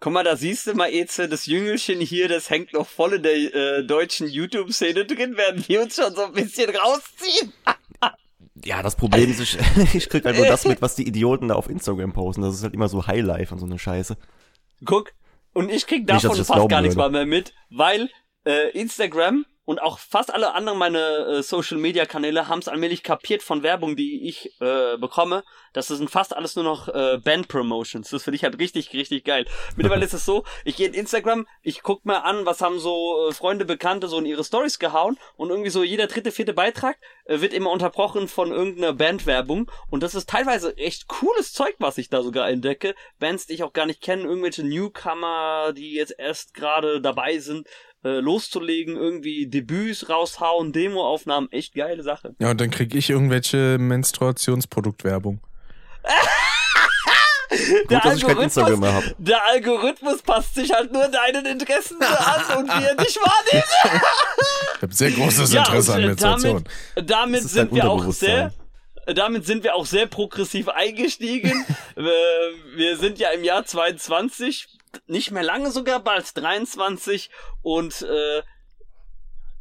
Guck mal, da siehst du mal, Eze, das Jüngelchen hier, das hängt noch voll in der äh, deutschen YouTube-Szene drin, werden wir uns schon so ein bisschen rausziehen. Ja, das Problem ist, ich, ich krieg halt nur das mit, was die Idioten da auf Instagram posten. Das ist halt immer so Highlife und so eine Scheiße. Guck, und ich krieg Nicht, davon ich das fast gar nichts mal mehr mit, weil äh, Instagram und auch fast alle anderen meine äh, Social Media Kanäle haben es allmählich kapiert von Werbung, die ich äh, bekomme. Das sind fast alles nur noch äh, Band Promotions. Das finde ich halt richtig, richtig geil. Mittlerweile ist es so, ich gehe in Instagram, ich guck mir an, was haben so äh, Freunde, Bekannte so in ihre Stories gehauen und irgendwie so jeder dritte, vierte Beitrag äh, wird immer unterbrochen von irgendeiner Bandwerbung und das ist teilweise echt cooles Zeug, was ich da sogar entdecke. Bands, die ich auch gar nicht kenne, irgendwelche Newcomer, die jetzt erst gerade dabei sind, äh, loszulegen, irgendwie Debüts raushauen, Demoaufnahmen, echt geile Sache. Ja, und dann krieg ich irgendwelche Menstruationsproduktwerbung. Gut, dass ich kein Instagram mehr habe. der Algorithmus passt sich halt nur deinen Interessen an und wie er dich wahrnimmt. Ich habe sehr großes Ja, Interesse und, an äh, Menstruation. damit, damit sind wir auch sehr, damit sind wir auch sehr progressiv eingestiegen. Äh, wir sind ja im Jahr 22, nicht mehr lange sogar, bald 23 und äh,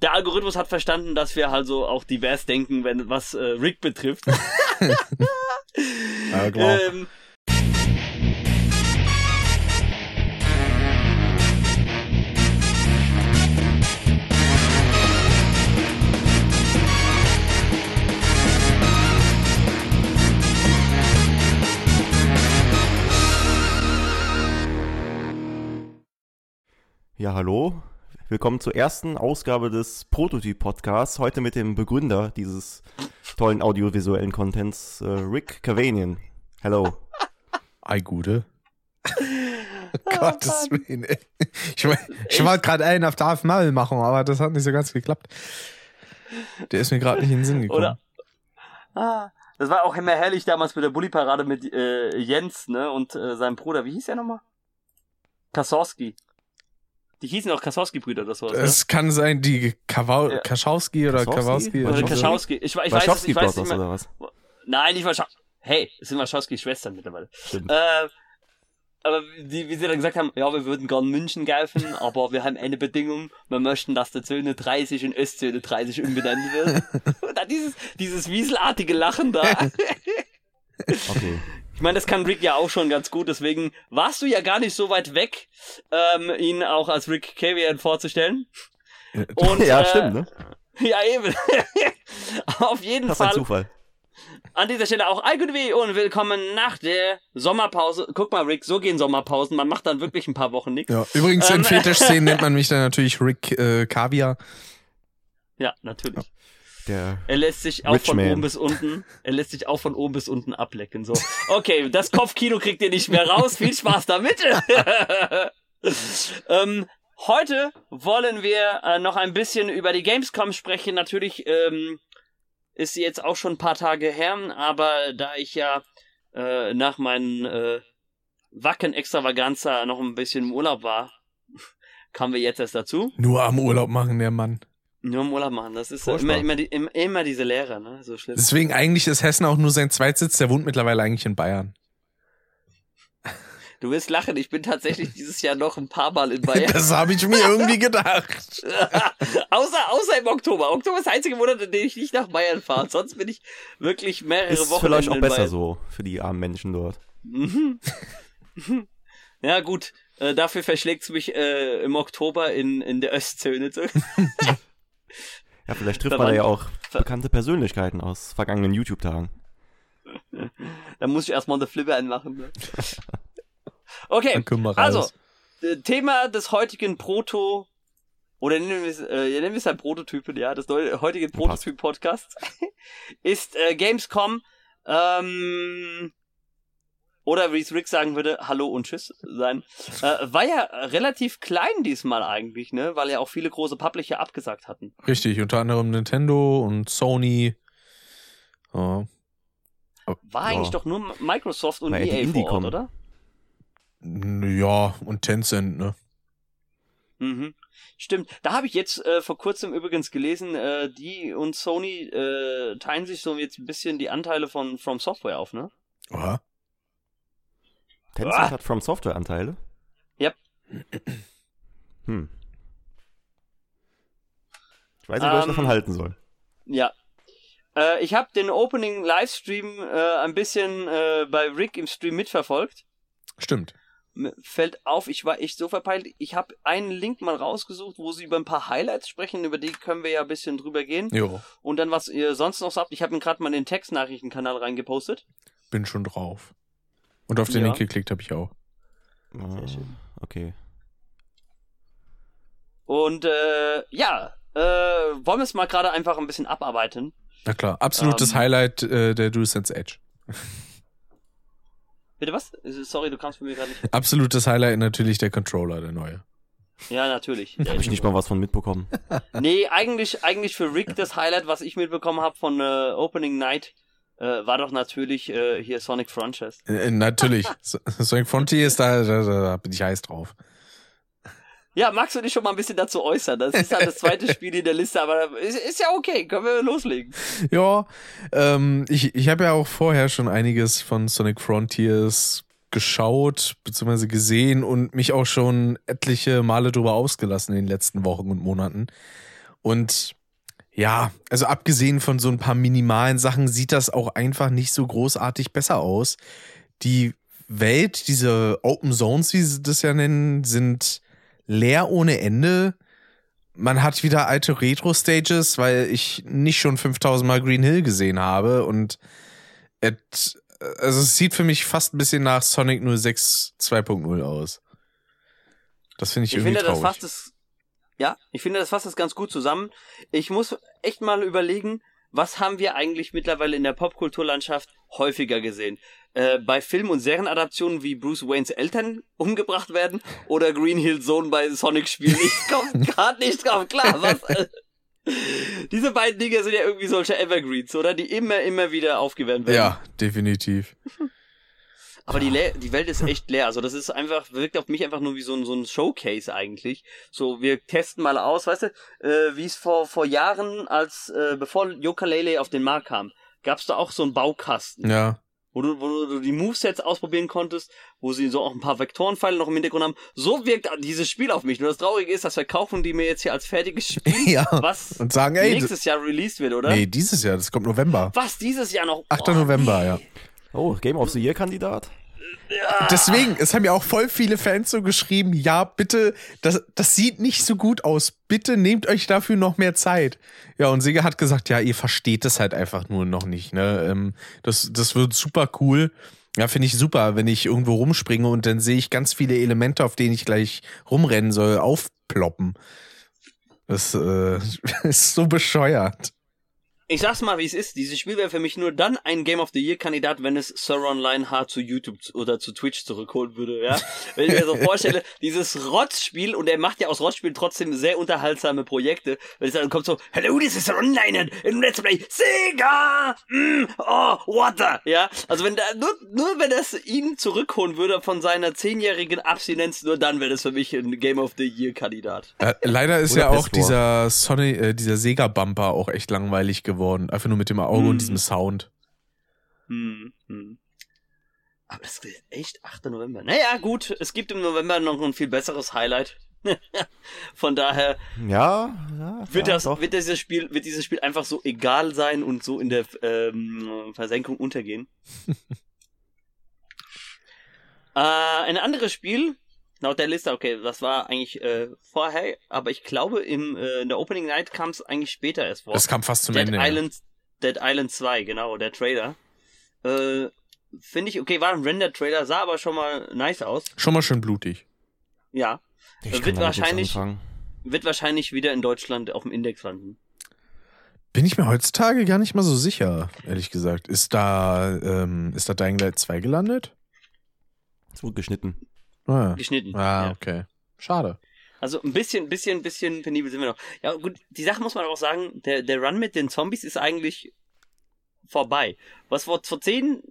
der Algorithmus hat verstanden, dass wir also auch divers denken, wenn was äh, Rick betrifft. Ja, klar. ähm, Ja, hallo. Willkommen zur ersten Ausgabe des Prototyp-Podcasts. Heute mit dem Begründer dieses tollen audiovisuellen Contents, äh, Rick Cavanian. Hello. Ei, Gute. Gottes Willen. ey. Ich, mein, ich wollte gerade einen auf Darth Maul machen, aber das hat nicht so ganz geklappt. Der ist mir gerade nicht in den Sinn gekommen. Oder- Ah, das war auch immer herrlich damals mit der Bulli-Parade mit äh, Jens, ne, und äh, seinem Bruder. Wie hieß er nochmal? Kasowski. Die hießen auch Kasowski-Brüder oder sowas. Es kann sein, die Kawa Ja. Kaschowski oder Kaschowski? Kawowski. ne? oder. Kaschowski. Ich, ich weiß ich weiß nicht mehr. oder was? Nein, nicht Wachowski. Hey, es sind Wachowski-Schwestern mittlerweile. Stimmt. Äh, aber die, wie sie dann gesagt haben, ja, wir würden gern München kaufen, aber wir haben eine Bedingung, wir möchten, dass der Zöne 30 in Östzöne 30 umbenannt wird. Und dann dieses, dieses wieselartige Lachen da. Okay. Ich meine, das kann Rick ja auch schon ganz gut, deswegen warst du ja gar nicht so weit weg, ähm, ihn auch als Rick Cavian vorzustellen. Und, ja, äh, stimmt, ne? Ja, eben. Auf jeden Das ist ein Fall Zufall. an dieser Stelle auch all und willkommen nach der Sommerpause. Guck mal, Rick, so gehen Sommerpausen. Man macht dann wirklich ein paar Wochen nichts. Ja, übrigens in Ähm, Fetisch-Szenen nennt man mich dann natürlich Rick äh, Kaviar. Ja, natürlich. Der Er lässt sich auch Rich von man. oben bis unten, er lässt sich auch von oben bis unten ablecken. So, okay, das Kopfkino kriegt ihr nicht mehr raus. Viel Spaß damit. ähm, heute wollen wir äh, noch ein bisschen über die Gamescom sprechen. Natürlich ähm, ist sie jetzt auch schon ein paar Tage her, aber da ich ja äh, nach meinen äh, Wacken Extravaganza noch ein bisschen im Urlaub war, kamen wir jetzt erst dazu. Nur am Urlaub machen, der Mann. Nur im Urlaub machen. Das ist Furchtbar. immer, immer, die, immer, diese Lehre, ne? So schlimm. Deswegen eigentlich ist Hessen auch nur sein Zweitsitz, der wohnt mittlerweile eigentlich in Bayern. Du wirst lachen, ich bin tatsächlich dieses Jahr noch ein paar Mal in Bayern. Das habe ich mir irgendwie gedacht. außer, außer im Oktober. Oktober ist der einzige Monat, in dem ich nicht nach Bayern fahre. Sonst bin ich wirklich mehrere ist Wochen vielleicht auch in besser Bayern. so für die armen Menschen dort. Mhm. ja, gut. Äh, dafür verschlägt's mich äh, im Oktober in, in der Östzone. Ja, vielleicht trifft Da man da ja auch bekannte Persönlichkeiten aus vergangenen YouTube-Tagen. da muss ich erstmal eine Flippe anmachen. Ne? Okay, also, äh, Thema des heutigen Proto- oder nennen wir es, äh, nennen wir es halt Prototypen, ja, des heutigen. Prototyp-Podcasts ist äh, Gamescom, ähm, oder wie es Rick sagen würde, Hallo und Tschüss sein. Äh, war ja relativ klein diesmal eigentlich, ne? Weil ja auch viele große Publisher abgesagt hatten. Richtig, unter anderem Nintendo und Sony. Ja. War eigentlich Ja. doch nur Microsoft und Na, EA vor Indie Ort, kommen. oder? ja, und Tencent, ne? Mhm. Stimmt. Da habe ich jetzt äh, vor kurzem übrigens gelesen, äh, die und Sony äh, teilen sich so jetzt ein bisschen die Anteile von From Software auf, ne? Oha. Tencent Ah. hat From Software Anteile. Yep. Hm. Ich weiß nicht, was ich Ähm, davon halten soll. Ja. Äh, ich habe den Opening Livestream äh, ein bisschen äh, bei Rick im Stream mitverfolgt. Stimmt. Mir fällt auf, ich war echt so verpeilt. Ich habe einen Link mal rausgesucht, wo sie über ein paar Highlights sprechen. Über die können wir ja ein bisschen drüber gehen. Jo, Und dann, was ihr sonst noch so habt. Ich habe ihn gerade mal in den Textnachrichtenkanal reingepostet. bin schon drauf. Und auf den Ja. Link geklickt habe ich auch. Ah, schön. Okay. Und äh, ja, äh, wollen wir es mal gerade einfach ein bisschen abarbeiten. Na klar, absolutes Ähm. Highlight äh, der DualSense Edge. Bitte was? Sorry, du kamst von mir gerade nicht. Absolutes Highlight natürlich der Controller, der neue. Ja, natürlich. Der Habe ich nicht mal was von mitbekommen. Nee, eigentlich, eigentlich für Rick das Highlight, was ich mitbekommen habe von äh, Opening Night, äh, war doch natürlich äh, hier Sonic Frontiers. Äh, äh, natürlich. So- Sonic Frontier ist da, da, da bin ich heiß drauf. Ja, magst du dich schon mal ein bisschen dazu äußern? Das ist halt das zweite Spiel in der Liste, aber ist, ist ja okay, können wir loslegen. Ja, ähm, ich, ich habe ja auch vorher schon einiges von Sonic Frontiers geschaut, beziehungsweise gesehen und mich auch schon etliche Male drüber ausgelassen in den letzten Wochen und Monaten. Und ja, also abgesehen von so ein paar minimalen Sachen sieht das auch einfach nicht so großartig besser aus. Die Welt, diese Open Zones, wie sie das ja nennen, sind leer ohne Ende. Man hat wieder alte Retro-Stages, weil ich nicht schon 5000 Mal Green Hill gesehen habe und et, also es sieht für mich fast ein bisschen nach Sonic 06 2.0 aus. Das finde ich, Ich irgendwie finde, das traurig. fasst es, ja, ich finde, das fasst es ganz gut zusammen. Ich muss echt mal überlegen, was haben wir eigentlich mittlerweile in der Popkulturlandschaft häufiger gesehen? Äh, bei Film- und Serienadaptionen wie Bruce Waynes Eltern umgebracht werden oder Green Hill Zone bei Sonic-Spielen. Ich komme gerade nicht drauf klar. Was, diese beiden Dinge sind ja irgendwie solche Evergreens, oder? Die immer, immer wieder aufgewärmt werden. ja, definitiv. Aber die, Le die Welt ist echt leer. Also das ist einfach, wirkt auf mich einfach nur wie so ein, so ein Showcase eigentlich. So, wir testen mal aus, weißt du, äh, wie es vor, vor Jahren, als, äh, bevor Yooka-Laylee auf den Markt kam, gab's da auch so einen Baukasten, Ja. wo du, wo du die Movesets ausprobieren konntest, wo sie so auch ein paar Vektorenpfeile noch im Hintergrund haben. So wirkt dieses Spiel auf mich. Nur das Traurige ist, das verkaufen die mir jetzt hier als fertiges Spiel, ja. was Und sagen, ey, nächstes Jahr released wird, oder? nee, dieses Jahr, das kommt November. Was, dieses Jahr noch? 8. Boah, November, ja. Oh, Game of the Year Kandidat? Deswegen, es haben ja auch voll viele Fans so geschrieben, ja, bitte, das, das sieht nicht so gut aus. Bitte nehmt euch dafür noch mehr Zeit. Ja, und Sega hat gesagt, ja, ihr versteht das halt einfach nur noch nicht. Ne? Ähm, das, das wird super cool. Ja, finde ich super, wenn ich irgendwo rumspringe und dann sehe ich ganz viele Elemente, auf denen ich gleich rumrennen soll, aufploppen. Das äh, ist so bescheuert. Ich sag's mal, wie es ist. Dieses Spiel wäre für mich nur dann ein Game of the Year Kandidat, wenn es Sauron Lionheart zu YouTube oder zu Twitch zurückholen würde, ja. Wenn ich mir so vorstelle, dieses Rotzspiel, und er macht ja aus Rotzspielen trotzdem sehr unterhaltsame Projekte, wenn es dann kommt so, Hello, this is Sauron Lionheart in Let's Play Sega! Mm, oh, water! Ja. Also wenn da, nur, nur wenn das ihn zurückholen würde von seiner zehnjährigen Abstinenz, nur dann wäre das für mich ein Game of the Year Kandidat. Äh, leider ist Oder ja auch dieser Sony, äh, dieser Sega-Bumper auch echt langweilig geworden. Einfach nur mit dem Auge Hm. und diesem Sound. Hm, hm. Aber das ist echt 8. November. Naja, gut, es gibt im November noch ein viel besseres Highlight. Von daher Ja, ja. wird, ja, das, doch. wird, dieses Spiel, wird dieses Spiel einfach so egal sein und so in der ähm, Versenkung untergehen. äh, ein anderes Spiel, laut der Liste, okay, das war eigentlich äh, vorher, aber ich glaube, im, äh, in der Opening Night kam es eigentlich später erst vor. Das kam fast zum Dead Ende. ja. Island, Dead Island 2, genau, der Trailer. Äh, Finde ich, okay, war ein Render-Trailer, sah aber schon mal nice aus. Schon mal schön blutig. Ja. Ich wird kann damit nichts wahrscheinlich-. Wird wahrscheinlich wieder in Deutschland auf dem Index landen. Bin ich mir heutzutage gar nicht mal so sicher, ehrlich gesagt. Ist da, ähm, ist da Dying Light 2 gelandet? Es wurde geschnitten. Ah, Geschnitten. ah Ja. okay. Schade. Also ein bisschen, bisschen, bisschen penibel sind wir noch. Ja, gut, die Sache muss man auch sagen, der, der Run mit den Zombies ist eigentlich vorbei. Was vor, vor 10,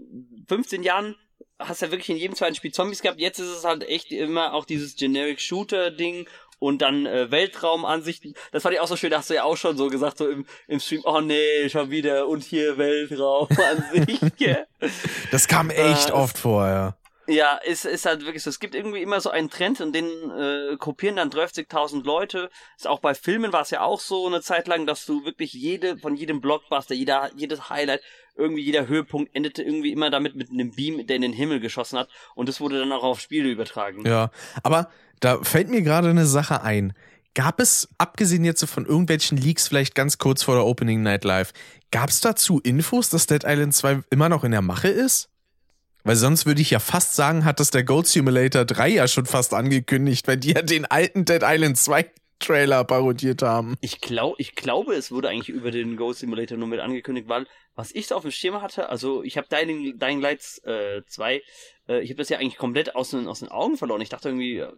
15 Jahren hast du ja wirklich in jedem zweiten Spiel Zombies gehabt. Jetzt ist es halt echt immer auch dieses Generic Shooter-Ding und dann äh, Weltraumansichten. Das fand ich auch so schön, da hast du ja auch schon so gesagt, so im, im Stream, oh nee, schon wieder und hier Weltraumansicht. Das kam echt Äh, oft vor, ja. Ja, ist, ist halt wirklich so. Es gibt irgendwie immer so einen Trend und den äh, kopieren dann 30.000 Leute. Ist auch bei Filmen war es ja auch so eine Zeit lang, dass du wirklich jede, von jedem Blockbuster, jeder, jedes Highlight, irgendwie jeder Höhepunkt endete irgendwie immer damit mit einem Beam, der in den Himmel geschossen hat. Und das wurde dann auch auf Spiele übertragen. Ja, aber da fällt mir gerade eine Sache ein. Gab es, abgesehen jetzt von irgendwelchen Leaks, vielleicht ganz kurz vor der Opening Night Live, gab es dazu Infos, dass Dead Island 2 immer noch in der Mache ist? Weil sonst würde ich ja fast sagen, hat das der Gold Simulator 3 ja schon fast angekündigt, weil die ja den alten Dead Island 2 Trailer parodiert haben. Ich, glaub, ich glaube, es wurde eigentlich über den Ghost Simulator nur mit angekündigt, weil was ich so auf dem Schirm hatte, also ich habe Dying, Dying Light äh, 2, äh, ich habe das ja eigentlich komplett aus den, aus den Augen verloren. Ich dachte irgendwie, äh,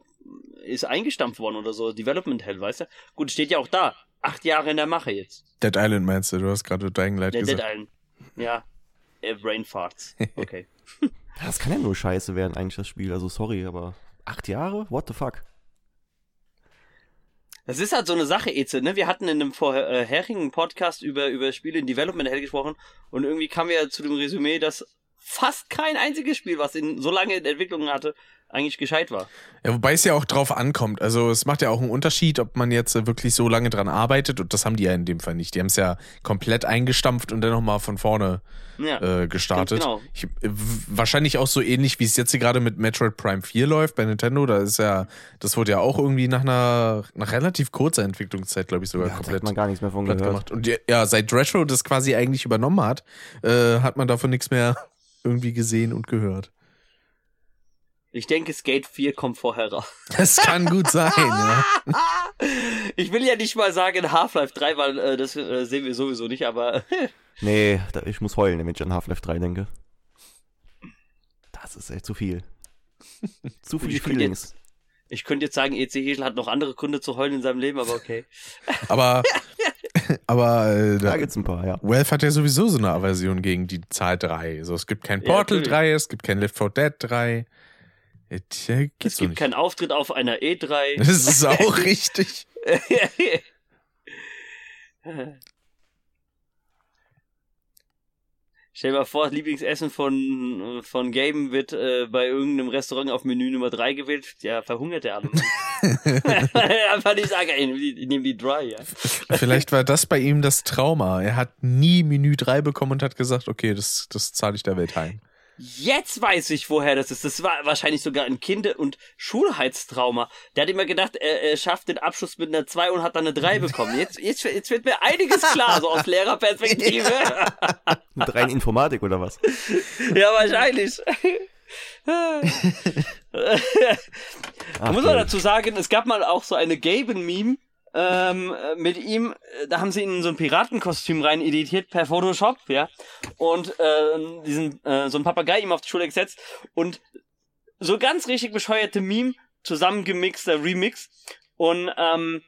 ist eingestampft worden oder so, Development Hell, weißt du? Gut, steht ja auch da. Acht Jahre in der Mache jetzt. Dead Island meinst du, du hast gerade Dying Light Dead gesagt. Island. Ja. Äh, Brain Farts. Okay. Das kann ja nur scheiße werden, eigentlich, das Spiel. Also, sorry, aber acht Jahre? What the fuck? Das ist halt so eine Sache, Eze, ne? Wir hatten in einem vorherigen Podcast über, über Spiele in Development Hell gesprochen und irgendwie kamen wir zu dem Resümee, dass fast kein einziges Spiel, was in so lange in Entwicklung hatte, eigentlich gescheit war. Ja, wobei es ja auch drauf ankommt. Also es macht ja auch einen Unterschied, ob man jetzt äh, wirklich so lange dran arbeitet und das haben die ja in dem Fall nicht. Die haben es ja komplett eingestampft und dann nochmal von vorne Ja. äh, gestartet. Genau. Ich, äh, wahrscheinlich auch so ähnlich, wie es jetzt hier gerade mit Metroid Prime 4 läuft bei Nintendo. Da ist ja, das wurde ja auch irgendwie nach einer nach relativ kurzer Entwicklungszeit, glaube ich, sogar Ja, da komplett hat man gar nichts mehr von platt gehört. gemacht. Und ja, ja, seit Retro das quasi eigentlich übernommen hat, äh, hat man davon nichts mehr irgendwie gesehen und gehört. Ich denke, Skate 4 kommt vorher raus. Das kann gut sein, ja. Ich will ja nicht mal sagen Half-Life 3, weil äh, das äh, sehen wir sowieso nicht, aber Nee, da, ich muss heulen, wenn ich an Half-Life 3 denke. Das ist echt zu viel. zu Gut, viele ich könnte Feelings. jetzt, ich könnte jetzt sagen, EC Hegel hat noch andere Gründe zu heulen in seinem Leben, aber okay. Aber, aber äh, Da da, gibt's ein paar, ja. Valve hat ja sowieso so eine Aversion gegen die Zahl 3. So, es gibt kein Ja, Portal natürlich. 3, es gibt kein Left 4 Dead 3. Es äh, Es gibt's so gibt keinen Auftritt auf einer E3. Das ist auch richtig. Stell dir mal vor, das Lieblingsessen von, von Gaben wird äh, bei irgendeinem Restaurant auf Menü Nummer 3 gewählt. Ja, verhungert der alle. Einfach nicht sagen, ey, ich nehme die Dry, ja. Vielleicht war das bei ihm das Trauma. Er hat nie Menü 3 bekommen und hat gesagt, okay, das, das zahle ich der Welt heim. Jetzt weiß ich, woher das ist. Das war wahrscheinlich sogar ein Kinder- und Schulheitstrauma. Der hat immer gedacht, er, er schafft den Abschluss mit einer 2 und hat dann eine 3 bekommen. Jetzt, jetzt, jetzt wird mir einiges klar, so aus Lehrerperspektive. Mit rein Informatik oder was? ja, wahrscheinlich. Ach, muss man dazu sagen, es gab mal auch so eine Gaben-Meme ähm, äh, mit ihm, äh, da haben sie ihn in so ein Piratenkostüm rein editiert per Photoshop, ja, und äh, diesen äh, so ein Papagei ihm auf die Schulter gesetzt. Und so ganz richtig bescheuerte Meme zusammengemixter Remix. Und ähm,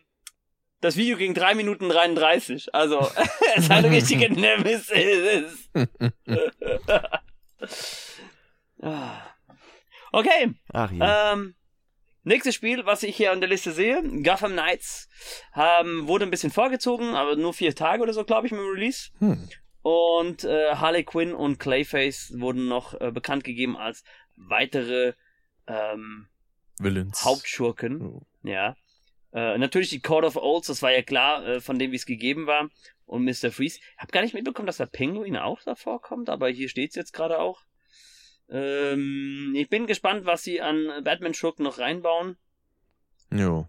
das Video ging 3 Minuten 33, also es ist eine richtige Nemesis. Okay, Ach ja. ähm, nächstes Spiel, was ich hier an der Liste sehe, Gotham Knights, ähm, wurde ein bisschen vorgezogen, aber nur vier Tage oder so, glaube ich, mit dem Release. Hm. Und äh, Harley Quinn und Clayface wurden noch äh, bekannt gegeben als weitere ähm, Villains. Hauptschurken. Oh. Ja. Äh, natürlich die Court of Owls, das war ja klar, äh, von dem, wie es gegeben war. Und Mr. Freeze. Ich habe gar nicht mitbekommen, dass der Penguin auch davor kommt, aber hier steht's jetzt gerade auch. Ähm, ich bin gespannt, was sie an Batman-Schurken noch reinbauen. Jo.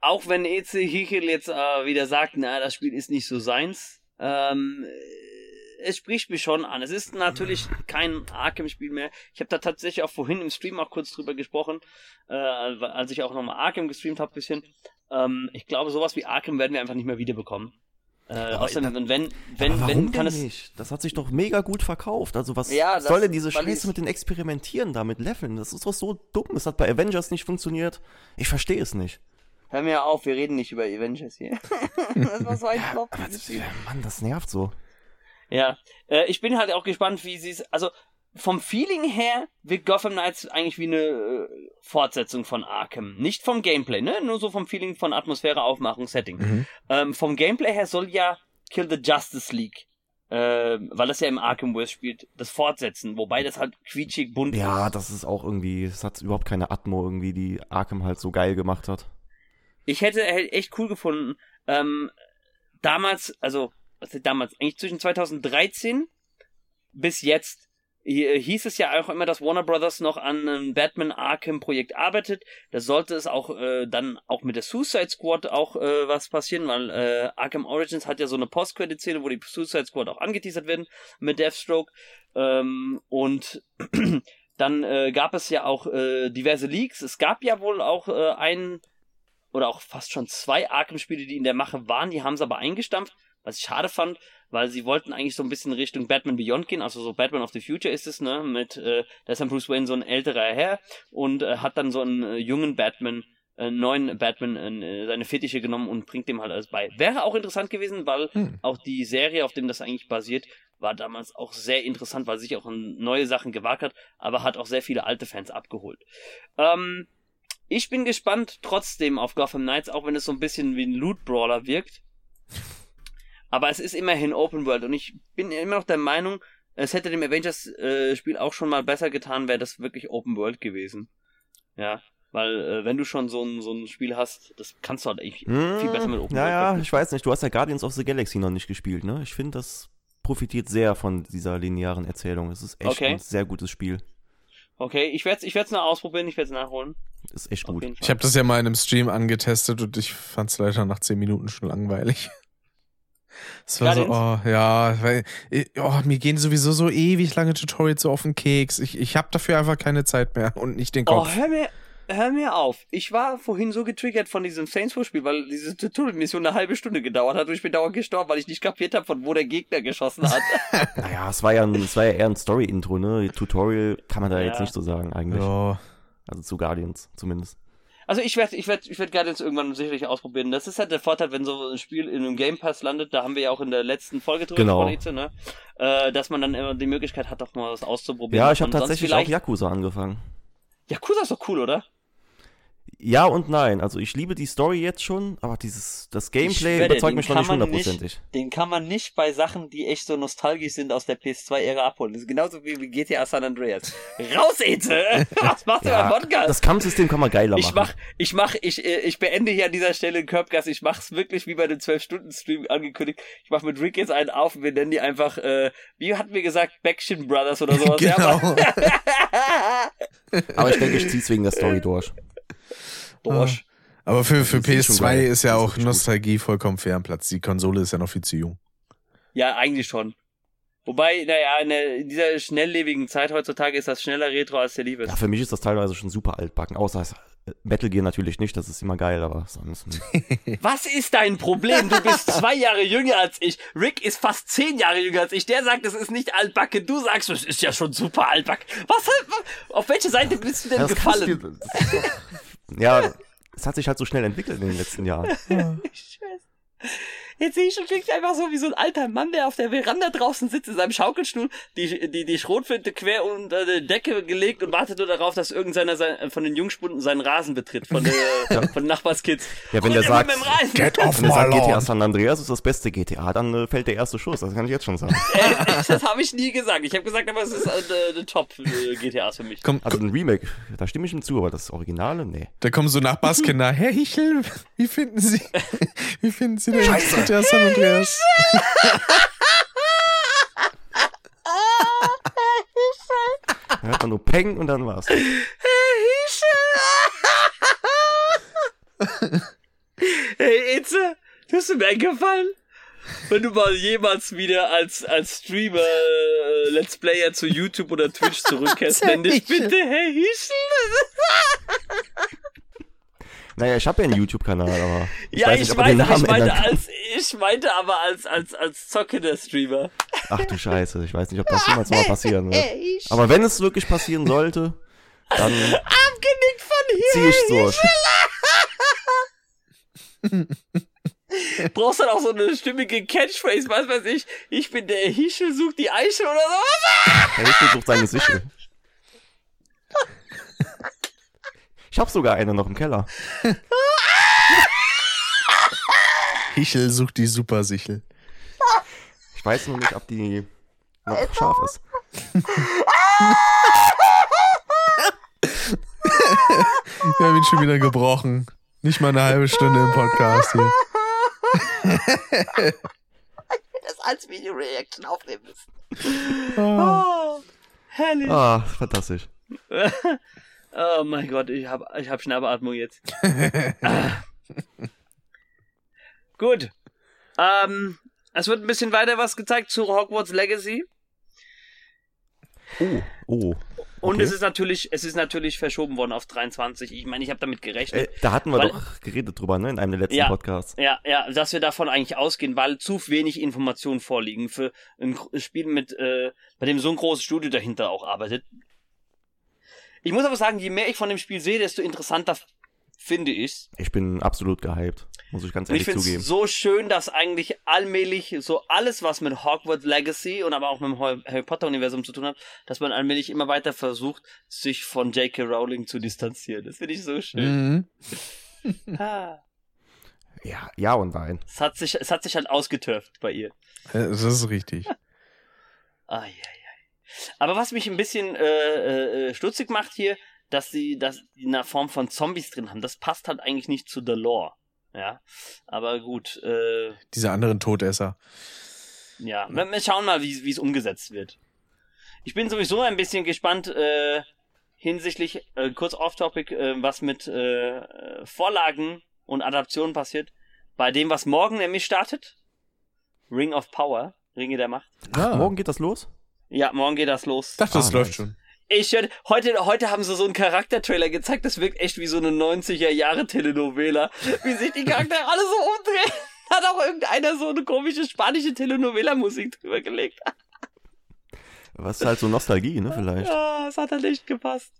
Auch wenn EC Hichel jetzt äh, wieder sagt, na, das Spiel ist nicht so seins. Ähm, es spricht mich schon an. Es ist natürlich kein Arkham-Spiel mehr. Ich habe da tatsächlich auch vorhin im Stream auch kurz drüber gesprochen, äh, als ich auch nochmal Arkham gestreamt habe bisschen. Ähm, ich glaube, sowas wie Arkham werden wir einfach nicht mehr wiederbekommen. Äh, außerdem, da- wenn, wenn, wenn, kann es. nicht? Das hat sich doch mega gut verkauft. Also was Ja, das- soll denn diese Scheiße mit den Experimentieren da, mit Leveln? Das ist doch so dumm. Es hat bei Avengers nicht funktioniert. Ich verstehe es nicht. Hör mir auf, wir reden nicht über Avengers hier. das war so ein Flop. Ja, Mann, das nervt so. Ja, äh, ich bin halt auch gespannt, wie sie es. Also vom Feeling her wirkt Gotham Knights eigentlich wie eine äh, Fortsetzung von Arkham. Nicht vom Gameplay, ne? Nur so vom Feeling von Atmosphäre, Aufmachung, Setting. Mhm. Ähm, vom Gameplay her soll ja Kill the Justice League äh, weil das ja im Arkham West spielt, das fortsetzen, wobei das halt quietschig bunt Ja, ist. das ist auch irgendwie, es hat überhaupt keine Atmo irgendwie, die Arkham halt so geil gemacht hat. Ich hätte echt cool gefunden, ähm, damals, also, was ist damals, eigentlich zwischen 2013 bis jetzt hieß es ja auch immer, dass Warner Brothers noch an einem Batman Arkham Projekt arbeitet. Da sollte es auch äh, dann auch mit der Suicide Squad auch äh, was passieren, weil äh, Arkham Origins hat ja so eine Post-Credit-Szene, wo die Suicide Squad auch angeteasert werden mit Deathstroke. Ähm, und dann äh, gab es ja auch äh, diverse Leaks. Es gab ja wohl auch äh, einen oder auch fast schon zwei Arkham-Spiele, die in der Mache waren. Die haben es aber eingestampft, was ich schade fand, weil sie wollten eigentlich so ein bisschen Richtung Batman Beyond gehen, also so Batman of the Future ist es, ne, mit, äh, da ist dann Bruce Wayne so ein älterer Herr und äh, hat dann so einen äh, jungen Batman, äh, neuen Batman äh, seine Fettische genommen und bringt dem halt alles bei. Wäre auch interessant gewesen, weil Hm. auch die Serie, auf dem das eigentlich basiert, war damals auch sehr interessant, weil sich auch neue Sachen gewagt hat, aber hat auch sehr viele alte Fans abgeholt. Ähm, ich bin gespannt trotzdem auf Gotham Knights, auch wenn es so ein bisschen wie ein Loot-Brawler wirkt. Aber es ist immerhin Open World und ich bin immer noch der Meinung, es hätte dem Avengers-Spiel auch schon mal besser getan, wäre das wirklich Open World gewesen. Ja, weil äh, wenn du schon so ein, so ein Spiel hast, das kannst du halt eigentlich viel besser mit Open Ja, World. ja, ich weiß nicht, du hast ja Guardians of the Galaxy noch nicht gespielt, ne? Ich finde, das profitiert sehr von dieser linearen Erzählung. Es ist echt Okay. ein sehr gutes Spiel. Okay, ich werde es ich werd's noch ausprobieren, ich werde es nachholen. Ist echt Auf gut. Ich habe das ja mal in einem Stream angetestet und ich fand es leider nach 10 Minuten schon langweilig. Es war so, oh, ja, weil, oh, mir gehen sowieso so ewig lange Tutorials so auf den Keks. Ich, ich habe dafür einfach keine Zeit mehr und nicht den Oh, Kopf. hör mir, hör mir auf. Ich war vorhin so getriggert von diesem Saints Row Spiel, weil diese Tutorial-Mission eine halbe Stunde gedauert hat und ich bin dauernd gestorben, weil ich nicht kapiert habe, von wo der Gegner geschossen hat. Naja, es war ja, ein, es war ja eher ein Story-Intro, ne? Tutorial kann man da jetzt Ja. nicht so sagen, eigentlich. Ja. Also zu Guardians zumindest. Also ich werde ich werd, ich werd Guardians irgendwann sicherlich ausprobieren. Das ist halt der Vorteil, wenn so ein Spiel in einem Game Pass landet, da haben wir ja auch in der letzten Folge drüber Genau. gesprochen, ne? Äh, dass man dann immer die Möglichkeit hat, doch mal was auszuprobieren. Ja, ich habe tatsächlich auch Yakuza angefangen. Yakuza ist doch cool, oder? Ja und nein. Also ich liebe die Story jetzt schon, aber dieses das Gameplay schwöre, überzeugt mich noch nicht hundertprozentig. Den kann man nicht bei Sachen, die echt so nostalgisch sind aus der PS2-Ära abholen. Das ist genauso wie wie GTA San Andreas. Raus, Ete! Was machst du Ja, beim Podcast? das Kampfsystem kann man geiler Ich machen. mach, ich mach, ich, äh, ich beende hier an dieser Stelle den Curbgas. Ich mach's wirklich wie bei dem 12-Stunden-Stream angekündigt. Ich mach mit Rick jetzt einen auf und wir nennen die einfach, äh, wie hatten wir gesagt, Backchin Brothers oder sowas. Ja, Genau. aber- aber ich denke, ich zieh's wegen der Story durch. Dorsch. Aber für, für ist schon PS2 geil. ist ja ist auch gut. Nostalgie vollkommen fair am Platz. Die Konsole ist ja noch viel zu jung. Ja, eigentlich schon. Wobei, naja, in dieser schnelllebigen Zeit heutzutage ist das schneller Retro als der Liebe. Ja, für mich ist das teilweise schon super altbacken. Außer es- Metal Gear natürlich nicht, das ist immer geil, aber sonst. Was ist dein Problem? Du bist zwei Jahre jünger als ich. Rick ist fast zehn Jahre jünger als ich. Der sagt, es ist nicht altbacken. Du sagst, es ist ja schon super altbacken. Was? Auf welche Seite bist du denn das kannst gefallen? du- ja, es hat sich halt so schnell entwickelt in den letzten Jahren. Scheiße. Jetzt sehe ich schon Rick einfach so wie so ein alter Mann, der auf der Veranda draußen sitzt in seinem Schaukelstuhl, die, die, die Schrotflinte quer unter die Decke gelegt und wartet nur darauf, dass irgendeiner sein, von den Jungspunden seinen Rasen betritt, von, der, von den Nachbarskids. Ja, wenn der der sagt-. Get off Wenn er my sagt, GTA. San Andreas ist das beste GTA, dann äh, fällt der erste Schuss. Das kann ich jetzt schon sagen. Äh, das habe ich nie gesagt. Ich habe gesagt, aber es ist äh, eine Top-GTAs für mich. Komm, Also ein Remake, da stimme ich ihm zu, aber das Originale, nee. Da kommen so Nachbarskinder. Herr Hichel, wie finden Sie, wie finden Sie denn GTA San Andreas? Hat dann nur Peng und dann war's. Hey, Itze, tust du mir einen Gefallen? Wenn du mal jemals wieder als, als Streamer, äh, Let's Player zu YouTube oder Twitch zurückkehrst, nenn dich bitte Herr Hischel. Naja, ich habe ja einen YouTube-Kanal, aber ich Ja, weiß nicht, ich ob er den weiß, ich Namen ändern meinte als, ich meinte aber als, als, als zockender Streamer. Ach du Scheiße, ich weiß nicht, ob das jemals mal passieren wird. Aber wenn es wirklich passieren sollte, dann Abgenickt von hier. ziehe ich durch. Brauchst dann auch so eine stimmige Catchphrase, was weiß ich. Ich bin der Hischel, sucht die Eichel oder sowas. Der Hichel sucht seine Sichel. Ich habe sogar eine noch im Keller. Hichel sucht die Supersichel. Ich weiß nur nicht, ob die noch scharf ist. Wir haben ihn schon wieder gebrochen. Nicht mal eine halbe Stunde im Podcast hier. Das als Video-Reaction aufnehmen müssen. Oh. Oh, herrlich. Ah, fantastisch. Oh mein Gott, ich hab, ich hab Schnappatmung jetzt. Ah. Gut. Ähm, es wird ein bisschen weiter was gezeigt zu Hogwarts Legacy. Oh, oh. Und Okay. es ist natürlich, es ist natürlich verschoben worden auf 23. Ich meine, ich habe damit gerechnet. Äh, da hatten wir Weil- doch geredet drüber, ne? In einem der letzten Ja. Podcasts. Ja, ja, dass wir davon eigentlich ausgehen, weil zu wenig Informationen vorliegen für ein Spiel mit, äh, bei dem so ein großes Studio dahinter auch arbeitet. Ich muss aber sagen, je mehr ich von dem Spiel sehe, desto interessanter finde ich's. Ich bin absolut gehypt, muss ich ganz Und ich ehrlich finde zugeben. es so schön, dass eigentlich allmählich so alles, was mit Hogwarts Legacy und aber auch mit dem Har- Harry Potter Universum zu tun hat, dass man allmählich immer weiter versucht, sich von J.K. Rowling zu distanzieren. Das finde ich so schön. Mhm. Ah. Ja, ja und nein. Es hat sich, es hat sich halt ausgetürft bei ihr. Äh, Das ist richtig. Ah, ja. Aber was mich ein bisschen äh, äh, stutzig macht hier, dass sie dass die eine Form von Zombies drin haben. Das passt halt eigentlich nicht zu der Lore. Ja, aber gut. Äh, Diese anderen Todesser. ja, wir, wir schauen mal, wie es umgesetzt wird. Ich bin sowieso ein bisschen gespannt äh, hinsichtlich äh, kurz off-topic, äh, was mit äh, Vorlagen und Adaptionen passiert. Bei dem, was morgen nämlich startet, Ring of Power, Ringe der Macht. Ah. Morgen geht das los? Ja, morgen geht das los. Dachte, das Ah, läuft nice. schon. Ich hör- heute, heute haben sie so einen Charaktertrailer gezeigt, das wirkt echt wie so eine 90er Jahre Telenovela. Wie sich die Charaktere alle so umdrehen. Hat auch irgendeiner so eine komische spanische Telenovela-Musik drüber gelegt. Was ist halt so Nostalgie, ne, vielleicht. Ja, es hat halt echt gepasst.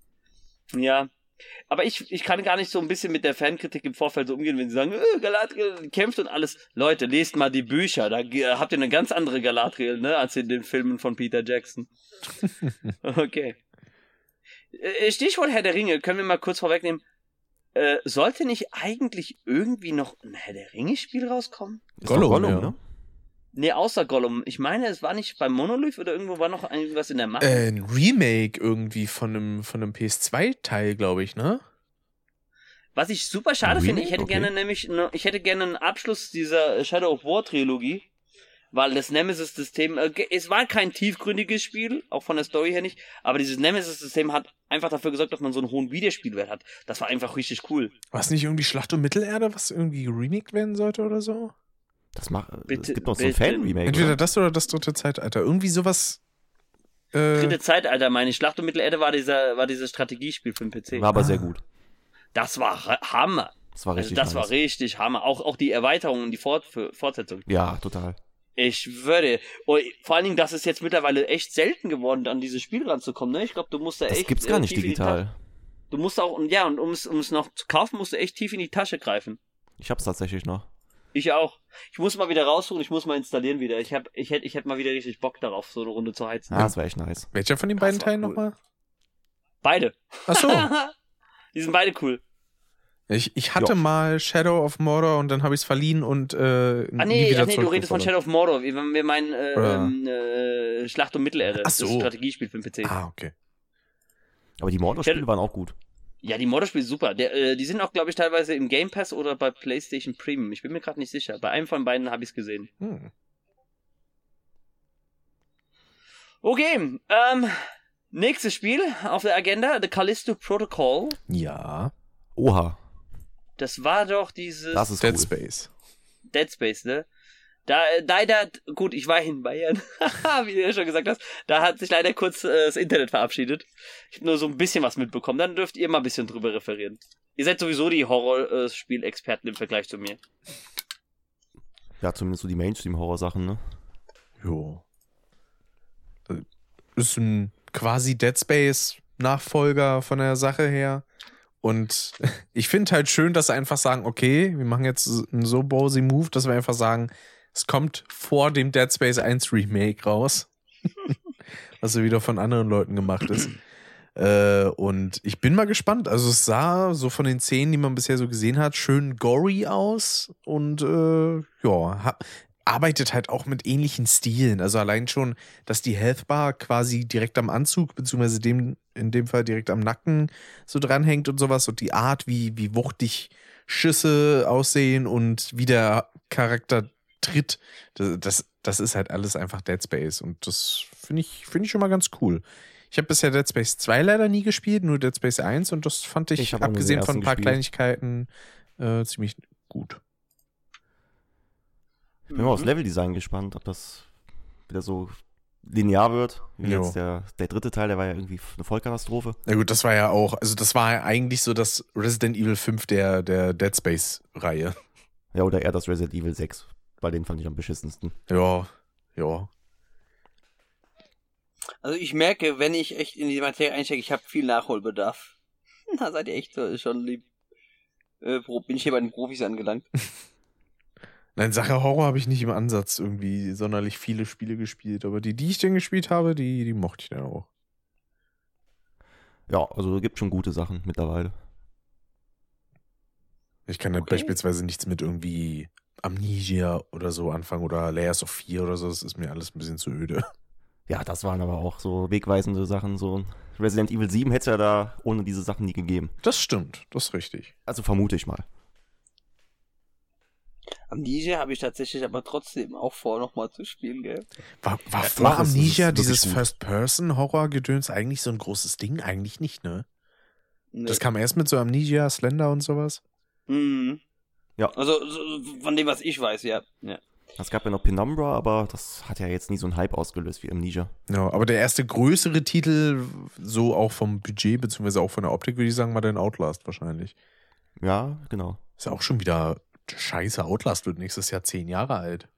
Ja. Aber ich, ich kann gar nicht so ein bisschen mit der Fankritik im Vorfeld so umgehen, wenn sie sagen, äh, Galadriel kämpft und alles. Leute, lest mal die Bücher, da habt ihr eine ganz andere Galadriel, ne, als in den Filmen von Peter Jackson. okay. Äh, Stichwort Herr der Ringe, können wir mal kurz vorwegnehmen. Äh, sollte nicht eigentlich irgendwie noch ein Herr der Ringe-Spiel rauskommen? Gollum, Gollum ja. ne? Nee, außer Gollum. Ich meine, es war nicht beim Monolith oder irgendwo war noch irgendwas in der Mache. Äh, ein Remake irgendwie von einem, von einem PS2-Teil, glaube ich, ne? Was ich super schade finde, ich hätte Okay. gerne nämlich, ne- ich hätte gerne einen Abschluss dieser Shadow of War Trilogie, weil das Nemesis-System, äh, es war kein tiefgründiges Spiel, auch von der Story her nicht, aber dieses Nemesis-System hat einfach dafür gesorgt, dass man so einen hohen Wiederspielwert hat. Das war einfach richtig cool. War es nicht irgendwie Schlacht um Mittelerde, was irgendwie geremaked werden sollte oder so? Das macht, Bitte- es gibt noch so ein. Fan-Remake. Entweder oder? das oder das dritte Zeitalter. Irgendwie sowas. Äh, Dritte Zeitalter, meine ich. Schlacht um Mittelerde war dieser, war dieses Strategiespiel für den PC. War aber Ah. sehr gut. Das war Hammer. Das war Also richtig das war richtig Hammer. Auch, auch die Erweiterung und die Fort Fortsetzung. Ja, total. Ich würde. Und vor allen Dingen, das ist jetzt mittlerweile echt selten geworden, an dieses Spiel ranzukommen. Ne? Ich glaube, du musst da Das echt. gibt's gar äh, nicht die Ta- digital. Du musst auch, und ja, und um es, um es noch zu kaufen, musst du echt tief in die Tasche greifen. Ich hab's tatsächlich noch. Ich auch. Ich muss mal wieder raussuchen, ich muss mal installieren wieder. Ich hab, ich hätte, ich hätte mal wieder richtig Bock darauf, so eine Runde zu heizen. Ah, das war echt nice. welcher von den beiden Teilen cool. nochmal? Beide. Ach so. Die sind beide cool. Ich, ich hatte Ja. mal Shadow of Mordor und dann habe ich es verliehen und äh, Ah nie nee, wieder ach, nee du redest von. Shadow of Mordor. Wir, wir meinen äh, ähm, äh, Schlacht um Mittelerde. Ach so. Das Strategiespiel für den PC. Ah, okay. Aber die Mordor-Spiele waren auch gut. Ja, die Mordor-Spiele super. Der, äh, die sind auch, glaube ich, teilweise im Game Pass oder bei PlayStation Premium. Ich bin mir gerade nicht sicher. Bei einem von beiden habe ich es gesehen. Hm. Okay, ähm, nächstes Spiel auf der Agenda, The Callisto Protocol. Ja. Oha, Das war doch dieses das ist Dead cool. Space. Dead Space, ne? Da, äh, leider, gut, ich war in Bayern, wie du ja schon gesagt hast, da hat sich leider kurz äh, das Internet verabschiedet. Ich habe nur so ein bisschen was mitbekommen, dann dürft ihr mal ein bisschen drüber referieren. Ihr seid sowieso die Horrorspielexperten im Vergleich zu mir. Ja, zumindest so die Mainstream-Horror-Sachen, ne? Jo. Das Ist ein quasi Dead Space Nachfolger von der Sache her. Und ich finde halt schön, dass sie einfach sagen, okay, wir machen jetzt einen so ballsy Move, dass wir einfach sagen, es kommt vor dem Dead Space 1 Remake raus. was ja wieder von anderen Leuten gemacht ist. Äh, und ich bin mal gespannt. Also es sah so von den Szenen, die man bisher so gesehen hat, schön gory aus. Und äh, ja, ha arbeitet halt auch mit ähnlichen Stilen. Also allein schon, dass die Healthbar quasi direkt am Anzug, beziehungsweise dem, in dem Fall direkt am Nacken so dranhängt und sowas und die Art, wie, wie wuchtig Schüsse aussehen und wie der Charakter tritt, das, das, das ist halt alles einfach Dead Space und das finde ich, finde ich schon mal ganz cool. Ich habe bisher Dead Space 2 leider nie gespielt, nur Dead Space 1 und das fand ich, Ich abgesehen von ein paar gespielt. Kleinigkeiten, äh, ziemlich gut. Ich bin mal aufs Leveldesign gespannt, ob das wieder so linear wird. Wie Jo. jetzt der, der dritte Teil, der war ja irgendwie eine Vollkatastrophe. Na gut, das war ja auch, also das war ja eigentlich so das Resident Evil 5 der, der Dead Space-Reihe. Ja, oder eher das Resident Evil 6. Weil den fand ich am beschissensten. Ja, ja. Also ich merke, wenn ich echt in die Materie einstecke, ich habe viel Nachholbedarf. Da seid ihr echt so- schon lieb. Äh, bin ich hier bei den Profis angelangt. Nein, Sache Horror habe ich nicht im Ansatz irgendwie sonderlich viele Spiele gespielt, aber die, die ich denn gespielt habe, die, die mochte ich dann auch. Ja, also es gibt schon gute Sachen mittlerweile. Ich kann ja Okay. beispielsweise nichts mit irgendwie Amnesia oder so anfangen oder Layers of Fear oder so, das ist mir alles ein bisschen zu öde. Ja, das waren aber auch so wegweisende Sachen. So Resident Evil 7 hätte es ja da ohne diese Sachen nie gegeben. Das stimmt, das ist richtig. Also vermute ich mal. Amnesia habe ich tatsächlich aber trotzdem auch vor, nochmal zu spielen, gell? War, war Ja, vor Amnesia dieses. First-Person-Horror-Gedöns eigentlich so ein großes Ding? Eigentlich nicht, ne? Nee. Das kam erst mit so Amnesia, Slender und sowas. Mhm. Ja. Also so, von dem, was ich weiß, ja. ja. Es gab ja noch Penumbra, aber das hat ja jetzt nie so einen Hype ausgelöst wie Amnesia. Ja, aber der erste größere Titel, so auch vom Budget, beziehungsweise auch von der Optik, würde ich sagen, war dann Outlast wahrscheinlich. Ja, genau. Ist ja auch schon wieder scheiße. Outlast wird nächstes Jahr zehn Jahre alt.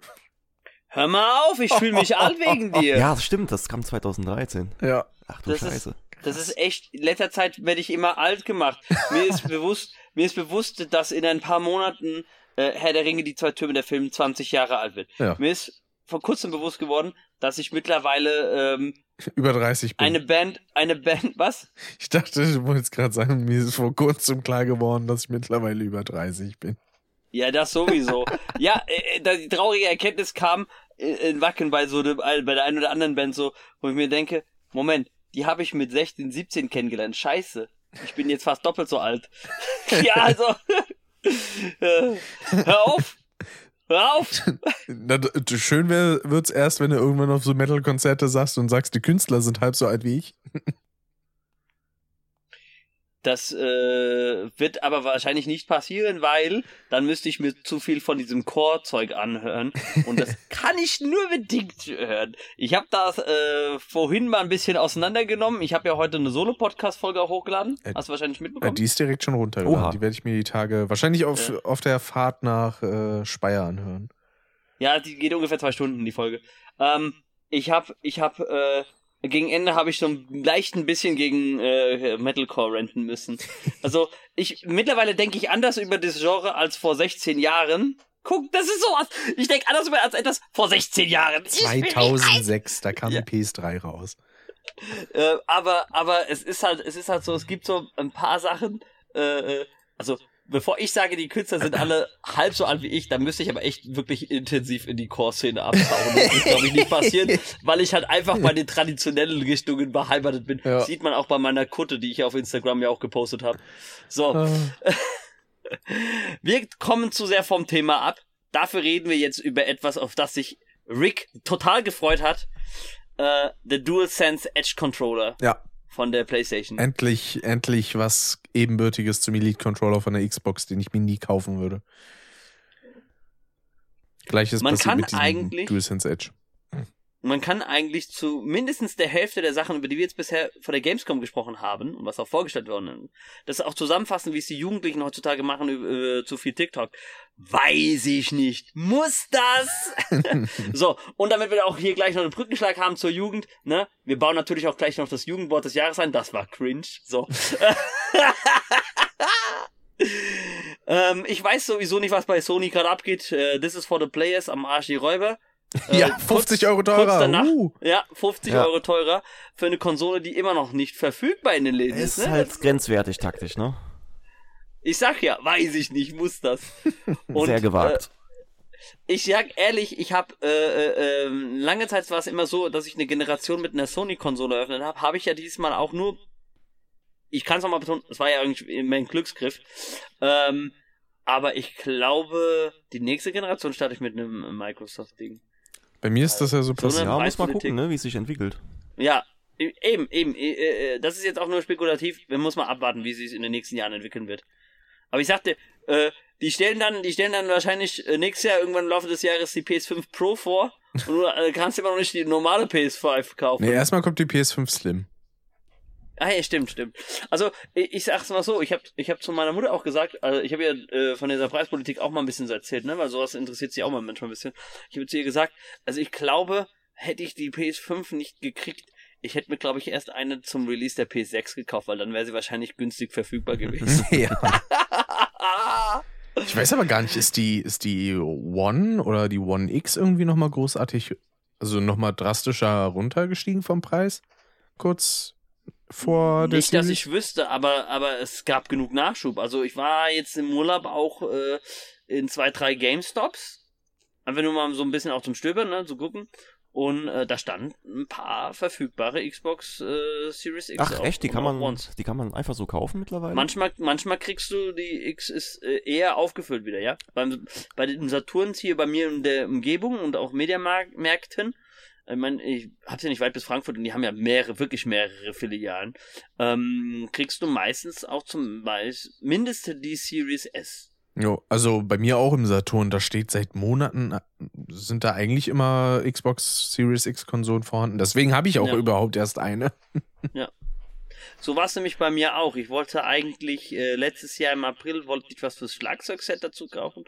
Hör mal auf, ich fühle mich alt wegen dir. Ja, das stimmt, das kam 2013. Ja. Ach du Das ist- Scheiße. Das ist echt, in letzter Zeit werde ich immer alt gemacht. Mir ist bewusst, mir ist bewusst, dass in ein paar Monaten äh, Herr der Ringe, die zwei Türme der Film 20 Jahre alt wird. Ja. Mir ist vor kurzem bewusst geworden, dass ich mittlerweile ähm, Über 30 bin. eine Band, eine Band, was? ich dachte, du wolltest gerade sagen, mir ist vor kurzem klar geworden, dass ich mittlerweile über 30 bin. Ja, das sowieso. ja, äh, da die traurige Erkenntnis kam äh, in Wacken bei so bei der einen oder anderen Band so, wo ich mir denke, Moment, die habe ich mit 16, 17 kennengelernt. Scheiße. Ich bin jetzt fast doppelt so alt. ja, also. äh, hör auf. Hör auf. Na, schön wird's erst, wenn du irgendwann auf so Metal-Konzerte sagst und sagst, die Künstler sind halb so alt wie ich. Das äh, wird aber wahrscheinlich nicht passieren, weil dann müsste ich mir zu viel von diesem Core-Zeug anhören. Und das kann ich nur bedingt hören. Ich habe das äh, vorhin mal ein bisschen auseinandergenommen. Ich habe ja heute eine Solo-Podcast-Folge hochgeladen. Äh, Hast du wahrscheinlich Ja, mitbekommen? die ist direkt schon runtergeladen. Oha. Die werde ich mir die Tage wahrscheinlich auf, auf der Fahrt nach äh, Speyer anhören. Ja, die geht ungefähr zwei Stunden, die Folge. Ähm, ich hab, ich hab, äh, gegen Ende habe ich so ein leicht ein bisschen gegen äh, Metalcore renten müssen. Also, ich, mittlerweile denke ich anders über das Genre als vor 16 Jahren. Guck, das ist sowas. Ich denke anders über als etwas vor 16 Jahren. Ich bin nicht 2006, da kam Ja. die PS3 raus. äh, aber, aber es ist halt, es ist halt so, es gibt so ein paar Sachen, äh, äh, also, bevor ich sage, die Künstler sind alle halb so alt wie ich, dann müsste ich aber echt wirklich intensiv in die Core-Szene abtauchen. Das wird, glaube ich, nicht passieren, weil ich halt einfach bei den traditionellen Richtungen beheimatet bin. Ja. Sieht man auch bei meiner Kutte, die ich auf Instagram ja auch gepostet habe. So, Äh, wir kommen zu sehr vom Thema ab. Dafür reden wir jetzt über etwas, auf das sich Rick total gefreut hat. Äh, der DualSense Edge Controller ja, von der PlayStation. endlich, endlich was ebenbürtiges zum Elite Controller von der Xbox, den ich mir nie kaufen würde. Gleiches Man passiert kann mit eigentlich- DualSense Edge. Man kann eigentlich zu mindestens der Hälfte der Sachen, über die wir jetzt bisher vor der Gamescom gesprochen haben und was auch vorgestellt worden ist, das auch zusammenfassen, wie es die Jugendlichen heutzutage machen äh, zu viel TikTok. Weiß ich nicht. Muss das? so, und damit wir auch hier gleich noch einen Brückenschlag haben zur Jugend, ne? Wir bauen natürlich auch gleich noch das Jugendwort des Jahres ein. Das war cringe. So. ähm, ich weiß sowieso nicht, was bei Sony gerade abgeht. Äh, This is for the players am Arsch die Räuber. Äh, ja, 50 Euro kurz teurer. danach, Uh. ja, 50 Ja. Euro teurer für eine Konsole, die immer noch nicht verfügbar in den Läden ist. Ist Ne? halt grenzwertig taktisch, ne? Ich sag ja, weiß ich nicht, muss das. Und, Sehr gewagt. Äh, ich sag ehrlich, ich habe äh, äh, ähm, lange Zeit war es immer so, dass ich eine Generation mit einer Sony-Konsole eröffnet habe. Habe ich ja diesmal auch nur. Ich kann es nochmal betonen, es war ja irgendwie mein Glücksgriff. Ähm, aber ich glaube, die nächste Generation starte ich mit einem Microsoft-Ding. Bei mir ist das ja so passiert. Ja, muss mal gucken, ne, wie es sich entwickelt. Ja, e- eben, eben. äh, äh, Das ist jetzt auch nur spekulativ. Wir muss mal abwarten, wie sich in den nächsten Jahren entwickeln wird. Aber ich sagte, äh, die stellen dann, die stellen dann wahrscheinlich äh, nächstes Jahr irgendwann im Laufe des Jahres die PS5 Pro vor und du äh, kannst immer noch nicht die normale PS5 kaufen. Nee, erstmal kommt die PS5 Slim. Ah, ja, stimmt, stimmt. Also, ich, ich sag's mal so, ich hab, ich hab zu meiner Mutter auch gesagt, also ich habe ja äh, von dieser Preispolitik auch mal ein bisschen so erzählt, ne, weil sowas interessiert sie auch mal manchmal ein bisschen. Ich habe zu ihr gesagt, also ich glaube, hätte ich die PS5 nicht gekriegt, ich hätte mir, glaube ich, erst eine zum Release der PS6 gekauft, weil dann wäre sie wahrscheinlich günstig verfügbar gewesen. ja. Ich weiß aber gar nicht, ist die, ist die One oder die One X irgendwie nochmal großartig, also nochmal drastischer runtergestiegen vom Preis? Kurz vor der Nicht, dass Series? ich wüsste, aber, aber es gab genug Nachschub. Also ich war jetzt im Urlaub auch äh, in zwei, drei GameStops. Einfach nur mal so ein bisschen auch zum Stöbern, ne, zu gucken. Und äh, da standen ein paar verfügbare Xbox äh, Series X. Ach echt, die kann man, Ones. die kann man einfach so kaufen mittlerweile? Manchmal, manchmal kriegst du die X ist äh, eher aufgefüllt wieder, ja. Beim, bei den Saturns hier bei mir in der Umgebung und auch Mediamärkten, ich meine, ich hab's ja nicht weit bis Frankfurt und die haben ja mehrere, wirklich mehrere Filialen, ähm, kriegst du meistens auch zum Beispiel mindestens die Series S. Jo, also bei mir auch im Saturn, da steht seit Monaten, äh, sind da eigentlich immer Xbox Series X Konsolen vorhanden. Deswegen habe ich auch Ja. überhaupt erst eine. So war es nämlich bei mir auch. Ich wollte eigentlich äh, letztes Jahr im April wollte ich was fürs Schlagzeugset dazu kaufen.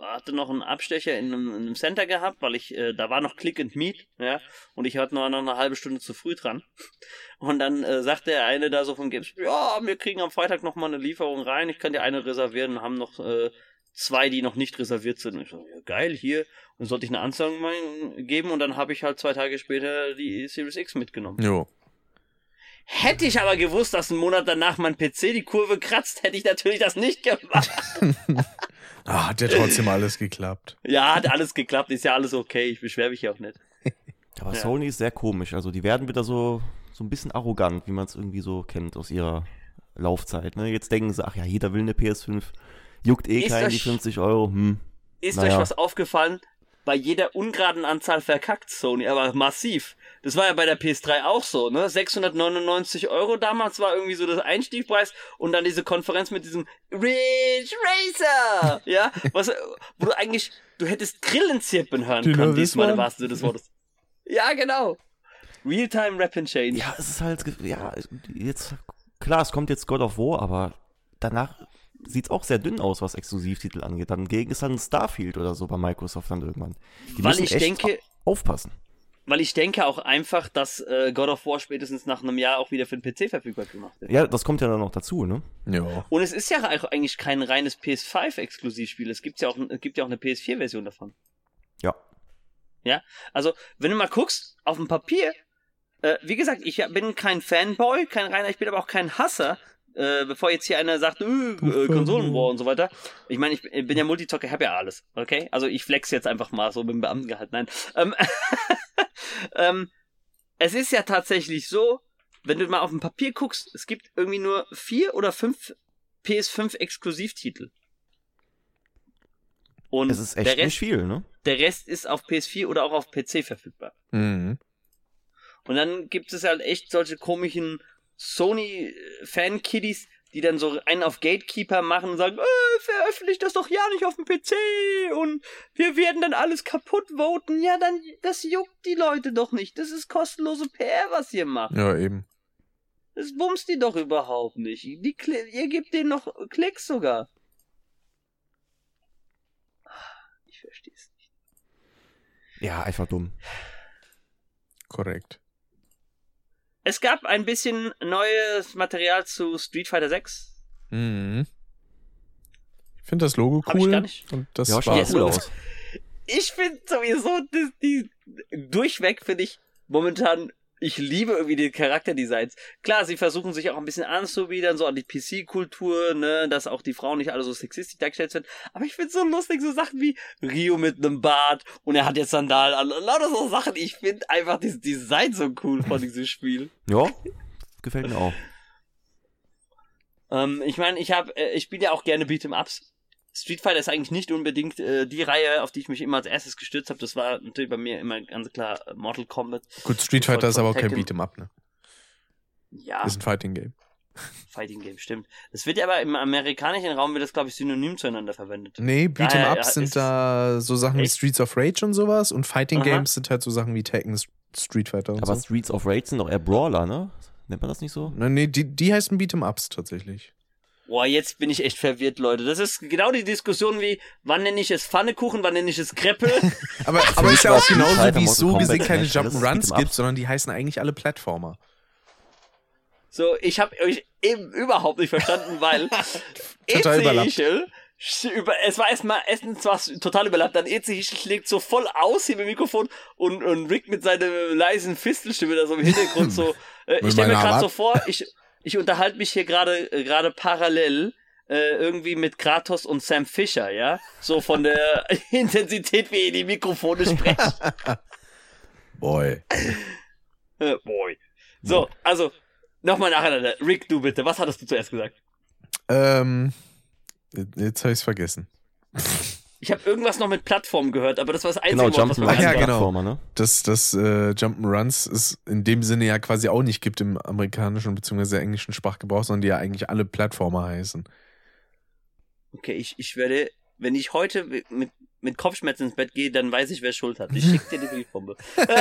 Hatte noch einen Abstecher in einem, in einem Center gehabt, weil ich, äh, da war noch Click and Meet, ja, und ich hatte noch, noch eine halbe Stunde zu früh dran. Und dann äh, sagte der eine da so vom Games, ja, wir kriegen am Freitag noch mal eine Lieferung rein, ich kann dir eine reservieren und haben noch äh, zwei, die noch nicht reserviert sind. Ich so, ja, geil, hier. Und sollte ich eine mal geben und dann habe ich halt zwei Tage später die Series X mitgenommen. Jo. Hätte ich aber gewusst, dass ein Monat danach mein PC die Kurve kratzt, hätte ich natürlich das nicht gemacht. Ah, hat ja trotzdem alles geklappt. Ja, hat alles geklappt, ist ja alles okay, ich beschwere mich ja auch nicht. Aber Ja. Sony ist sehr komisch. Also die werden wieder so, so ein bisschen arrogant, wie man es irgendwie so kennt aus ihrer Laufzeit. Ne? Jetzt denken sie, ach ja, jeder will eine PS5. Juckt eh Ist keinen die euch- 50 Euro. Hm. Ist Naja. euch was aufgefallen? Bei jeder ungeraden Anzahl verkackt Sony, aber massiv. Das war ja bei der PS3 auch so, ne? 699 Euro damals war irgendwie so das Einstiegpreis und dann diese Konferenz mit diesem Ridge Racer, ja? Was, wo du eigentlich, du hättest Grillen zirpen hören können, diesmal im wahrsten Sinne des Wortes. Ja, genau. Real-Time Rap and Change. Ja, es ist halt, ja, jetzt, klar, es kommt jetzt God of War, aber danach sieht's auch sehr dünn aus, was Exklusivtitel angeht. Dann gegen ist dann Starfield oder so bei Microsoft dann irgendwann. Die Weil müssen ich echt denke, aufpassen. weil ich denke auch einfach, dass äh, God of War spätestens nach einem Jahr auch wieder für den PC verfügbar gemacht wird. Ja, das kommt ja dann noch dazu, ne? Jo. Und es ist ja auch eigentlich kein reines PS5-Exklusivspiel. Es gibt ja auch, es gibt ja auch eine PS4-Version davon. Ja. Ja, also wenn du mal guckst, auf dem Papier, äh, wie gesagt, ich bin kein Fanboy, kein reiner, ich bin aber auch kein Hasser. Äh, bevor jetzt hier einer sagt, äh, äh, Konsolenwar und so weiter. Ich meine, ich bin ja Multizocker, ich habe ja alles, okay? Also ich flex jetzt einfach mal so mit dem Beamtengehalt. Nein. Ähm, ähm, es ist ja tatsächlich so, wenn du mal auf dem Papier guckst, es gibt irgendwie nur vier oder fünf PS5 Exklusivtitel. Und Es ist echt der, nicht Rest, viel, ne? der Rest ist auf PS4 oder auch auf PC verfügbar. Mhm. Und dann gibt es halt echt solche komischen Sony-Fan-Kiddies, die dann so einen auf Gatekeeper machen und sagen, äh, veröffentlicht das doch ja nicht auf dem PC und wir werden dann alles kaputt voten. Ja, dann, das juckt die Leute doch nicht. Das ist kostenlose PR, was ihr macht. Ja, eben. Das bumst die doch überhaupt nicht. Die, ihr gebt denen noch Klicks sogar. Ich verstehe es nicht. Ja, einfach dumm. Korrekt. Es gab ein bisschen neues Material zu Street Fighter 6. Mhm. Ich finde das Logo Hab ich cool. gar nicht. Und das ja, Ja, cool aus. Ich finde sowieso, die, die durchweg finde ich momentan ich liebe irgendwie die Charakterdesigns. Klar, sie versuchen sich auch ein bisschen anzubiedern, so an die PC-Kultur, ne, dass auch die Frauen nicht alle so sexistisch dargestellt sind. Aber ich find's so lustig, so Sachen wie Rio mit einem Bart und er hat jetzt Sandalen an. Lauter so Sachen. Ich find einfach dieses Design so cool von diesem Spiel. Ja, gefällt mir auch. Ähm, ich meine, ich habe, äh, ich spiele ja auch gerne Beat'em-Ups. Street Fighter ist eigentlich nicht unbedingt äh, die Reihe, auf die ich mich immer als erstes gestürzt habe. Das war natürlich bei mir immer ganz klar äh, Mortal Kombat. Gut, Street Fighter ist aber auch kein. Beat'em Up, ne? Ja, Ist ein Fighting Game. Fighting Game, stimmt. Das wird ja aber im amerikanischen Raum wird das, glaube ich, synonym zueinander verwendet. Nee, Beat'em Ups ja, sind da so Sachen wie Echt? Streets of Rage und sowas und Fighting Aha. Games sind halt so Sachen wie Tekken, Street Fighter und Aber so. Streets of Rage sind doch eher Brawler, ne? Nennt man das nicht so? Na, nee, die, die heißen Beat'em Ups tatsächlich. Boah, jetzt bin ich echt verwirrt, Leute. Das ist genau die Diskussion wie, wann nenne ich es Pfannekuchen, wann nenne ich es Kreppel? Aber, aber ist ja auch genauso, wie es so gesehen keine Jump'n'Runs gibt, sondern die heißen eigentlich alle Plattformer. So, ich habe euch eben überhaupt nicht verstanden, weil Total über, es war erstmal, erstens war es total überlappt, dann Eze Hischel schlägt so voll aus hier mit dem Mikrofon und, und Rick mit seiner leisen Fistelstimme da so im Hintergrund so, äh, ich stelle mir gerade so vor, ich, ich unterhalte mich hier gerade, äh, gerade parallel, äh, irgendwie mit Kratos und Sam Fisher, ja? So von der Intensität, wie ihr die Mikrofone sprecht. Boy. Äh, boy. So, also, nochmal nacheinander. Rick, du bitte, was hattest du zuerst gesagt? Ähm, jetzt habe ich's vergessen. Ich habe irgendwas noch mit Plattform gehört, aber das war das einzige Genau, Wort, was mir Ach ja, genau. Plattformer, ne? Dass das äh, Jump'n'Runs es in dem Sinne ja quasi auch nicht gibt im amerikanischen bzw. englischen Sprachgebrauch, sondern die ja eigentlich alle Plattformer heißen. Okay, ich, ich werde, wenn ich heute mit, mit Kopfschmerzen ins Bett gehe, dann weiß ich, wer Schuld hat. Ich schick dir die Briefbombe.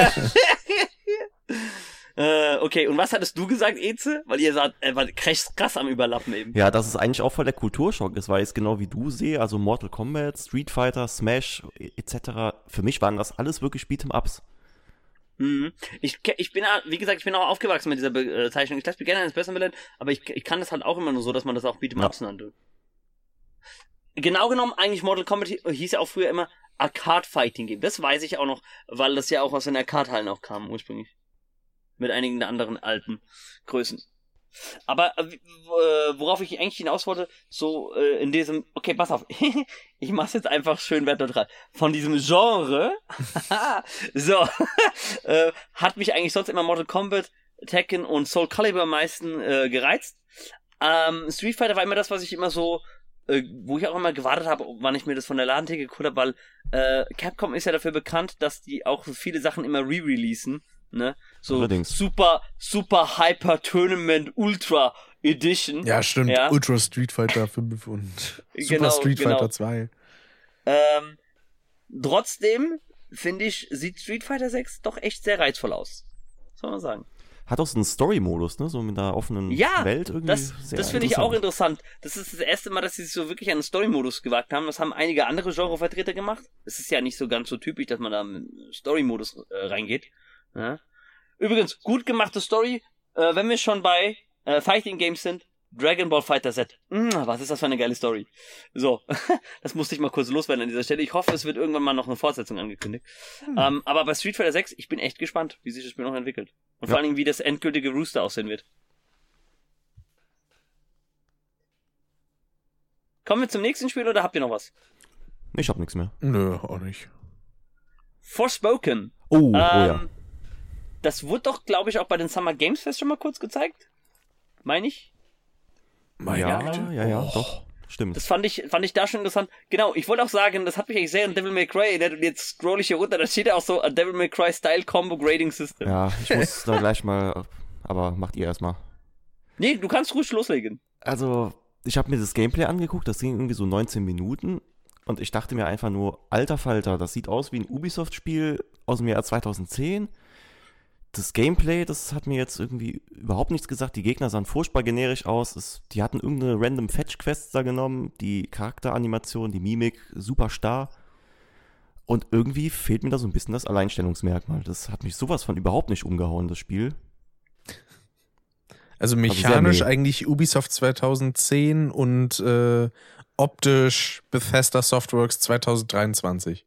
äh, okay, und was hattest du gesagt, Eze? Weil ihr sagt, er war krass, krass am Überlappen eben. Ja, das ist eigentlich auch voll der Kulturschock ist, weil ich es genau wie du sehe, also Mortal Kombat, Street Fighter, Smash e- etc. Für mich waren das alles wirklich Beat'em-Ups. Mhm. Ich, ich bin, ja- wie gesagt, ich bin auch aufgewachsen mit dieser Bezeichnung. Ich lasse mich gerne eines Besseren belehren, aber ich, ich kann das halt auch immer nur so, dass man das auch Beat'em Ups nannte. Genau genommen, eigentlich Mortal Kombat hi- hieß ja auch früher immer Arcade Fighting Game. Das weiß ich auch noch, weil das ja auch aus den Arcade-Hallen auch kam, ursprünglich. Mit einigen der anderen alten Größen. Aber äh, äh, worauf ich eigentlich hinaus wollte, so äh, in diesem, okay, pass auf, ich mach's jetzt einfach schön wertneutral. Von diesem Genre, so, äh, hat mich eigentlich sonst immer Mortal Kombat, Tekken und Soul Calibur am meisten äh, gereizt. Ähm, Street Fighter war immer das, was ich immer so, äh, wo ich auch immer gewartet habe, wann ich mir das von der Ladentheke geholt habe, weil äh, Capcom ist ja dafür bekannt, dass die auch viele Sachen immer re-releasen. Ne? So Allerdings. Super, Super Hyper Tournament Ultra Edition. Ja, stimmt. Ja. Ultra Street Fighter 5 und Super Genau, Street genau. Fighter 2. Ähm, trotzdem finde ich, sieht Street Fighter 6 doch echt sehr reizvoll aus. Soll man sagen. Hat auch so einen Story-Modus, ne? So mit einer offenen Ja, Welt irgendwie. Das, das finde ich auch interessant. interessant. Das ist das erste Mal, dass sie sich so wirklich an den Story-Modus gewagt haben. Das haben einige andere Genrevertreter gemacht. Es ist ja nicht so ganz so typisch, dass man da im Story-Modus äh, reingeht. Ja. Übrigens, gut gemachte Story. Äh, wenn wir schon bei äh, Fighting Games sind, Dragon Ball Fighter Z. Mm, was ist das für eine geile Story? So, das musste ich mal kurz loswerden an dieser Stelle. Ich hoffe, es wird irgendwann mal noch eine Fortsetzung angekündigt. Ähm, aber bei Street Fighter 6, ich bin echt gespannt, wie sich das Spiel noch entwickelt. Und vor Ja. allen Dingen, wie das endgültige Rooster aussehen wird. Kommen wir zum nächsten Spiel oder habt ihr noch was? Ich hab nichts mehr. Nö, auch nicht. Forspoken. Oh, oh ähm, ja. Das wurde doch, glaube ich, auch bei den Summer Games Fest schon mal kurz gezeigt. Meine ich? Meine Ja, Güte. ja, ja, doch. Stimmt. Das fand ich, fand ich da schon interessant. Genau, ich wollte auch sagen, das hat mich eigentlich sehr an Devil May Cry erinnert und jetzt scroll ich hier runter, da steht ja auch so a Devil May Cry Style Combo Grading System. Ja, ich muss da gleich mal, aber macht ihr erstmal. Nee, du kannst ruhig loslegen. Also, ich habe mir das Gameplay angeguckt, das ging irgendwie so 19 Minuten und ich dachte mir einfach nur, alter Falter, das sieht aus wie ein Ubisoft-Spiel aus dem Jahr 2010. Das Gameplay, das hat mir jetzt irgendwie überhaupt nichts gesagt. Die Gegner sahen furchtbar generisch aus. Es, die hatten irgendeine random Fetch-Quest da genommen. Die Charakteranimation, die Mimik, super starr. Und irgendwie fehlt mir da so ein bisschen das Alleinstellungsmerkmal. Das hat mich sowas von überhaupt nicht umgehauen, das Spiel. Also sehr mechanisch eigentlich Ubisoft 2010 und äh, optisch Bethesda Softworks 2023.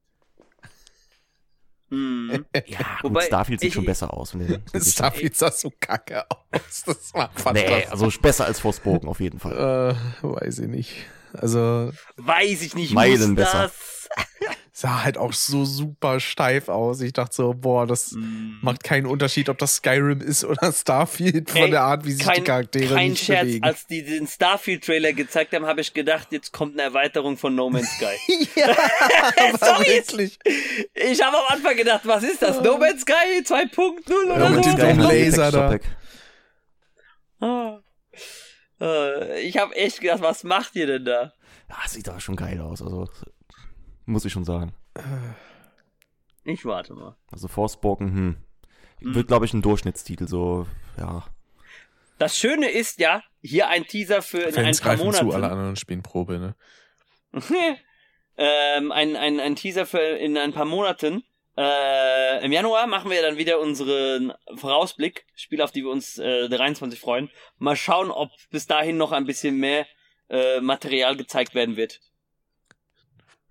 Mhm. Ja, Wobei, gut, Starfield sieht ich- schon besser aus. Gesichtern. Starfield sah so kacke aus. Das war nee, fantastisch. also besser als Forspoken auf jeden Fall. Äh, weiß ich nicht. Also, Weiß ich nicht, Meilen muss besser. das? sah halt auch so super steif aus. Ich dachte so, boah, das Mhm. macht keinen Unterschied, ob das Skyrim ist oder Starfield von Ey, der Art, wie sich die kein, Charaktere kein nicht Scherz, bewegen. als die den Starfield-Trailer gezeigt haben, habe ich gedacht, jetzt kommt eine Erweiterung von No Man's Sky. ja, aber Sorry. wirklich. ich habe am Anfang gedacht, was ist das? No Man's Sky 2.0 oder Ja, mit so? noch ein Laser da. Ah. Äh, Ich habe echt gedacht, was macht ihr denn da? Ja, sieht aber schon geil aus. Also muss ich schon sagen. Ich warte mal. Also Forspoken, hm. Mhm. Wird, glaube ich, ein Durchschnittstitel, so, ja. Das Schöne ist ja, hier ein Teaser für in ein Fans paar greifen zu, alle Monaten. anderen spielen Probe, ne? ähm, ein, ein, ein Teaser für in ein paar Monaten. Äh, Im Januar machen wir dann wieder unseren Vorausblick, Spiele, auf die wir uns äh, 23 freuen. Mal schauen, ob bis dahin noch ein bisschen mehr äh, Material gezeigt werden wird.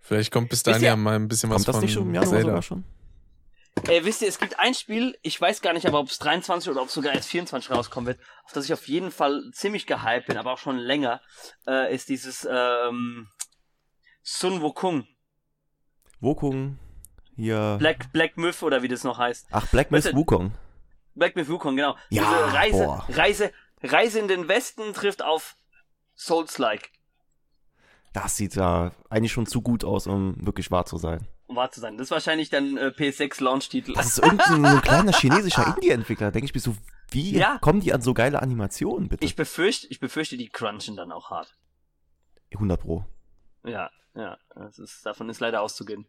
Vielleicht kommt bis dahin ja mal ein bisschen was Kommt das von nicht schon im Januar Zelda. sogar schon? Äh, wisst ihr, es gibt ein Spiel, ich weiß gar nicht, aber ob es 23 oder ob es sogar erst 24 rauskommen wird, auf das ich auf jeden Fall ziemlich gehypt bin, aber auch schon länger, äh, ist dieses ähm, Sun Wukong, Wukong, hier. Black, Black Myth oder wie das noch heißt. Ach, Black Myth Weißt du- Wukong. Black Myth Wukong, genau. Ja, Diese Reise, boah. Reise, Reise in den Westen trifft auf Souls-like, Das sieht ja eigentlich schon zu gut aus, um wirklich wahr zu sein. um wahr zu sein. Das ist wahrscheinlich dann äh, PS6 Launch-Titel. Das ist irgendein so ein kleiner chinesischer Indie-Entwickler. Denke ich mir so, wie Ja. kommen die an so geile Animationen, bitte? Ich befürchte, ich befürchte, die crunchen dann auch hart. 100 Pro. Ja, ja, ist, davon ist leider auszugehen.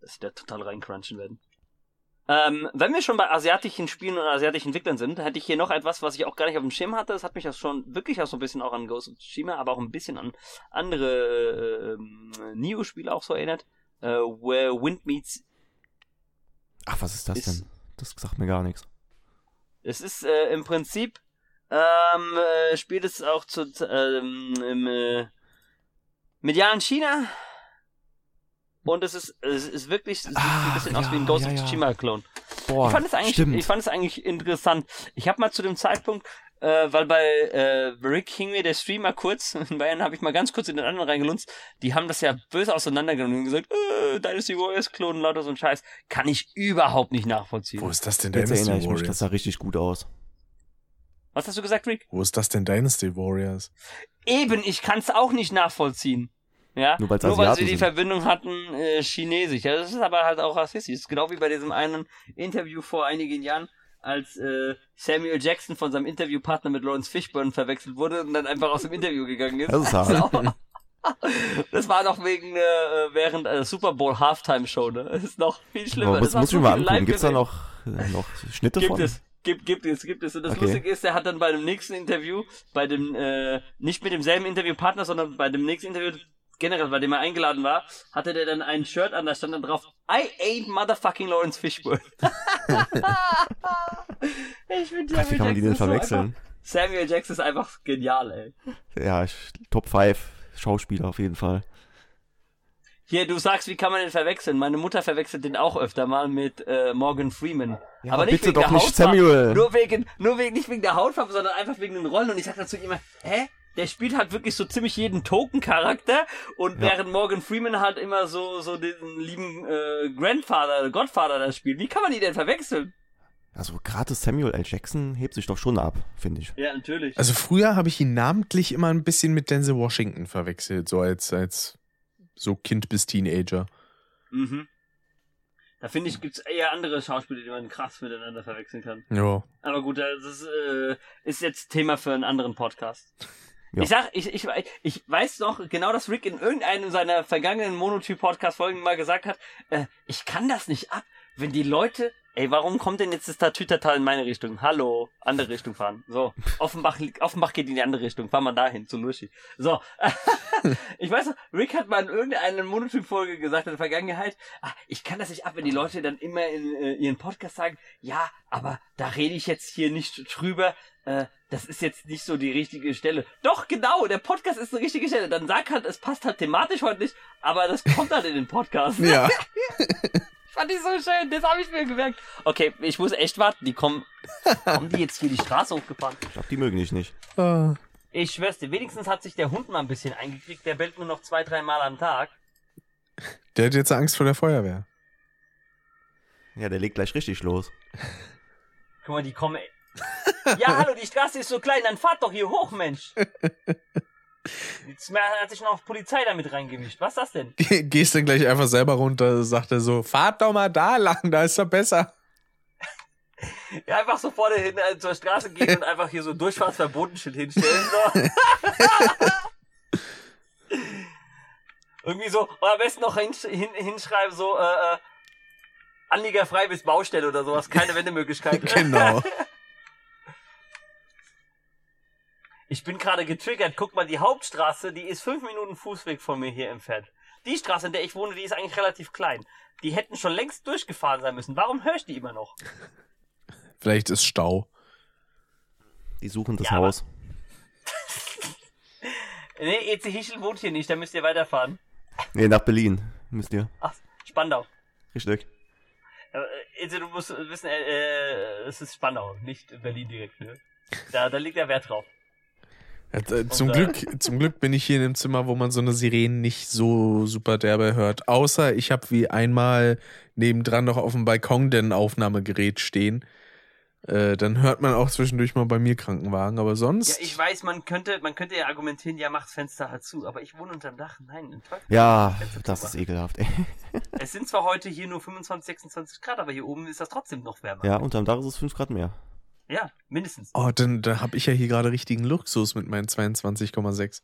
Dass sie da total reincrunchen werden. Ähm, wenn wir schon bei asiatischen Spielen und asiatischen Entwicklern sind, hätte ich hier noch etwas, was ich auch gar nicht auf dem Schirm hatte. Das hat mich auch schon wirklich auch so ein bisschen auch an Ghost of Tsushima, aber auch ein bisschen an andere äh, Neo-Spiele auch so erinnert. Äh, Where Wind Meets. Ach, was ist das Ist- denn? Das sagt mir gar nichts. Es ist äh, im Prinzip ähm, äh, spielt es auch zu ähm, im äh, medialen China. Und es ist, es ist wirklich, es sieht ein Ach, bisschen aus ja, wie ein Ghost ja, of. Tsushima-Klon. Boah, Ich fand es eigentlich, stimmt. ich fand es eigentlich interessant. Ich habe mal zu dem Zeitpunkt, äh, weil bei äh, Rick hing mir der Streamer kurz, in Bayern habe ich mal ganz kurz in den anderen reingelunzt, die haben das ja böse auseinandergenommen und gesagt, äh, Dynasty Warriors klonen, lauter so ein Scheiß. Kann ich überhaupt nicht nachvollziehen. Wo ist das denn Jetzt Dynasty erinnere ich mich, das Warriors? sah richtig gut aus. Was hast du gesagt, Rick? Wo ist das denn Dynasty Warriors? Eben, ich kann es auch nicht nachvollziehen. Ja, Nur Nur weil sie die sind. Verbindung hatten, äh, chinesisch. Ja, das ist aber halt auch rassistisch. Das ist genau wie bei diesem einen Interview vor einigen Jahren, als äh, Samuel Jackson von seinem Interviewpartner mit Lawrence Fishburne verwechselt wurde und dann einfach aus dem Interview gegangen ist. Das ist hart. auch- Das war noch wegen äh, während äh, Super Bowl Halftime Show, ne? Das ist noch viel schlimmer. Aber Das muss ich mir mal angucken. Gibt's da gesehen. noch, äh, noch Schnitte Gibt von? es, gibt, gibt es, gibt es. Und das Okay. Lustige ist, er hat dann bei dem nächsten Interview, bei dem, äh, nicht mit demselben Interviewpartner, sondern bei dem nächsten Interview, generell, bei dem er eingeladen war, hatte der dann ein Shirt an, da stand dann drauf, I ain't motherfucking Lawrence Fishburne. ich finde Ach, wie kann man die denn verwechseln? Samuel Jackson ist einfach genial, ey. Ja, ich, Top 5 Schauspieler auf jeden Fall. Hier, du sagst, wie kann man den verwechseln? Meine Mutter verwechselt den auch öfter mal mit äh, Morgan Freeman. Ja, aber nicht bitte wegen doch der nicht Hautfarbe. Samuel. Nur wegen, nur wegen, nicht wegen der Hautfarbe, sondern einfach wegen den Rollen. Und ich sag dazu immer, hä? Der spielt halt wirklich so ziemlich jeden Token-Charakter und Ja. während Morgan Freeman halt immer so, so den lieben äh, Grandfather, Godfather da spielt. Wie kann man die denn verwechseln? Also gerade Samuel L. Jackson hebt sich doch schon ab, finde ich. Ja, natürlich. Also früher habe ich ihn namentlich immer ein bisschen mit Denzel Washington verwechselt, so als, als so Kind bis Teenager. Mhm. Da finde ich, gibt's eher andere Schauspieler, die man krass miteinander verwechseln kann. Ja. Aber gut, das ist, äh, ist jetzt Thema für einen anderen Podcast. Ja. Ich sag, ich, ich, ich weiß noch genau, dass Rick in irgendeinem seiner vergangenen Monotyp-Podcast-Folgen mal gesagt hat, äh, ich kann das nicht ab, wenn die Leute, ey, warum kommt denn jetzt das Tatütata in meine Richtung? Hallo, andere Richtung fahren. So, Offenbach, Offenbach geht in die andere Richtung, fahr mal dahin, zu Nuschi. So, ich weiß noch, Rick hat mal in irgendeiner Monotyp-Folge gesagt in der Vergangenheit, ah, ich kann das nicht ab, wenn die Leute dann immer in äh, ihren Podcast sagen, ja, aber da rede ich jetzt hier nicht drüber, äh, das ist jetzt nicht so die richtige Stelle. Doch, genau, der Podcast ist die richtige Stelle. Dann sag halt, es passt halt thematisch heute nicht, aber das kommt halt in den Podcast. Ja. Fand ich so schön, das habe ich mir gemerkt. Okay, ich muss echt warten, die kommen. kommen die jetzt hier die Straße hochgefahren? Ich glaube, die mögen dich nicht. Ah. Ich schwör's dir, wenigstens hat sich der Hund mal ein bisschen eingekriegt, der bellt nur noch zwei, drei Mal am Tag. Der hat jetzt Angst vor der Feuerwehr. Ja, der legt gleich richtig los. Guck mal, die kommen. Ja, hallo, die Straße ist so klein, dann fahrt doch hier hoch, Mensch. Jetzt hat sich noch Polizei damit reingemischt. Was ist das denn? Ge- Gehst dann gleich einfach selber runter, sagt er so, fahrt doch mal da lang, da ist doch besser. Ja, einfach so vorne hin äh, zur Straße gehen und einfach hier so Durchfahrtsverbotenschild hinstellen. So. Irgendwie so, und am besten noch hinsch hin, hinschreiben, so, äh, äh, Anliegerfrei bis Baustelle oder sowas, keine Wendemöglichkeit. Genau. Ich bin gerade getriggert. Guck mal, die Hauptstraße, die ist fünf Minuten Fußweg von mir hier entfernt. Die Straße, in der ich wohne, die ist eigentlich relativ klein. Die hätten schon längst durchgefahren sein müssen. Warum höre ich die immer noch? Vielleicht ist Stau. Die suchen das Ja, Haus. Nee, EC Hichel wohnt hier nicht, da müsst ihr weiterfahren. Nee, nach Berlin müsst ihr. Ach, Spandau. Richtig. Äh, EC, du musst wissen, äh, äh, es ist Spandau, nicht Berlin direkt. Ne? Da, da liegt der Wert drauf. Äh, Zum Und, äh, Glück, zum Glück bin ich hier in einem Zimmer, wo man so eine Sirene nicht so super derbe hört. Außer ich habe wie einmal nebendran noch auf dem Balkon denn ein Aufnahmegerät stehen. Äh, dann hört man auch zwischendurch mal bei mir Krankenwagen, aber Ja, sonst. ich weiß, man könnte, man könnte ja argumentieren, ja, macht's Fenster halt zu, aber ich wohne unterm Dach. Nein, in Teufel. Ja, das ist ekelhaft, ey. Es sind zwar heute hier nur 25, 26 Grad, aber hier oben ist das trotzdem noch wärmer. Ja, unterm Dach ist es 5 Grad mehr. Ja, mindestens. Oh, dann da habe ich ja hier gerade richtigen Luxus mit meinen 22,6.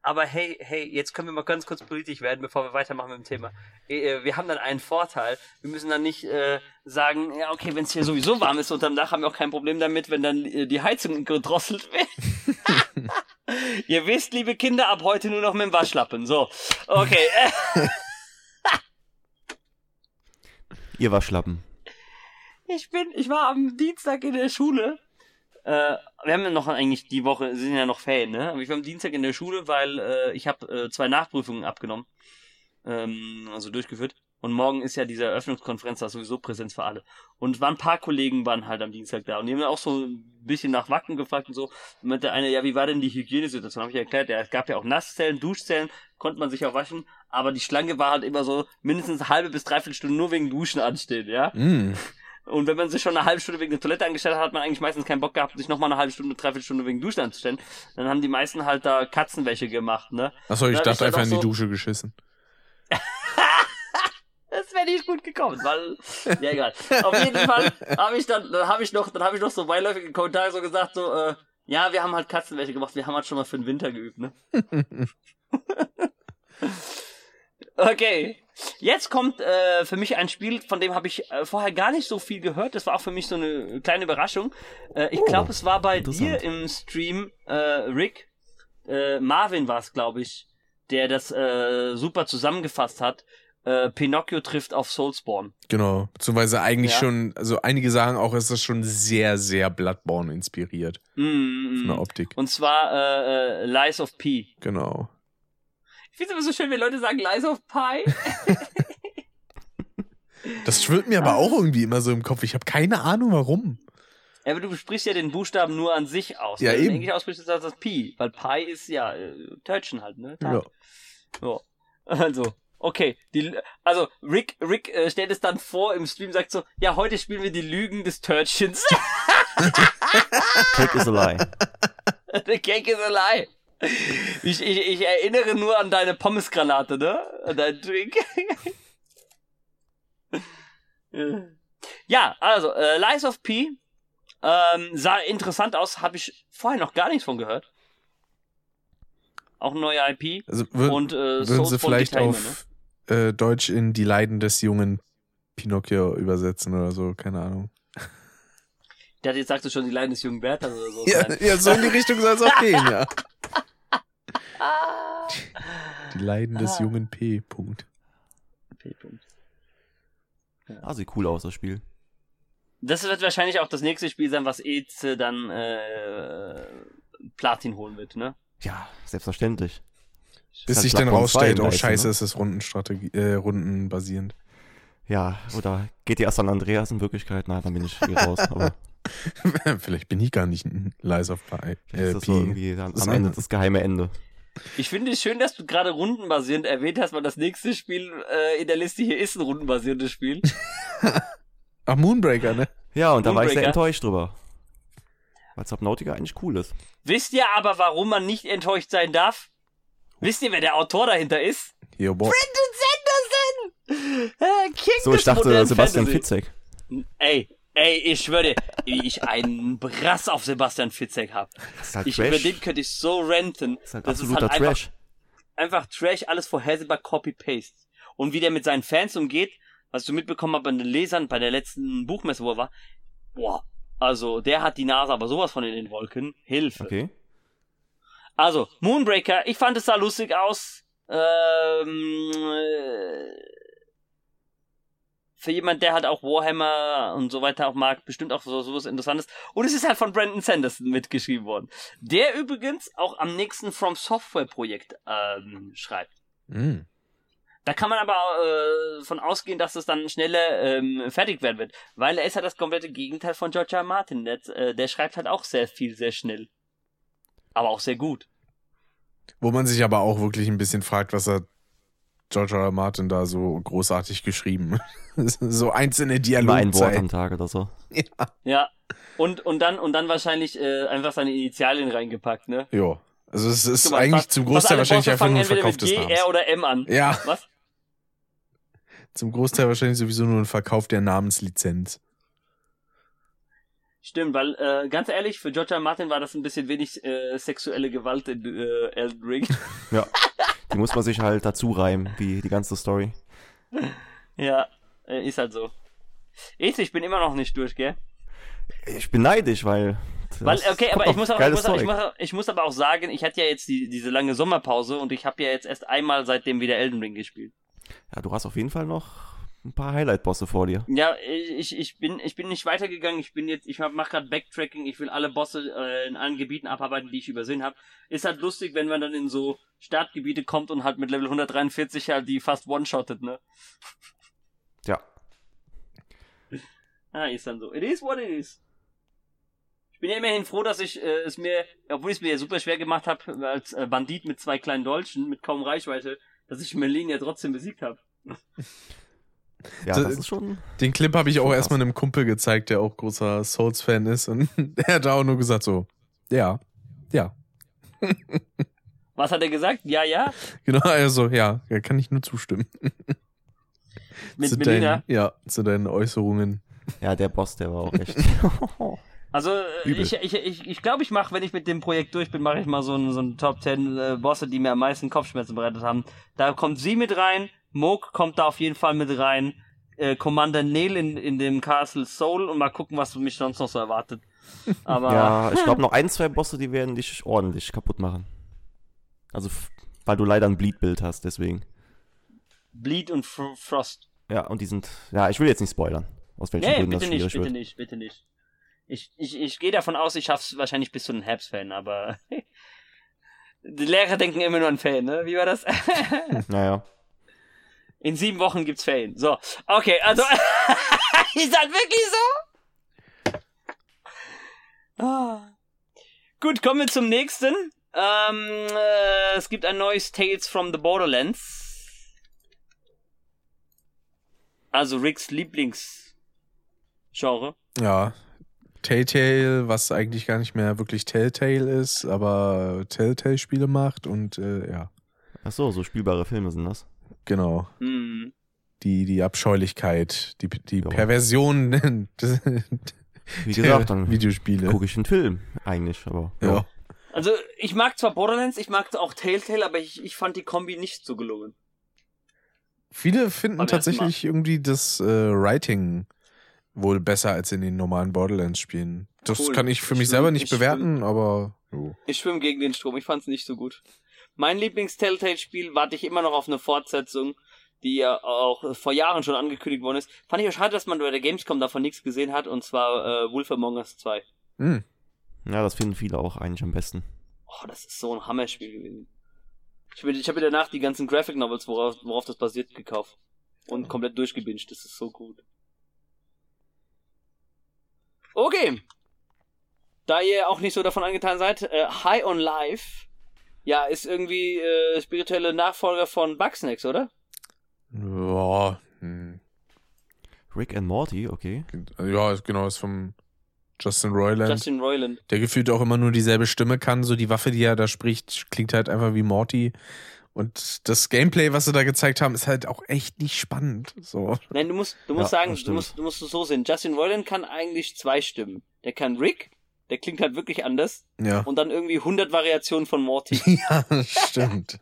Aber hey, hey, jetzt können wir mal ganz kurz politisch werden, bevor wir weitermachen mit dem Thema. Äh, Wir haben dann einen Vorteil. Wir müssen dann nicht äh, sagen, ja, okay, wenn es hier sowieso warm ist unterm Dach, haben wir auch kein Problem damit, wenn dann äh, die Heizung gedrosselt wird. Ihr wisst, liebe Kinder, ab heute nur noch mit dem Waschlappen. So, okay. Äh, Ihr Waschlappen. Ich bin, ich war am Dienstag in der Schule. Äh, wir haben ja noch eigentlich die Woche, sind ja noch Ferien, ne? Aber ich war am Dienstag in der Schule, weil äh, ich habe äh, zwei Nachprüfungen abgenommen. Ähm, also durchgeführt. Und morgen ist ja diese Eröffnungskonferenz, da ist sowieso Präsenz für alle. Und waren ein paar Kollegen waren halt am Dienstag da. Und die haben auch so ein bisschen nach Wacken gefragt und so. Und meinte der eine, ja, wie war denn die Hygienesituation? Habe ich erklärt, ja, es gab ja auch Nasszellen, Duschzellen, konnte man sich auch waschen. Aber die Schlange war halt immer so mindestens eine halbe bis dreiviertel Stunde nur wegen Duschen anstehen, ja. Mm. Und wenn man sich schon eine halbe Stunde wegen der Toilette angestellt hat, hat man eigentlich meistens keinen Bock gehabt, sich nochmal eine halbe Stunde, dreiviertel Stunde wegen Duschen anzustellen. Dann haben die meisten halt da Katzenwäsche gemacht, ne? Achso, ich dachte einfach halt in auch die so- Dusche geschissen. Das wäre nicht gut gekommen, weil ja egal. Auf jeden Fall habe ich dann, dann habe ich noch, dann habe ich noch so beiläufige Kommentare so gesagt so, äh, ja, wir haben halt Katzenwäsche gemacht, wir haben halt schon mal für den Winter geübt, ne? okay, jetzt kommt äh, für mich ein Spiel, von dem habe ich äh, vorher gar nicht so viel gehört. Das war auch für mich so eine kleine Überraschung. Äh, ich Oh, glaube, es war bei dir im Stream, äh, Rick, äh, Marvin war es, glaube ich, der das äh, super zusammengefasst hat. Äh, Pinocchio trifft auf Soulspawn. Genau. Beziehungsweise eigentlich Ja. schon, also einige sagen auch, ist das schon sehr, sehr Bloodborne inspiriert. Mm, Von mm. der Optik. Und zwar äh, äh, Lies of P. Genau. Ich finde es immer so schön, wenn Leute sagen Lies of Pi. Das schwirrt mir aber auch irgendwie immer so im Kopf. Ich habe keine Ahnung warum. Ja, aber du sprichst ja den Buchstaben nur an sich aus. Ja, Wenn du eben. Englisch aussprichst, ist das das Pi. Weil Pi ist ja äh, Törtchen halt, ne? Ja. Ja. Also, okay. Die, also, Rick, Rick äh, stellt es dann vor im Stream, sagt so, ja, heute spielen wir die Lügen des Törtchens. Cake is a lie. The cake is a lie. Ich, ich, ich erinnere nur an deine Pommesgranate, ne? An deinen Drink. ja, also, äh, Lies of P ähm, sah interessant aus, habe ich vorher noch gar nichts von gehört. Auch eine neue IP. Also Und äh, würden sie vielleicht auf äh, Deutsch in die Leiden des jungen Pinocchio übersetzen oder so, keine Ahnung. Ne? Der hat jetzt sagst du schon die Leiden des jungen Berthas oder so. Ja, ja so in die Richtung soll es auch gehen, ja. Ah. Die Leiden des Ah. jungen P. Punkt. P-Punkt. Ah, sieht cool aus, das Spiel. Das wird wahrscheinlich auch das nächste Spiel sein, was Eze dann äh, Platin holen wird, ne? Ja, selbstverständlich. Bis Ist sich halt dann Bloodborne 2 rausstellt, oh nice, scheiße, ne? es ist Rundenstrategie, äh, rundenbasierend. Ja, oder GTA San Andreas in Wirklichkeit? Na, dann bin ich hier raus. Aber Vielleicht bin ich gar nicht ein Lies of Pi. das Äh, ist so Pi. irgendwie dann Das am Ende das geheime Ende. Ich finde es schön, dass du gerade rundenbasierend erwähnt hast, weil das nächste Spiel äh, in der Liste hier ist ein rundenbasierendes Spiel. Ach, Moonbreaker, ne? Ja, und da war ich sehr Moonbreaker. enttäuscht drüber. Weil Subnautica eigentlich cool ist. Wisst ihr aber, warum man nicht enttäuscht sein darf? Wisst ihr, wer der Autor dahinter ist? Hier, boah. Brandon Sanderson! Äh, King So, ich dachte Sebastian Fantasy. Fitzek. Ey, ey, ich schwöre wie ich einen Brass auf Sebastian Fitzek hab. Halt Ich, über den könnte ich so ranten. Das ist halt das ist halt einfach, Trash. einfach Trash, alles vorhersehbar Copy-Paste. Und wie der mit seinen Fans umgeht, was du mitbekommen hast bei den Lesern bei der letzten Buchmesse, wo er war, boah, also der hat die Nase aber sowas von in den Wolken. Hilfe. Okay. Also, Moonbreaker, ich fand es sah lustig aus. Ähm, äh, für jemand, der halt auch Warhammer und so weiter auch mag, bestimmt auch so sowas Interessantes. Und es ist halt von Brandon Sanderson mitgeschrieben worden. Der übrigens auch am nächsten From Software Projekt ähm, schreibt. Hm. Da kann man aber äh, von ausgehen, dass es dann schneller ähm, fertig werden wird. Weil er ist halt das komplette Gegenteil von George R. Martin. Der, äh, der schreibt halt auch sehr viel, sehr schnell. Aber auch sehr gut. Wo man sich aber auch wirklich ein bisschen fragt, was hat George R. R. Martin da so großartig geschrieben. so einzelne Immer ein Wort am Tag oder so. Ja. Und, und dann, und dann wahrscheinlich äh, einfach seine Initialien reingepackt, ne? Ja. Also es ist mal, eigentlich fast- zum Großteil wahrscheinlich einfach nur ein entweder Verkauf mit des G, Namens. R oder M an. Ja, Was? zum Großteil wahrscheinlich sowieso nur ein Verkauf der Namenslizenz. Stimmt, weil, äh, ganz ehrlich, für George R. R. Martin war das ein bisschen wenig äh, sexuelle Gewalt in äh, Elden Ring. Ja. Die muss man sich halt dazu reimen, wie die ganze Story. ja, äh, ist halt so. Ich, ich bin immer noch nicht durch, gell? Ich bin neidisch, weil. Weil, okay, aber ich muss, auch, ich, muss auch, ich, muss, ich muss aber auch sagen, ich hatte ja jetzt die, diese lange Sommerpause und ich habe ja jetzt erst einmal seitdem wieder Elden Ring gespielt. Ja, du hast auf jeden Fall noch ein paar Highlight-Bosse vor dir. Ja, ich, ich bin ich bin nicht weitergegangen. Ich bin jetzt ich mache gerade Backtracking. Ich will alle Bosse äh, in allen Gebieten abarbeiten, die ich übersehen habe. Ist halt lustig, wenn man dann in so Startgebiete kommt und halt mit Level 143 halt die fast one-shottet, ne? Ja. Ah, ist dann so. It is what it is. Ich bin ja immerhin froh, dass ich äh, es mir, obwohl ich es mir ja super schwer gemacht habe, als äh, Bandit mit zwei kleinen Dolchen, mit kaum Reichweite, dass ich Merlin ja trotzdem besiegt habe. Ja, So, das ist schon. Den Clip habe ich auch erstmal einem Kumpel gezeigt, der auch großer Souls-Fan ist. Und der hat auch nur gesagt so, ja, ja. Was hat er gesagt? Ja, ja. Genau, also ja, da kann ich nur zustimmen. Mit zu Melina. deinen, ja, zu deinen Äußerungen. Ja, der Boss, der war auch echt. Also äh, Übel. ich ich ich, ich, glaube, ich mache, wenn ich mit dem Projekt durch bin, mache ich mal so ein, so Top 10 äh, Bosse, die mir am meisten Kopfschmerzen bereitet haben. Da kommt sie mit rein, Moog kommt da auf jeden Fall mit rein, äh, Commander Neil in, in dem Castle Soul und mal gucken, was mich sonst noch so erwartet. Aber ja, ich glaube noch ein, zwei Bosse, die werden dich ordentlich kaputt machen. Also, weil du leider ein Bleed-Bild hast, deswegen. Bleed und Fr Frost. Ja, und die sind. Ja, ich will jetzt nicht spoilern. Aus welchen Nee, Gründen das bitte nicht, schwierig bitte wird. nicht, bitte nicht. Ich, ich, ich gehe davon aus, ich schaff's wahrscheinlich bis zu einem Herbst-Fan, aber die Lehrer denken immer nur an Fan, ne? Wie war das? Naja. In sieben Wochen gibt's Ferien. So, okay, also ist das wirklich so? Ah. Gut, kommen wir zum nächsten. Ähm, äh, es gibt ein neues Tales from the Borderlands. Also Ricks Lieblingsgenre. Ja. Telltale, was eigentlich gar nicht mehr wirklich Telltale ist, aber Telltale-Spiele macht und äh, ja, Ach so, so spielbare Filme sind das. Genau. Hm. Die, die Abscheulichkeit, die, die Ja. Perversion Wie gesagt, dann Videospiele. gucke ich einen Film eigentlich, aber. Ja. Also ich mag zwar Borderlands, ich mag auch Telltale, aber ich, ich fand die Kombi nicht so gelungen. Viele finden Beim tatsächlich irgendwie das äh, Writing wohl besser als in den normalen Borderlands-Spielen. Das Cool. kann ich für mich Ich selber schwimm- nicht ich bewerten, aber jo. Ich schwimme gegen den Strom, ich fand's nicht so gut. Mein Lieblings-Telltale-Spiel warte ich immer noch auf eine Fortsetzung, die ja auch vor Jahren schon angekündigt worden ist. Fand ich auch schade, dass man bei der Gamescom davon nichts gesehen hat, und zwar äh, Wolf Among Us 2. Hm. Ja, das finden viele auch eigentlich am besten. Oh, das ist so ein Hammerspiel gewesen. Ich habe ich hab mir danach die ganzen Graphic Novels, worauf, worauf das basiert, gekauft. und komplett durchgebinged. Das ist so gut. Okay. Da ihr auch nicht so davon angetan seid, äh, High on Life, ja, ist irgendwie äh, spirituelle Nachfolger von Bugsnax, oder? Ja, hm. Rick and Morty, okay. ja, genau, ist vom Justin Roiland. Justin Roiland. der gefühlt auch immer nur dieselbe Stimme kann. So die Waffe, die er da spricht, klingt halt einfach wie Morty. Und das Gameplay, was sie da gezeigt haben, ist halt auch echt nicht spannend. So. Nein, du musst, du musst Ja, sagen, du musst, du musst es so sehen. Justin Roiland kann eigentlich zwei Stimmen. Der kann Rick, der klingt halt wirklich anders. Ja. Und dann irgendwie 100 Variationen von Morty. Ja, stimmt.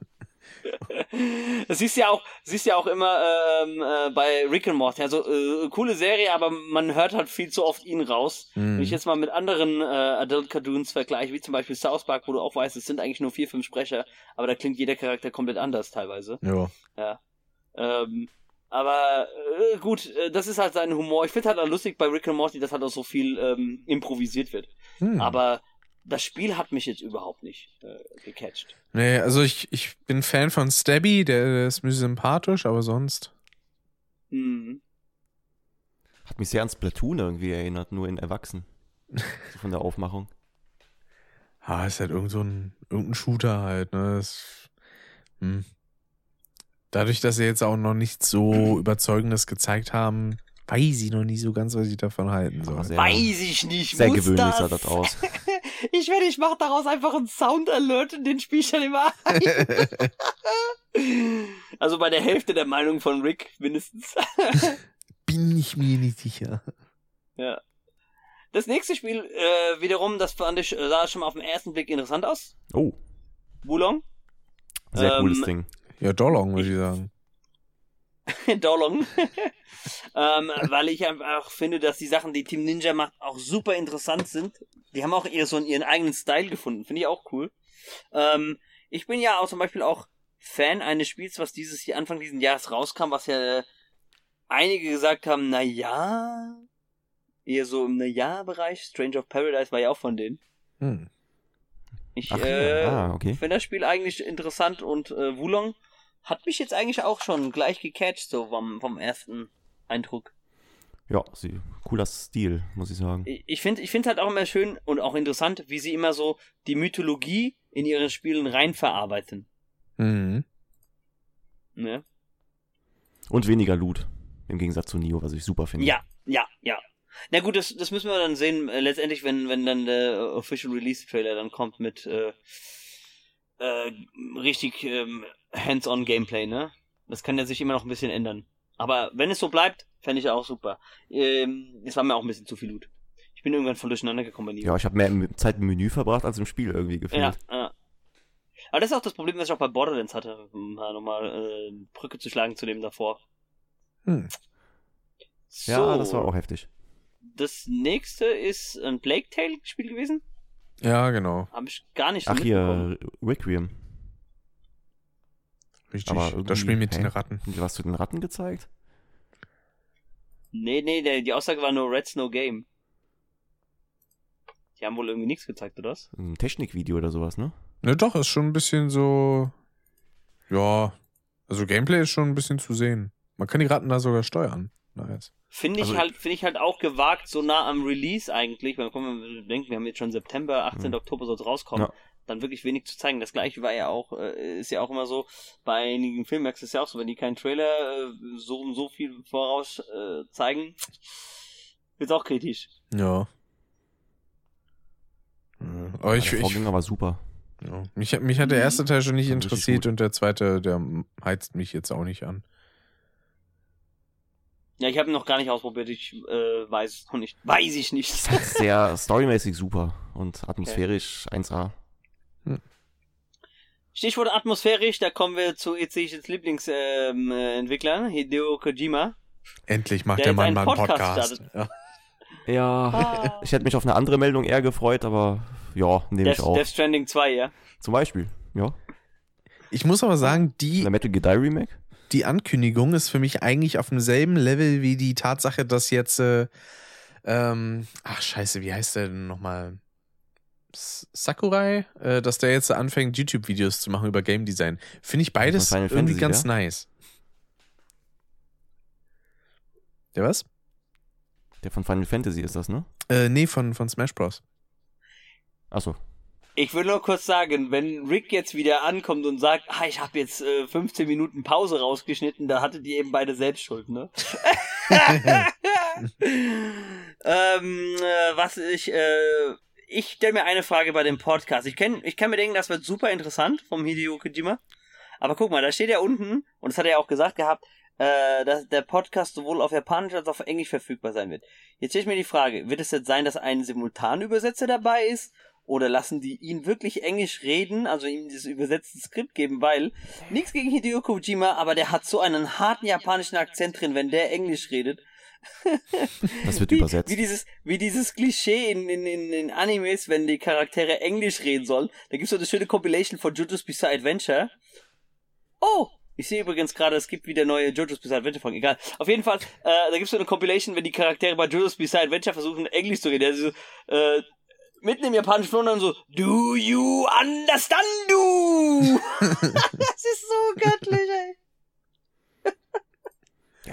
Das siehst du ja auch, siehst ja auch immer ähm, äh, bei Rick and Morty. Also äh, coole Serie, aber man hört halt viel zu oft ihn raus. Hm. Wenn ich jetzt mal mit anderen äh, Adult Cartoons vergleiche, wie zum Beispiel South Park, wo du auch weißt, es sind eigentlich nur vier, fünf Sprecher, aber da klingt jeder Charakter komplett anders teilweise. Ja. Ähm, aber äh, gut, äh, das ist halt sein Humor. Ich finde halt auch lustig bei Rick and Morty, dass halt auch so viel ähm, improvisiert wird. Hm. Aber das Spiel hat mich jetzt überhaupt nicht äh, gecatcht. Nee, also ich, ich bin Fan von Stabby, der, der ist mir sympathisch, aber sonst. Mhm. Hat mich sehr an Splatoon irgendwie erinnert, nur in Erwachsen. so von der Aufmachung. Ah, ist halt irgend so ein, irgendein Shooter halt, ne? Das, hm. Dadurch, dass sie jetzt auch noch nicht so Überzeugendes gezeigt haben, weiß ich noch nicht so ganz, was ich davon halten soll. Sehr, Weiß ich nicht. sehr muss gewöhnlich das? sah das aus. Ich werde, ich mache daraus einfach einen Sound Alert und den spiel ich dann immer ein. also bei der Hälfte der Meinung von Rick mindestens. Bin ich mir nicht sicher. ja. Das nächste Spiel äh, wiederum, das fand ich, äh, sah schon mal auf den ersten Blick interessant aus. Oh, Wulong. sehr Ähm, cooles Ding. Ja, Dolong, würde ich sagen. Dolong. ähm, weil ich einfach finde, dass die Sachen, die Team Ninja macht, auch super interessant sind. Die haben auch ihr, so ihren eigenen Style gefunden. Finde ich auch cool. Ähm, ich bin ja auch zum Beispiel auch Fan eines Spiels, was dieses Jahr, Anfang dieses Jahres rauskam, was ja äh, einige gesagt haben, na ja, eher so im Na-Ja-Bereich. Strange of Paradise war ja auch von denen. Hm. Ich äh, ja, ah, okay. finde das Spiel eigentlich interessant und äh, Wulong hat mich jetzt eigentlich auch schon gleich gecatcht, so vom, vom ersten Eindruck. Ja, sie, cooler Stil, muss ich sagen. Ich- finde ich finde halt auch immer schön und auch interessant, wie sie immer so die Mythologie in ihren Spielen rein verarbeiten. Mhm. Ne? Und weniger Loot. Im Gegensatz zu Nio, was ich super finde. Ja, ja, ja. Na gut, das, das müssen wir dann sehen, äh, letztendlich, wenn, wenn dann der äh, Official Release Trailer dann kommt mit äh, äh, richtig ähm, hands-on Gameplay, ne? Das kann ja sich immer noch ein bisschen ändern. Aber wenn es so bleibt, fände ich auch super. Ähm, es war mir auch ein bisschen zu viel Loot. Ich bin irgendwann voll durcheinander gekommen bei Neo. Ja, ich habe mehr im- Zeit im Menü verbracht als im Spiel irgendwie gefühlt. Ja, ja. Aber das ist auch das Problem, was ich auch bei Borderlands hatte, um da nochmal äh, Brücke zu schlagen zu dem davor. Hm. So, Ja, das war auch heftig. Das nächste ist ein Plague Tale Spiel gewesen. Ja, genau. Habe ich gar nicht so Ach hier, Requiem. Richtig. Aber das Spiel mit hä? den Ratten. Was zu den Ratten gezeigt? Nee, nee, der, die Aussage war nur Red Snow Game. Die haben wohl irgendwie nichts gezeigt, oder was? Ein Technikvideo oder sowas, ne? Ne, doch, ist schon ein bisschen so. Ja. Also Gameplay ist schon ein bisschen zu sehen. Man kann die Ratten da sogar steuern. Nice. Finde ich Also- halt, finde ich halt auch gewagt, so nah am Release eigentlich, weil man wir denken, wir haben jetzt schon September, 18. Mhm. Oktober soll es rauskommen, Ja. Dann wirklich wenig zu zeigen. Das gleiche war ja auch, äh, ist ja auch immer so, bei einigen Filmwerks ist ja auch so, wenn die keinen Trailer äh, so so viel voraus äh, zeigen, wird's auch kritisch. Ja. Ja, Aber ich, der ich, Vorgänger war super. ja. mich, hat- mich hat der erste Teil schon nicht ich interessiert und der zweite, der heizt mich jetzt auch nicht an. Ja, ich habe ihn noch gar nicht ausprobiert, ich äh, weiß es noch nicht. Weiß ich nicht. Sehr storymäßig super und atmosphärisch 1A. Stichwort atmosphärisch, da kommen wir zu ECs Lieblingsentwickler, ähm, äh, Hideo Kojima. Endlich macht Der der, Mann mal einen Podcast Podcast. Ja. Ja, Ah. ich hätte mich auf eine andere Meldung eher gefreut, aber ja, nehme ich auch. Death Stranding 2, ja. Zum Beispiel, ja. Ich muss aber sagen, die, Der Metal Gear Die Remake. die Ankündigung ist für mich eigentlich auf demselben Level wie die Tatsache, dass jetzt, äh, ähm, ach scheiße, wie heißt der denn nochmal? Sakurai, äh, dass der jetzt anfängt, YouTube-Videos zu machen über Game Design. Finde ich beides Final irgendwie Fantasy, ganz ja? nice. Der was? Der von Final Fantasy ist das, ne? Äh, nee, von, von Smash Bros. Achso. Ich will nur kurz sagen, wenn Rick jetzt wieder ankommt und sagt, ah, ich habe jetzt äh, 15 Minuten Pause rausgeschnitten, da hattet ihr eben beide selbst Schuld, ne? ähm, äh, was ich, äh, ich stelle mir eine Frage bei dem Podcast. Ich, kenn, ich kann mir denken, das wird super interessant vom Hideo Kojima. Aber guck mal, da steht ja unten, und das hat er ja auch gesagt gehabt, äh, dass der Podcast sowohl auf Japanisch als auch auf Englisch verfügbar sein wird. Jetzt stelle ich mir die Frage, wird es jetzt sein, dass ein Simultanübersetzer dabei ist? Oder lassen die ihn wirklich Englisch reden, also ihm dieses übersetzte Skript geben, weil nichts gegen Hideo Kojima, aber der hat so einen harten japanischen Akzent drin, wenn der Englisch redet. Das wird wie, übersetzt. Wie dieses, wie dieses Klischee in, in, in, in Animes, wenn die Charaktere Englisch reden sollen. Da gibt's so eine schöne Compilation von JoJo's Bizarre Adventure. Oh! Ich sehe übrigens gerade, es gibt wieder neue JoJo's Bizarre Adventure Folgen. Egal. Auf jeden Fall, äh, da gibt's so eine Compilation, wenn die Charaktere bei JoJo's Bizarre Adventure versuchen, Englisch zu reden. Also, äh, mitten im japanischen Flur dann so, do you understand du? das ist so göttlich, ey.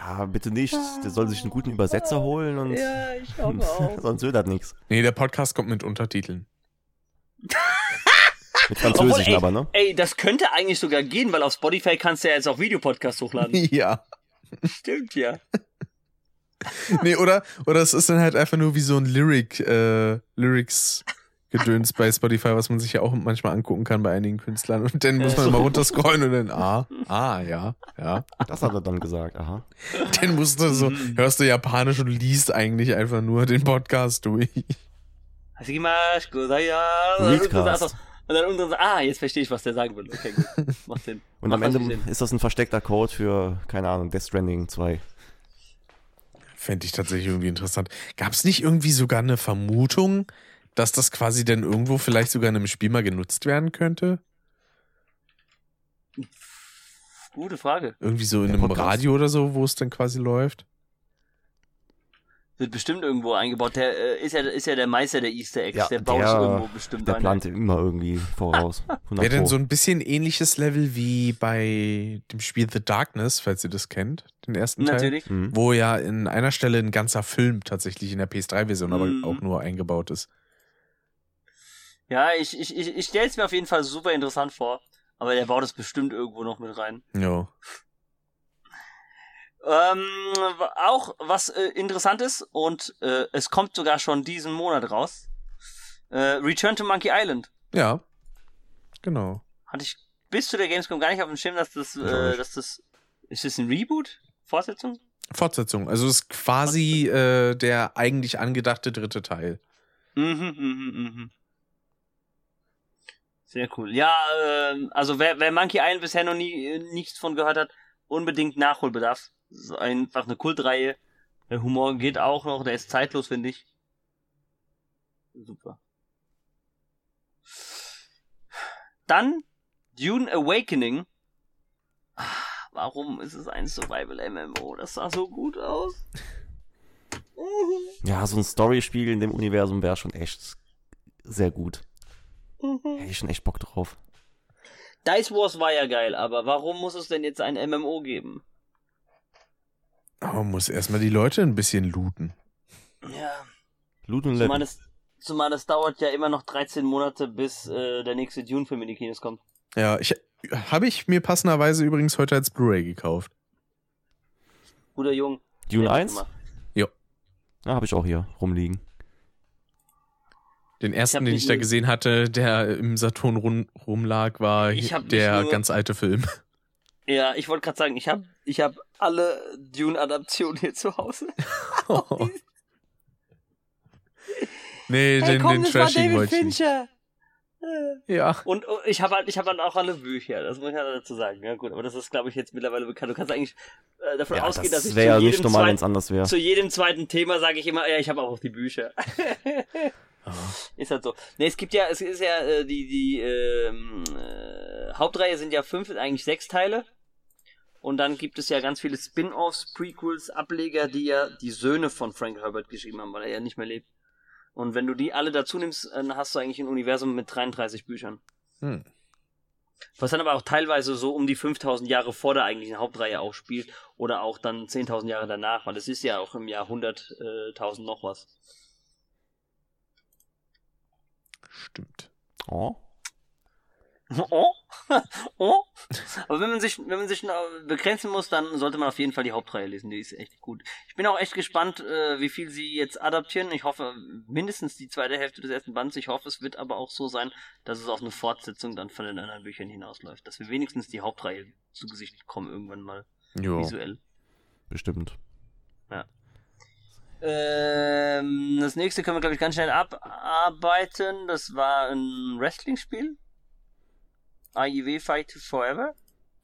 Ja, bitte nicht. Der soll sich einen guten Übersetzer holen und Ja, ich hoffe auch. sonst wird das nichts. Nee, der Podcast kommt mit Untertiteln. Mit Französischen Obwohl, ey, aber, ne? Ey, das könnte eigentlich sogar gehen, weil auf Spotify kannst du ja jetzt auch Videopodcasts hochladen. ja. Stimmt ja. Nee, oder, oder es ist dann halt einfach nur wie so ein Lyric, äh, Lyrics Gedöns bei Spotify, was man sich ja auch manchmal angucken kann bei einigen Künstlern. Und dann muss man immer runterscrollen und dann, ah, ah, ja, ja. Das hat er dann gesagt, aha. Dann musst du so, Mhm. hörst du Japanisch und liest eigentlich einfach nur den Podcast durch. Readcast. Und dann unten so, ah, jetzt verstehe ich, was der sagen will. Okay, gut. Macht Sinn. Und am Ende Sinn. ist das ein versteckter Code für, keine Ahnung, Death Stranding 2. Fände ich tatsächlich irgendwie interessant. Gab es nicht irgendwie sogar eine Vermutung, dass das quasi dann irgendwo vielleicht sogar in einem Spiel mal genutzt werden könnte? Gute Frage. Irgendwie so in Der einem Podcast? Radio oder so, wo es dann quasi läuft? Wird bestimmt irgendwo eingebaut. Der äh, ist ja ist ja der Meister der Easter Eggs. Ja, der baut der- irgendwo bestimmt Der ein. plant immer irgendwie voraus. 100 Wäre denn so ein bisschen ähnliches Level wie bei dem Spiel The Darkness, falls ihr das kennt, den ersten Teil? Natürlich. Mhm. Wo ja in einer Stelle ein ganzer Film tatsächlich in der PS3-Version aber Mhm. auch nur eingebaut ist. Ja, ich, ich, ich, ich stelle es mir auf jeden Fall super interessant vor. Aber der baut es bestimmt irgendwo noch mit rein. Ja. Ähm, auch was äh, interessant ist, und äh, es kommt sogar schon diesen Monat raus. Äh, Return to Monkey Island. Ja. Genau. Hatte ich bis zu der Gamescom gar nicht auf dem Schirm, dass das, äh, dass das. Ist das ein Reboot? Fortsetzung? Fortsetzung. Also es ist quasi äh, der eigentlich angedachte dritte Teil. Mhm, mhm, mhm. Sehr cool. Ja, ähm, also wer, wer Monkey Island bisher noch nie äh, nichts von gehört hat, unbedingt Nachholbedarf. Das ist einfach eine Kultreihe. Der Humor geht auch noch, der ist zeitlos, finde ich. Super. Dann Dune Awakening. Ah, Warum ist es ein Survival-MMO? Das sah so gut aus. Ja, so ein Storyspiel in dem Universum wäre schon echt sehr gut. Hätte ich schon echt Bock drauf. Dice Wars war ja geil, aber warum muss es denn jetzt ein MMO geben? Aber man muss erstmal die Leute ein bisschen looten. Ja, Loot und zumal es, zumal es dauert ja immer noch 13 Monate, bis äh, der nächste Dune-Film in die Kinos kommt. Ja, ich habe ich mir passenderweise übrigens heute als Blu-ray gekauft. Guter Jung. Dune Sehr 1? gemacht. Ja, habe ich auch hier rumliegen. Den ersten, hab den ich da gesehen hatte, der im Saturn rum, rumlag, war Ich der nur- ganz alte Film. Ja, ich wollte gerade sagen, ich habe ich hab alle Dune-Adaptionen hier zu Hause. nee, den, den Trashigen wollte ich nicht. Fincher. Ja. Und oh, ich habe halt, ich habe halt auch alle Bücher, das muss ich halt dazu sagen. Ja gut, aber das ist, glaube ich, jetzt mittlerweile bekannt. Du kannst eigentlich äh, davon Ja, ausgehen, dass das ich wäre ja zu nicht jedem, normal, wenn es zweiten, anders wäre. zu jedem zweiten Thema sage ich immer, ja, ich habe auch die Bücher. Ist halt so. Ne, es gibt ja, es ist ja, äh, die, die ähm, äh, Hauptreihe sind ja fünf, eigentlich sechs Teile. Und dann gibt es ja ganz viele Spin-offs, Prequels, Ableger, die ja die Söhne von Frank Herbert geschrieben haben, weil er ja nicht mehr lebt. Und wenn du die alle dazu nimmst, dann hast du eigentlich ein Universum mit 33 Büchern. Hm. Was dann aber auch teilweise so um die 5000 Jahre vor der eigentlichen Hauptreihe auch spielt oder auch dann 10.000 Jahre danach, weil es ist ja auch im Jahr 100.000 noch was. Stimmt. Oh. Oh, oh. Aber wenn man sich, wenn man sich begrenzen muss, dann sollte man auf jeden Fall die Hauptreihe lesen. Die ist echt gut. Ich bin auch echt gespannt, äh, wie viel sie jetzt adaptieren. Ich hoffe mindestens die zweite Hälfte des ersten Bands. Ich hoffe, es wird aber auch so sein, dass es auf eine Fortsetzung dann von den anderen Büchern hinausläuft. Dass wir wenigstens die Hauptreihe zu Gesicht kommen irgendwann mal Jo. visuell. Bestimmt. Ähm, das nächste können wir, glaube ich, ganz schnell abarbeiten. Das war ein Wrestling-Spiel. AIW Fight Forever.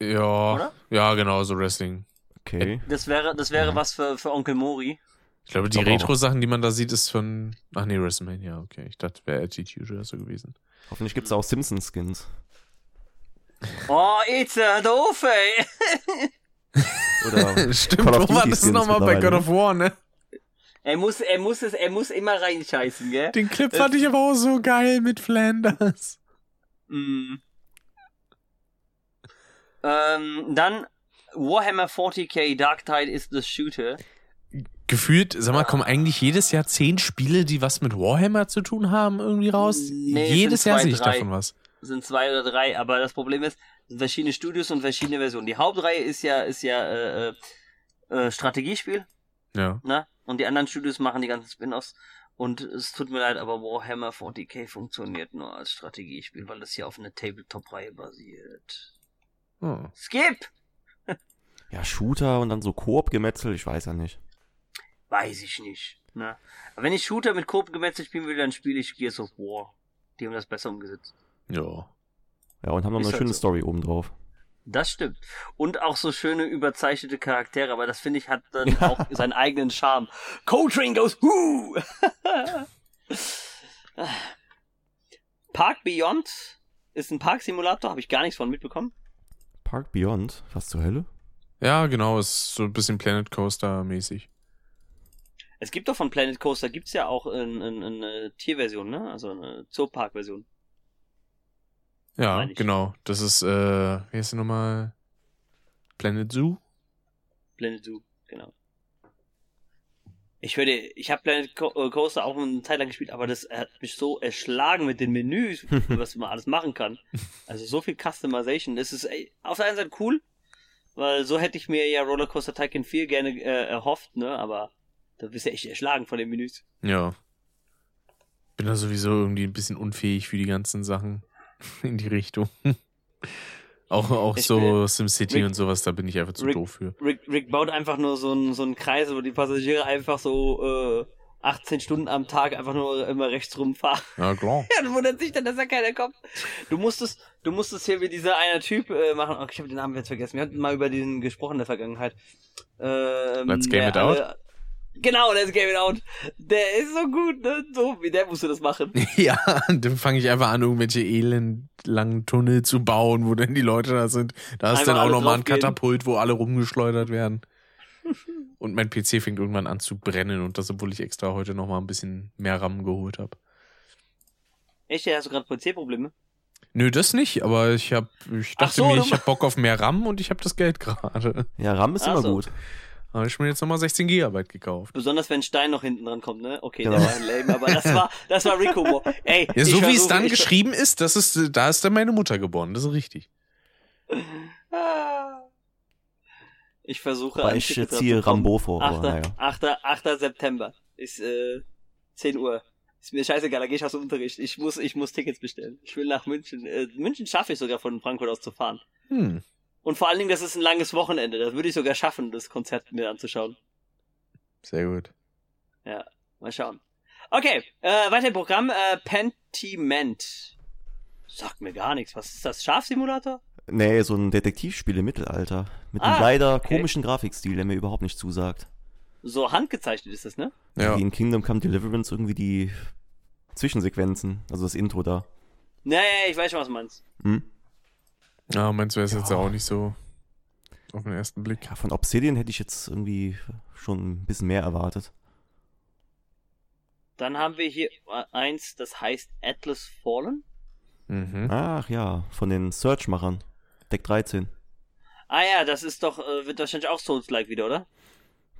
Ja, Oder? ja, genau, so Wrestling. Okay. Das wäre, das wäre Ja. was für, für Onkel Mori. Ich glaube, die Retro-Sachen, die man da sieht, ist von. Ach nee, WrestleMania, okay. Ich dachte, wäre Attitude oder so gewesen. Hoffentlich gibt es auch Simpsons-Skins. Oh, Itze, doof, ey. Oder Stimmt, wo war das nochmal bei God mittlerweile, of War, ne? Er muss, er muss es, er muss immer reinscheißen, gell? Den Clip fand ich aber auch so geil mit Flanders. Mm. Ähm, dann Warhammer 40k Dark Tide is the Shooter. Gefühlt, sag mal, kommen eigentlich jedes Jahr zehn Spiele, die was mit Warhammer zu tun haben, irgendwie raus? Nee, es jedes Jahr sehe ich drei. davon was. sind zwei oder drei, aber das Problem ist, es sind verschiedene Studios und verschiedene Versionen. Die Hauptreihe ist ja, ist ja äh, äh, äh, Strategiespiel, Ja. ne? Und die anderen Studios machen die ganzen Spin-offs. Und es tut mir leid, aber Warhammer 40k funktioniert nur als Strategiespiel, weil das hier auf einer Tabletop-Reihe basiert. Oh. Skip! ja, Shooter und dann so Koop-Gemetzel, ich weiß ja nicht. Weiß ich nicht. Ne? Aber wenn ich Shooter mit Coop-Gemetzel spielen will, dann spiele ich Gears of War. Die haben das besser umgesetzt. Ja. Ja, und haben noch Ist eine halt schöne so. Story obendrauf. Das stimmt. Und auch so schöne überzeichnete Charaktere, aber das finde ich hat dann auch seinen eigenen Charme. Coltrane goes whoo! Park Beyond ist ein Parksimulator, habe ich gar nichts von mitbekommen. Park Beyond, was zur Hölle? Ja, genau, ist so ein bisschen Planet Coaster-mäßig. Es gibt doch von Planet Coaster gibt's ja auch in, in, in eine Tierversion, ne? Also eine Zoopark-Version. Ja, genau. Das ist, äh, wie heißt die nochmal? Planet Zoo? Planet Zoo, genau. Ich würde, ich habe Planet Co äh, Coaster auch eine Zeit lang gespielt, aber das hat mich so erschlagen mit den Menüs, was man alles machen kann. Also so viel Customization. Das ist ey, auf der einen Seite cool, weil so hätte ich mir ja Rollercoaster Tycoon 4 gerne äh, erhofft, ne? Aber da bist du echt erschlagen von den Menüs. Ja. Bin da sowieso irgendwie ein bisschen unfähig für die ganzen Sachen in die Richtung. auch auch Ich so SimCity Rick- und sowas, da bin ich einfach zu Rick- doof für. Rick, Rick baut einfach nur so einen so einen Kreis, wo die Passagiere einfach so äh, 18 Stunden am Tag einfach nur immer rechts rumfahren. Ja, klar. Ja, dann wundert sich dann, dass da keiner kommt. Du musstest, du musstest hier wie dieser eine Typ äh, machen. Oh, ich habe den Namen jetzt vergessen. Wir hatten mal über den gesprochen in der Vergangenheit. Ähm, Let's Game It Out? Genau, Let's Game It Out. Der ist so gut, ne? So wie der musste das machen. Ja, dann fange ich einfach an, irgendwelche elendlangen Tunnel zu bauen, wo dann die Leute da sind. Da ist Einfach dann auch nochmal ein. Katapult, wo alle rumgeschleudert werden. Und mein PC fängt irgendwann an zu brennen und das, obwohl ich extra heute nochmal ein bisschen mehr RAM geholt habe. Echt, ja, hast du gerade PC-Probleme? Nö, das nicht, aber ich hab, ich Ach dachte so, mir, du- ich hab Bock auf mehr RAM und ich habe das Geld gerade. Ja, RAM ist Ach immer so. gut. Habe ich mir jetzt nochmal 16 Gigabyte gekauft. Besonders wenn Stein noch hinten dran kommt, ne? Okay, Genau. das war lame, aber das war, das war Rico War. Ey, Ja, so wie es dann geschrieben ist, das ist, da ist dann meine Mutter geboren, das ist richtig. Ah. Ich versuche Weil an ich Tickets jetzt hier ranzukommen. Rambo vor, aber 8. naja. 8. 8. September. Ist äh, 10 Uhr. Ist mir scheißegal, da gehe ich aus dem Unterricht. Ich muss, ich muss Tickets bestellen. Ich will nach München. Äh, München schaffe ich sogar von Frankfurt aus zu fahren. Hm. Und vor allen Dingen, das ist ein langes Wochenende. Das würde ich sogar schaffen, das Konzert mir anzuschauen. Sehr gut. Mal schauen. Okay, äh, weiter im Programm. Äh, Pentiment. Sagt mir gar nichts. Was ist das? Schafsimulator? Nee, so ein Detektivspiel im Mittelalter. Mit Ah, einem leider okay. komischen Grafikstil, der mir überhaupt nicht zusagt. So handgezeichnet ist das, ne? Ja. Wie in Kingdom Come Deliverance irgendwie die Zwischensequenzen, also das Intro da. Naja, ich weiß schon, was du meinst. Hm? Ja, meinst du, wäre es jetzt Ja. auch nicht so auf den ersten Blick? Ja, von Obsidian hätte ich jetzt irgendwie schon ein bisschen mehr erwartet. Dann haben wir hier eins, das heißt Atlas Fallen. Mhm. Ach ja, von den Search-Machern. Deck 13. Ah ja, das ist doch, äh, wird wahrscheinlich auch Souls-like wieder, oder?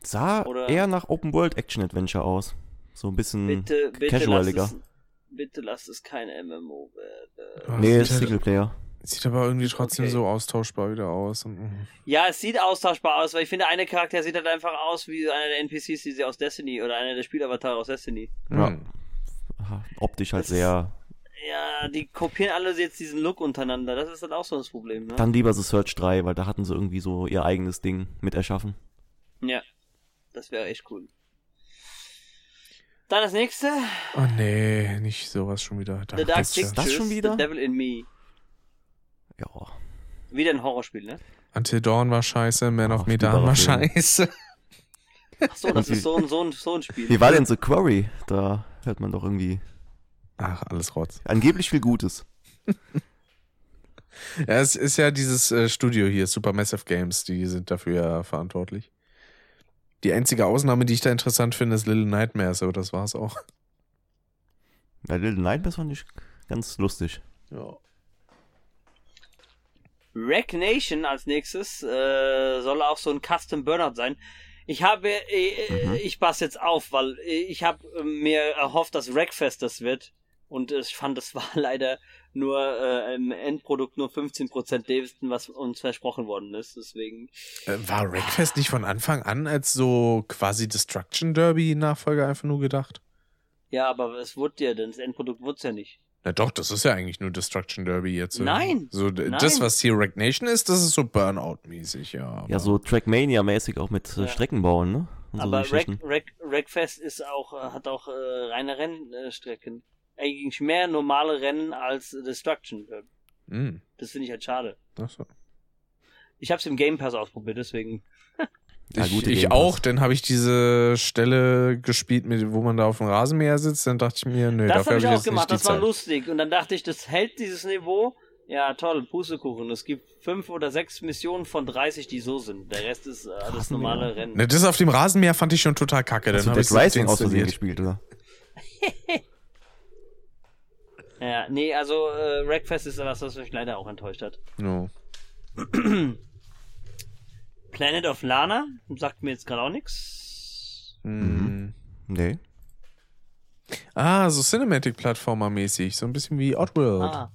Sah Oder- eher nach Open World Action Adventure aus. So ein bisschen Bitte, bitte lass casualiger. es, bitte lass es kein MMO werden. Oh, Nee, ist halt- Singleplayer. Sieht aber irgendwie trotzdem Okay. so austauschbar wieder aus. Und, mhm. Ja, es sieht austauschbar aus, weil ich finde, eine Charakter sieht halt einfach aus wie einer der NPCs, die sie aus Destiny oder einer der Spielavatare aus Destiny. Ja. Mhm. Optisch halt Das- sehr. Ja, die kopieren alle jetzt diesen Look untereinander. Das ist dann auch so das Problem, ne? Dann lieber The Search 3, weil da hatten sie irgendwie so ihr eigenes Ding mit erschaffen. Ja, das wäre echt cool. Dann das nächste. Oh nee, nicht sowas schon wieder. Da The Dark Pictures, das schon wieder? The Devil in Me. Ja. Wieder ein Horrorspiel, ne? Until Dawn war scheiße, Man of Medan war scheiße. Ach so, das ist so ein, so ein, so ein Spiel. Wie war denn The Quarry? Da hört man doch irgendwie Ach, alles Rotz. angeblich viel Gutes. Ja, es ist ja dieses äh, Studio hier, Supermassive Games, die sind dafür ja verantwortlich. Die einzige Ausnahme, die ich da interessant finde, ist Little Nightmares, aber das war's auch. Bei Little Nightmares fand ich ganz lustig. Ja. Wreck Nation als nächstes äh, soll auch so ein Custom Burnout sein. Ich habe, äh, Mhm. ich passe jetzt auf, weil äh, ich habe äh, mir erhofft, dass Wreckfest das wird. Und ich fand, das war leider nur äh, im Endprodukt nur 15% dessen, was uns versprochen worden ist. Deswegen. Äh, War Wreckfest nicht von Anfang an als so quasi Destruction Derby Nachfolger einfach nur gedacht? Ja, aber es wurde ja, denn das Endprodukt wurde es ja nicht. Na doch, das ist ja eigentlich nur Destruction Derby jetzt. Nein, So, nein. das, was hier Wreck Nation ist, das ist so Burnout-mäßig, ja. aber- Ja, so Trackmania-mäßig auch mit äh, Ja. Strecken bauen, ne? Und so aber Geschichten. Wreck, Wreckfest ist auch, äh, hat auch äh, reine Rennstrecken. Eigentlich mehr normale Rennen als Destruction. Hm, Das finde ich halt schade. ach so. Ich habe es im Game Pass ausprobiert, deswegen. Ja, ich ich auch, dann habe ich diese Stelle gespielt, mit, wo man da auf dem Rasenmäher sitzt, dann dachte ich mir, nö, das dafür habe ich hab auch gemacht, das war Zeit. lustig. Und dann dachte ich, das hält dieses Niveau. Ja, toll, Pustekuchen. Es gibt fünf oder sechs Missionen von 30, die so sind. Der Rest ist äh, alles Rasenmäher. normale Rennen. Ne, das auf dem Rasenmäher fand ich schon total kacke. Hast Dann habe ich Rising aus Versehen gespielt, oder? Ja, nee, also äh, Wreckfest ist was, was mich leider auch enttäuscht hat. No. Planet of Lana sagt mir jetzt gerade auch nichts. Hm. Nee. Ah, so Cinematic-Plattformer-mäßig, so ein bisschen wie Oddworld. Ah,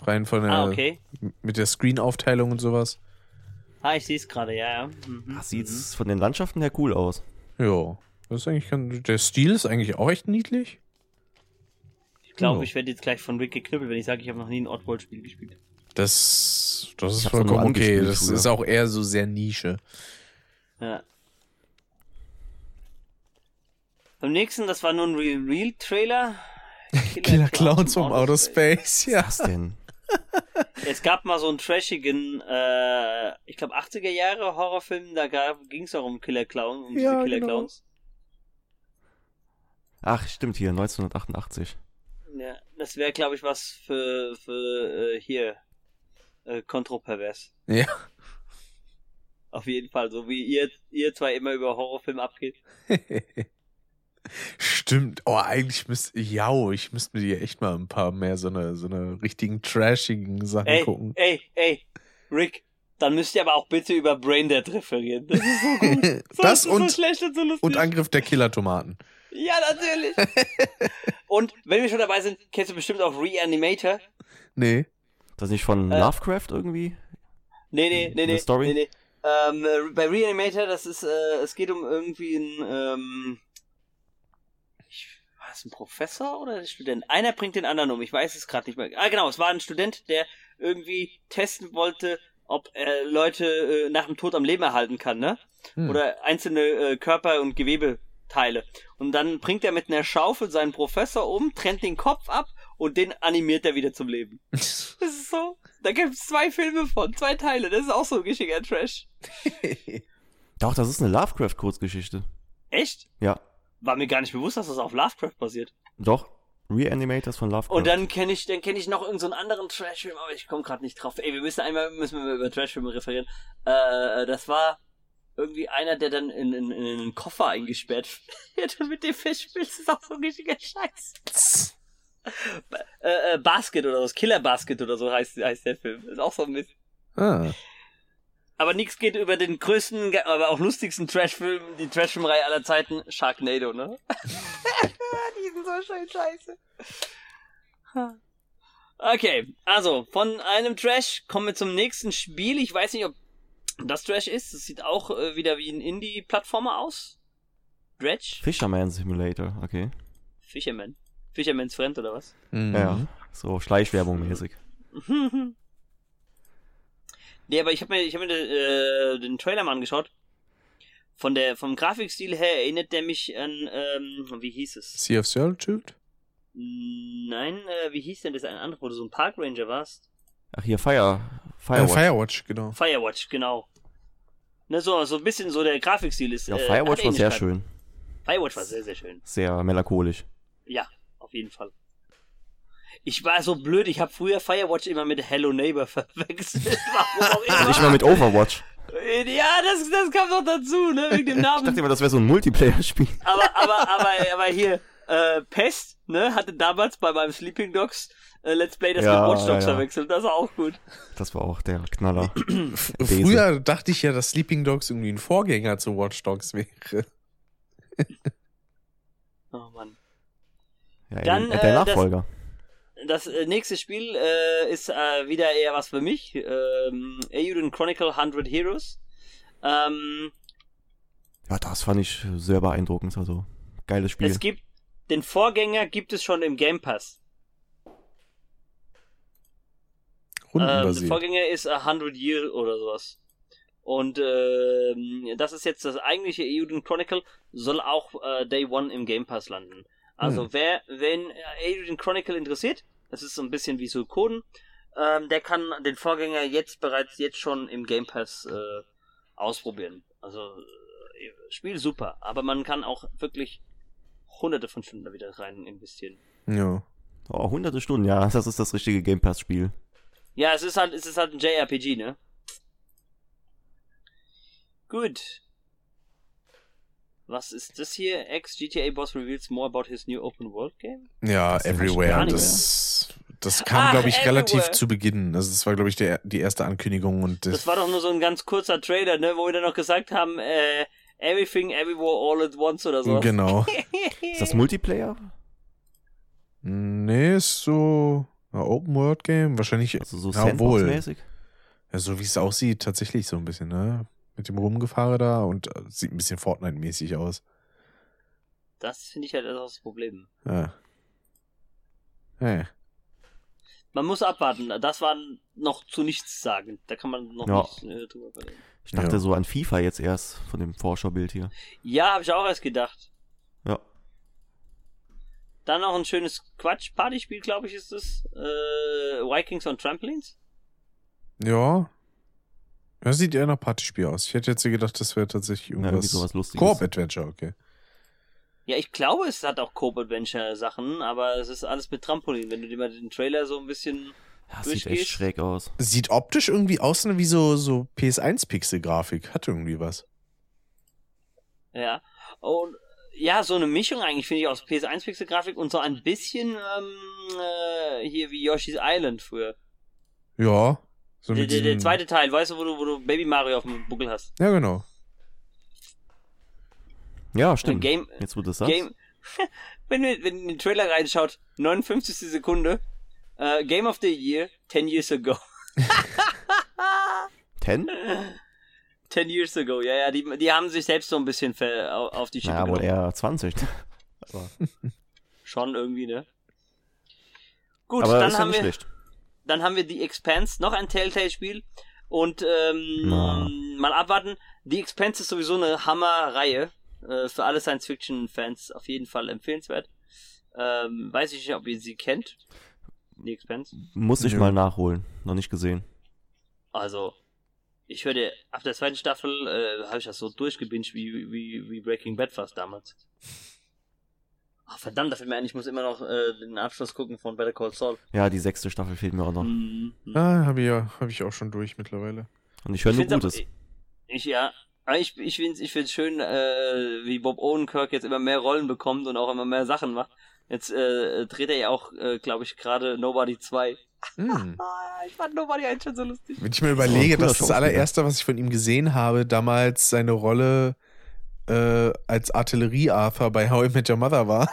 Rein von der, ah, okay. mit der Screen-Aufteilung und sowas. Ah, ich sehe es gerade, ja, ja. Mhm. Ach, sieht's von den Landschaften her cool aus. Ja, das ist eigentlich ganz, der Stil ist eigentlich auch echt niedlich. Ich glaube, Ja. ich werde jetzt gleich von Rick geknüppelt, wenn ich sage, ich habe noch nie ein Oddworld-Spiel gespielt. Das, das ist vollkommen okay. Das früher. ist auch eher so sehr Nische. Ja. Beim nächsten, das war nur ein Real, Real Trailer. Killer Clowns vom Outer Space, ja. Was denn? Es gab mal so einen trashigen, äh, ich glaube 80er Jahre Horrorfilm, da ging es auch um Killer Clown, um Ja, diese Killer genau. Clowns. Ach, stimmt hier, 1988. Ja, das wäre, glaube ich, was für, für äh, hier, äh, kontropervers. Ja. Auf jeden Fall, so wie ihr, ihr zwei immer über Horrorfilme abgeht. Stimmt. Oh, eigentlich müsste, ja, ich müsste mir die echt mal ein paar mehr so eine, so eine richtigen trashigen Sachen Ey, gucken. ey, ey, Rick, dann müsst ihr aber auch bitte über Braindead referieren. Das ist so gut. So, Das ist und- so schlecht und so lustig. Und Angriff der Killer-Tomaten. ja, natürlich. und wenn wir schon dabei sind, kennst du bestimmt auch Reanimator. Nee. Das nicht von Äh. Lovecraft irgendwie? Nee, nee, nee, nee. Story? Nee, nee. Ähm, äh, bei Reanimator, das ist, äh, es geht um irgendwie ein, ähm, ich, war es ein Professor oder ein Student? Einer bringt den anderen um, ich weiß es gerade nicht mehr. Ah, genau, es war ein Student, der irgendwie testen wollte, ob er Leute äh, nach dem Tod am Leben erhalten kann, ne? Hm. Oder einzelne äh, Körper- und Gewebeteile. Und dann bringt er mit einer Schaufel seinen Professor um, trennt den Kopf ab und den animiert er wieder zum Leben. Das ist so. Da gibt es zwei Filme von, zwei Teile. Das ist auch so ein richtiger Trash. Doch, das ist eine Lovecraft-Kurzgeschichte. Echt? Ja. War mir gar nicht bewusst, dass das auf Lovecraft basiert. Doch. Reanimators von Lovecraft. Und dann kenne ich, dann kenne ich noch irgendeinen so einen anderen Trashfilm, aber ich komme gerade nicht drauf. Ey, wir müssen einmal müssen wir über Trashfilme referieren. Äh, das war irgendwie einer, der dann in, in, in einen Koffer eingesperrt wird und mit dem Fisch spielt. Das ist auch so ein richtiger Scheiß. Äh, äh, Basket oder so, Killer Basket oder so heißt, heißt der Film. Ist auch so ein Mist. Ah. Aber nichts geht über den größten, aber auch lustigsten Trash-Film, die Trash-Filmreihe aller Zeiten, Sharknado, ne? die sind so schön scheiße. Okay, also von einem Trash kommen wir zum nächsten Spiel. Ich weiß nicht, ob das Trash ist. Es sieht auch äh, wieder wie ein Indie-Plattformer aus. Dredge? Fisherman Simulator, okay. Fisherman. Fisherman's Friend oder was? Mhm. Ja, so Schleichwerbung mäßig. nee, aber ich habe mir, ich hab mir äh, den Trailer mal angeschaut. Von der, vom Grafikstil her erinnert der mich an, ähm, wie hieß es? Sea of Solitude? Nein, äh, wie hieß denn das ein anderes, wo du so ein Park Ranger warst? Ach hier, Fire, Äh, Firewatch. Firewatch, genau. Firewatch, genau. Ne, so, so ein bisschen so der Grafikstil ist. ja, äh, Firewatch war sehr schön. Firewatch war sehr, sehr schön. Sehr melancholisch. Ja, auf jeden Fall. Ich war so blöd, ich habe früher Firewatch immer mit Hello Neighbor verwechselt. Warum auch immer. Nicht mal mit Overwatch. Ja, das, das kam noch dazu, ne, wegen dem Ich Namen. dachte immer, das wäre so ein Multiplayer-Spiel. aber, aber, aber, aber hier, äh, Pest, ne, hatte damals bei meinem Sleeping Dogs äh, Let's Play das Ja, mit Watch Dogs ja. verwechselt. Das war auch gut. Das war auch der Knaller. Früher dachte ich ja, dass Sleeping Dogs irgendwie ein Vorgänger zu Watch Dogs wäre. Oh Mann. Ja, Dann, der äh, das- Nachfolger. Das äh, nächste Spiel äh, ist äh, wieder eher was für mich. Ähm, Euden Chronicle 100 Heroes. Ähm, Ja, das fand ich sehr beeindruckend. Also, geiles Spiel. es gibt den Vorgänger gibt es schon im Game Pass. Ähm, der. Vorgänger ist 100 Year oder sowas. Und ähm, das ist jetzt das eigentliche Euden Chronicle, soll auch äh, Day One im Game Pass landen. Also Hm. wer, wenn Euden Chronicle interessiert, das ist so ein bisschen wie Suikoden, ähm, der kann den Vorgänger jetzt bereits jetzt schon im Game Pass äh, ausprobieren. Also äh, Spiel super, aber man kann auch wirklich hunderte von Stunden da wieder rein investieren. ja. Oh, hunderte Stunden, ja, das ist das richtige Game Pass-Spiel. Ja, es ist halt, es ist halt ein JRPG, ne? Gut. Was ist das hier? Ex-GTA Boss reveals more about his new open world game? Ja, Das Everywhere. Das, das kam, Ach, glaube ich, relativ Everywhere. zu Beginn. Also das war, glaube ich, der, die erste Ankündigung und das, Das war doch nur so ein ganz kurzer Trailer, ne? Wo wir dann noch gesagt haben, äh, Everything, Everywhere, All at Once oder so. genau. Ist das Multiplayer? Nee, ist so ein Open World Game. Wahrscheinlich, Also so ja, wohl. Ja, so wie es aussieht, tatsächlich so ein bisschen, ne? Mit dem Rumgefahre da und äh, sieht ein bisschen Fortnite-mäßig aus. Das finde ich halt auch das Problem. Ja. Ja. Man muss abwarten. Das war noch zu nichts sagen. Da kann man noch Ja. nicht äh, drüber reden. Ich dachte Ja. so an FIFA jetzt erst von dem Vorschaubild hier. Ja, habe ich auch erst gedacht. Ja. Dann noch ein schönes Quatsch-Partyspiel, glaube ich, ist es. Äh, Vikings on Trampolines. Ja. Das sieht eher nach Partyspiel aus. Ich hätte jetzt gedacht, das wäre tatsächlich Ja, irgendwie irgendwas. sowas Lustiges. Koop-Adventure, okay. Ja, ich glaube, es hat auch Coop-Adventure-Sachen, aber es ist alles mit Trampolin. Wenn du dir mal den Trailer so ein bisschen. Ja, sieht echt durchgehst. schräg aus. Sieht optisch irgendwie aus wie so, so PS1-Pixel-Grafik. Hat irgendwie was. Ja. Und ja, so eine Mischung eigentlich, finde ich, aus PS1-Pixel-Grafik und so ein bisschen ähm, äh, hier wie Yoshi's Island früher. Ja. So Der, mit der, der zweite Teil, weißt du, wo du, wo du Baby Mario auf dem Buckel hast. Ja, genau. Ja, stimmt. Game, Jetzt wo du das sagst. Game, wenn du, wenn du in den Trailer reinschaut, 59. Sekunde, äh, Game of the Year, 10 years ago. Ten? 10 years ago, ja, ja, die, die haben sich selbst so ein bisschen auf die Schippe Ja, wohl genommen. eher 20. Aber, Schon irgendwie, ne? Gut, aber dann ist ja haben nicht wir, schlecht. Dann haben wir The Expanse, noch ein Telltale-Spiel. Und ähm, Na. mal abwarten. The Expanse ist sowieso eine Hammer-Reihe. Äh, für alle Science-Fiction-Fans auf jeden Fall empfehlenswert. Ähm, weiß ich nicht, ob ihr sie kennt. The Expanse. Muss ich Nö. mal nachholen. Noch nicht gesehen. Also, ich höre ab der zweiten Staffel äh, habe ich das so durchgebinged wie, wie, wie Breaking Bad fast damals. Ach, verdammt, da fällt mir ein, ich muss immer noch äh, den Abschluss gucken von Better Call Saul. Ja, die sechste Staffel fehlt mir auch noch. Mhm. Ah, habe ich, ja, hab ich auch schon durch mittlerweile. Und ich höre nur Gutes. aber- Ich, ja, ich, ich finde es ich find's schön, äh, wie Bob Odenkirk jetzt immer mehr Rollen bekommt und auch immer mehr Sachen macht. Jetzt äh, dreht er ja auch, äh, glaube ich, gerade Nobody 2. Hm. Ah, ich fand Nobody 1 schon so lustig. Wenn ich mir überlege, Oh, cooler dass das allererste, was ich von ihm gesehen habe, damals seine Rolle äh, als Artillerie-Arthur bei How I Met Your Mother war.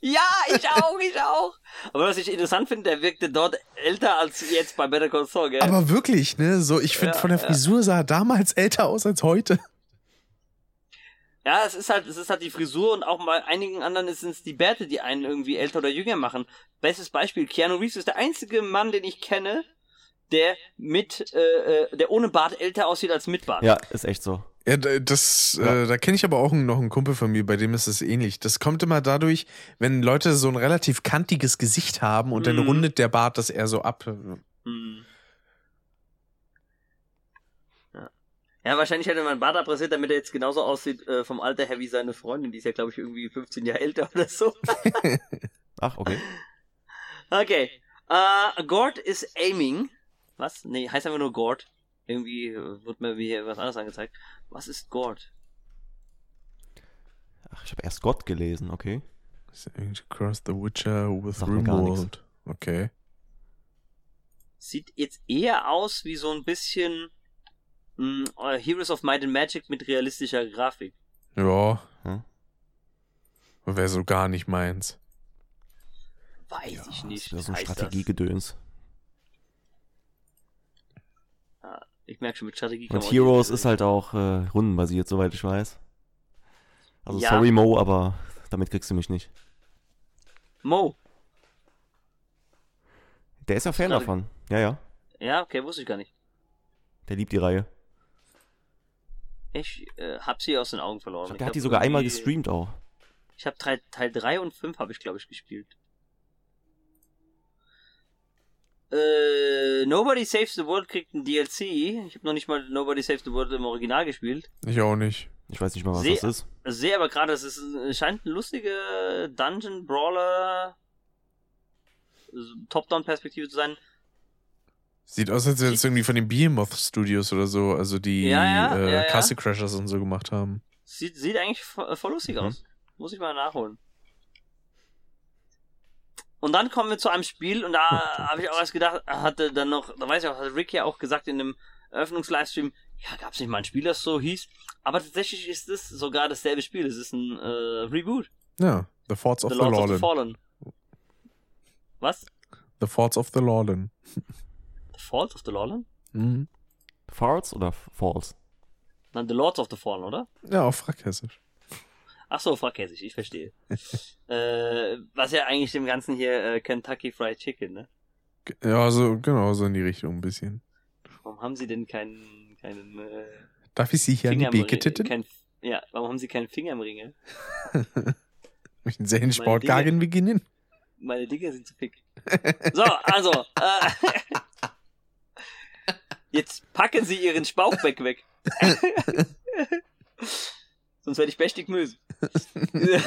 Ja, ich auch, ich auch. Aber was ich interessant finde, der wirkte dort älter als jetzt bei Better Call Saul, gell? Aber wirklich, ne? So, ich finde, Ja, von der ja. Frisur sah er damals älter aus als heute. Ja, es ist halt, es ist halt die Frisur und auch bei einigen anderen sind es die Bärte, die einen irgendwie älter oder jünger machen. Bestes Beispiel, Keanu Reeves ist der einzige Mann, den ich kenne, der mit, äh, äh, der ohne Bart älter aussieht als mit Bart. Ja, ist echt so. Ja, das, Ja. Äh, da kenne ich aber auch noch einen Kumpel von mir, bei dem ist es ähnlich. Das kommt immer dadurch, wenn Leute so ein relativ kantiges Gesicht haben und dann Mhm. rundet der Bart das eher so ab. Hm. Ja. ja, wahrscheinlich hätte man Bart abrasiert, damit er jetzt genauso aussieht äh, vom Alter her wie seine Freundin. Die ist ja, glaube ich, irgendwie 15 Jahre älter oder so. Ach, okay. Okay. Äh, Gord is aiming. Was? Nee, heißt einfach nur Gord. Irgendwie äh, wird mir hier was anderes angezeigt. Was ist Gord? Ach, ich habe erst Gott gelesen, okay. Across the Witcher with Rimworld. Okay. Sieht jetzt eher aus wie so ein bisschen mh, äh, Heroes of Might and Magic mit realistischer Grafik. Ja. Hm. Wäre so gar nicht meins. Weiß Ja, ich nicht. Das wäre so ein heißt das. Strategiegedöns. Ich merke schon, mit Strategie Und Heroes ist halt auch äh, rundenbasiert, soweit ich weiß. Also Ja. sorry Mo, aber damit kriegst du mich nicht. Mo. Der ist ja Fan davon. Ja, ja. Ja, okay, wusste ich gar nicht. Der liebt die Reihe. Ich äh, hab sie aus den Augen verloren. Ich glaub, Ich der hab hat die sogar einmal gestreamt auch. Ich habe Teil, Teil 3 und 5 habe ich, glaube ich, gespielt. Äh, Nobody Saves the World kriegt ein DLC. Ich habe noch nicht mal Nobody Saves the World im Original gespielt. Ich auch nicht. Ich weiß nicht mal, was Seh- das ist. Sehe aber gerade, es ist, es scheint ein lustiger Dungeon Brawler Top-Down-Perspektive zu sein. Sieht aus, als wäre es irgendwie von den Behemoth Studios oder so, also die Ja, ja, äh, ja. Castle Crashers und so gemacht haben. Sieht, sieht eigentlich vo- voll lustig Mhm. aus. Muss ich mal nachholen. Und dann kommen wir zu einem Spiel und da habe ich auch erst gedacht, hatte dann noch, da weiß ich auch, hat Rick ja auch gesagt in dem Eröffnungslivestream, ja, gab es nicht mal ein Spiel, das so hieß. Aber tatsächlich ist es sogar dasselbe Spiel. Es ist ein äh, Reboot. Ja, The Forts of The the, Lords of the. Fallen. Was? The Forts of the Lawlen. The Falls of the Fallen? Mhm. Farts oder Falls? Nein, The Lords of the Fallen, oder? Ja, auf Frackhessisch. Ach so, fragkäsig, ich verstehe. äh, was ja eigentlich dem Ganzen hier äh, Kentucky Fried Chicken, ne? Ja, so, genau, so in die Richtung ein bisschen. Warum haben sie denn keinen, keinen äh, Darf ich Sie hier an die Finger Beke titten? kein, Ja, warum haben sie keinen Finger im Ringe? Mit den Sportgagen beginnen? Meine Dinger sind zu pick. So, also, äh, jetzt packen sie ihren Spauchbeck weg. Sonst werde ich mächtig böse.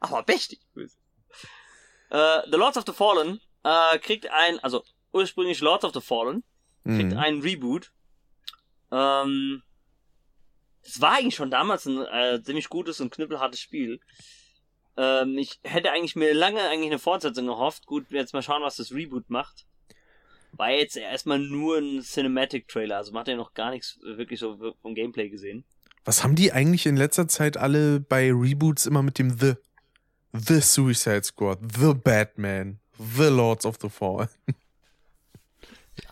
Aber mächtig böse. Äh, the Lords of the Fallen äh, kriegt ein, also ursprünglich Lords of the Fallen, kriegt Mhm. einen Reboot. Ähm, das war eigentlich schon damals ein äh, ziemlich gutes und knüppelhartes Spiel. Ähm, ich hätte eigentlich mir lange eigentlich eine Fortsetzung gehofft. Gut, jetzt mal schauen, was das Reboot macht. War jetzt erstmal nur ein Cinematic-Trailer, also man hat ja noch gar nichts wirklich so vom Gameplay gesehen. Was haben die eigentlich in letzter Zeit alle bei Reboots immer mit dem The? The Suicide Squad, The Batman, The Lords of the Fallen.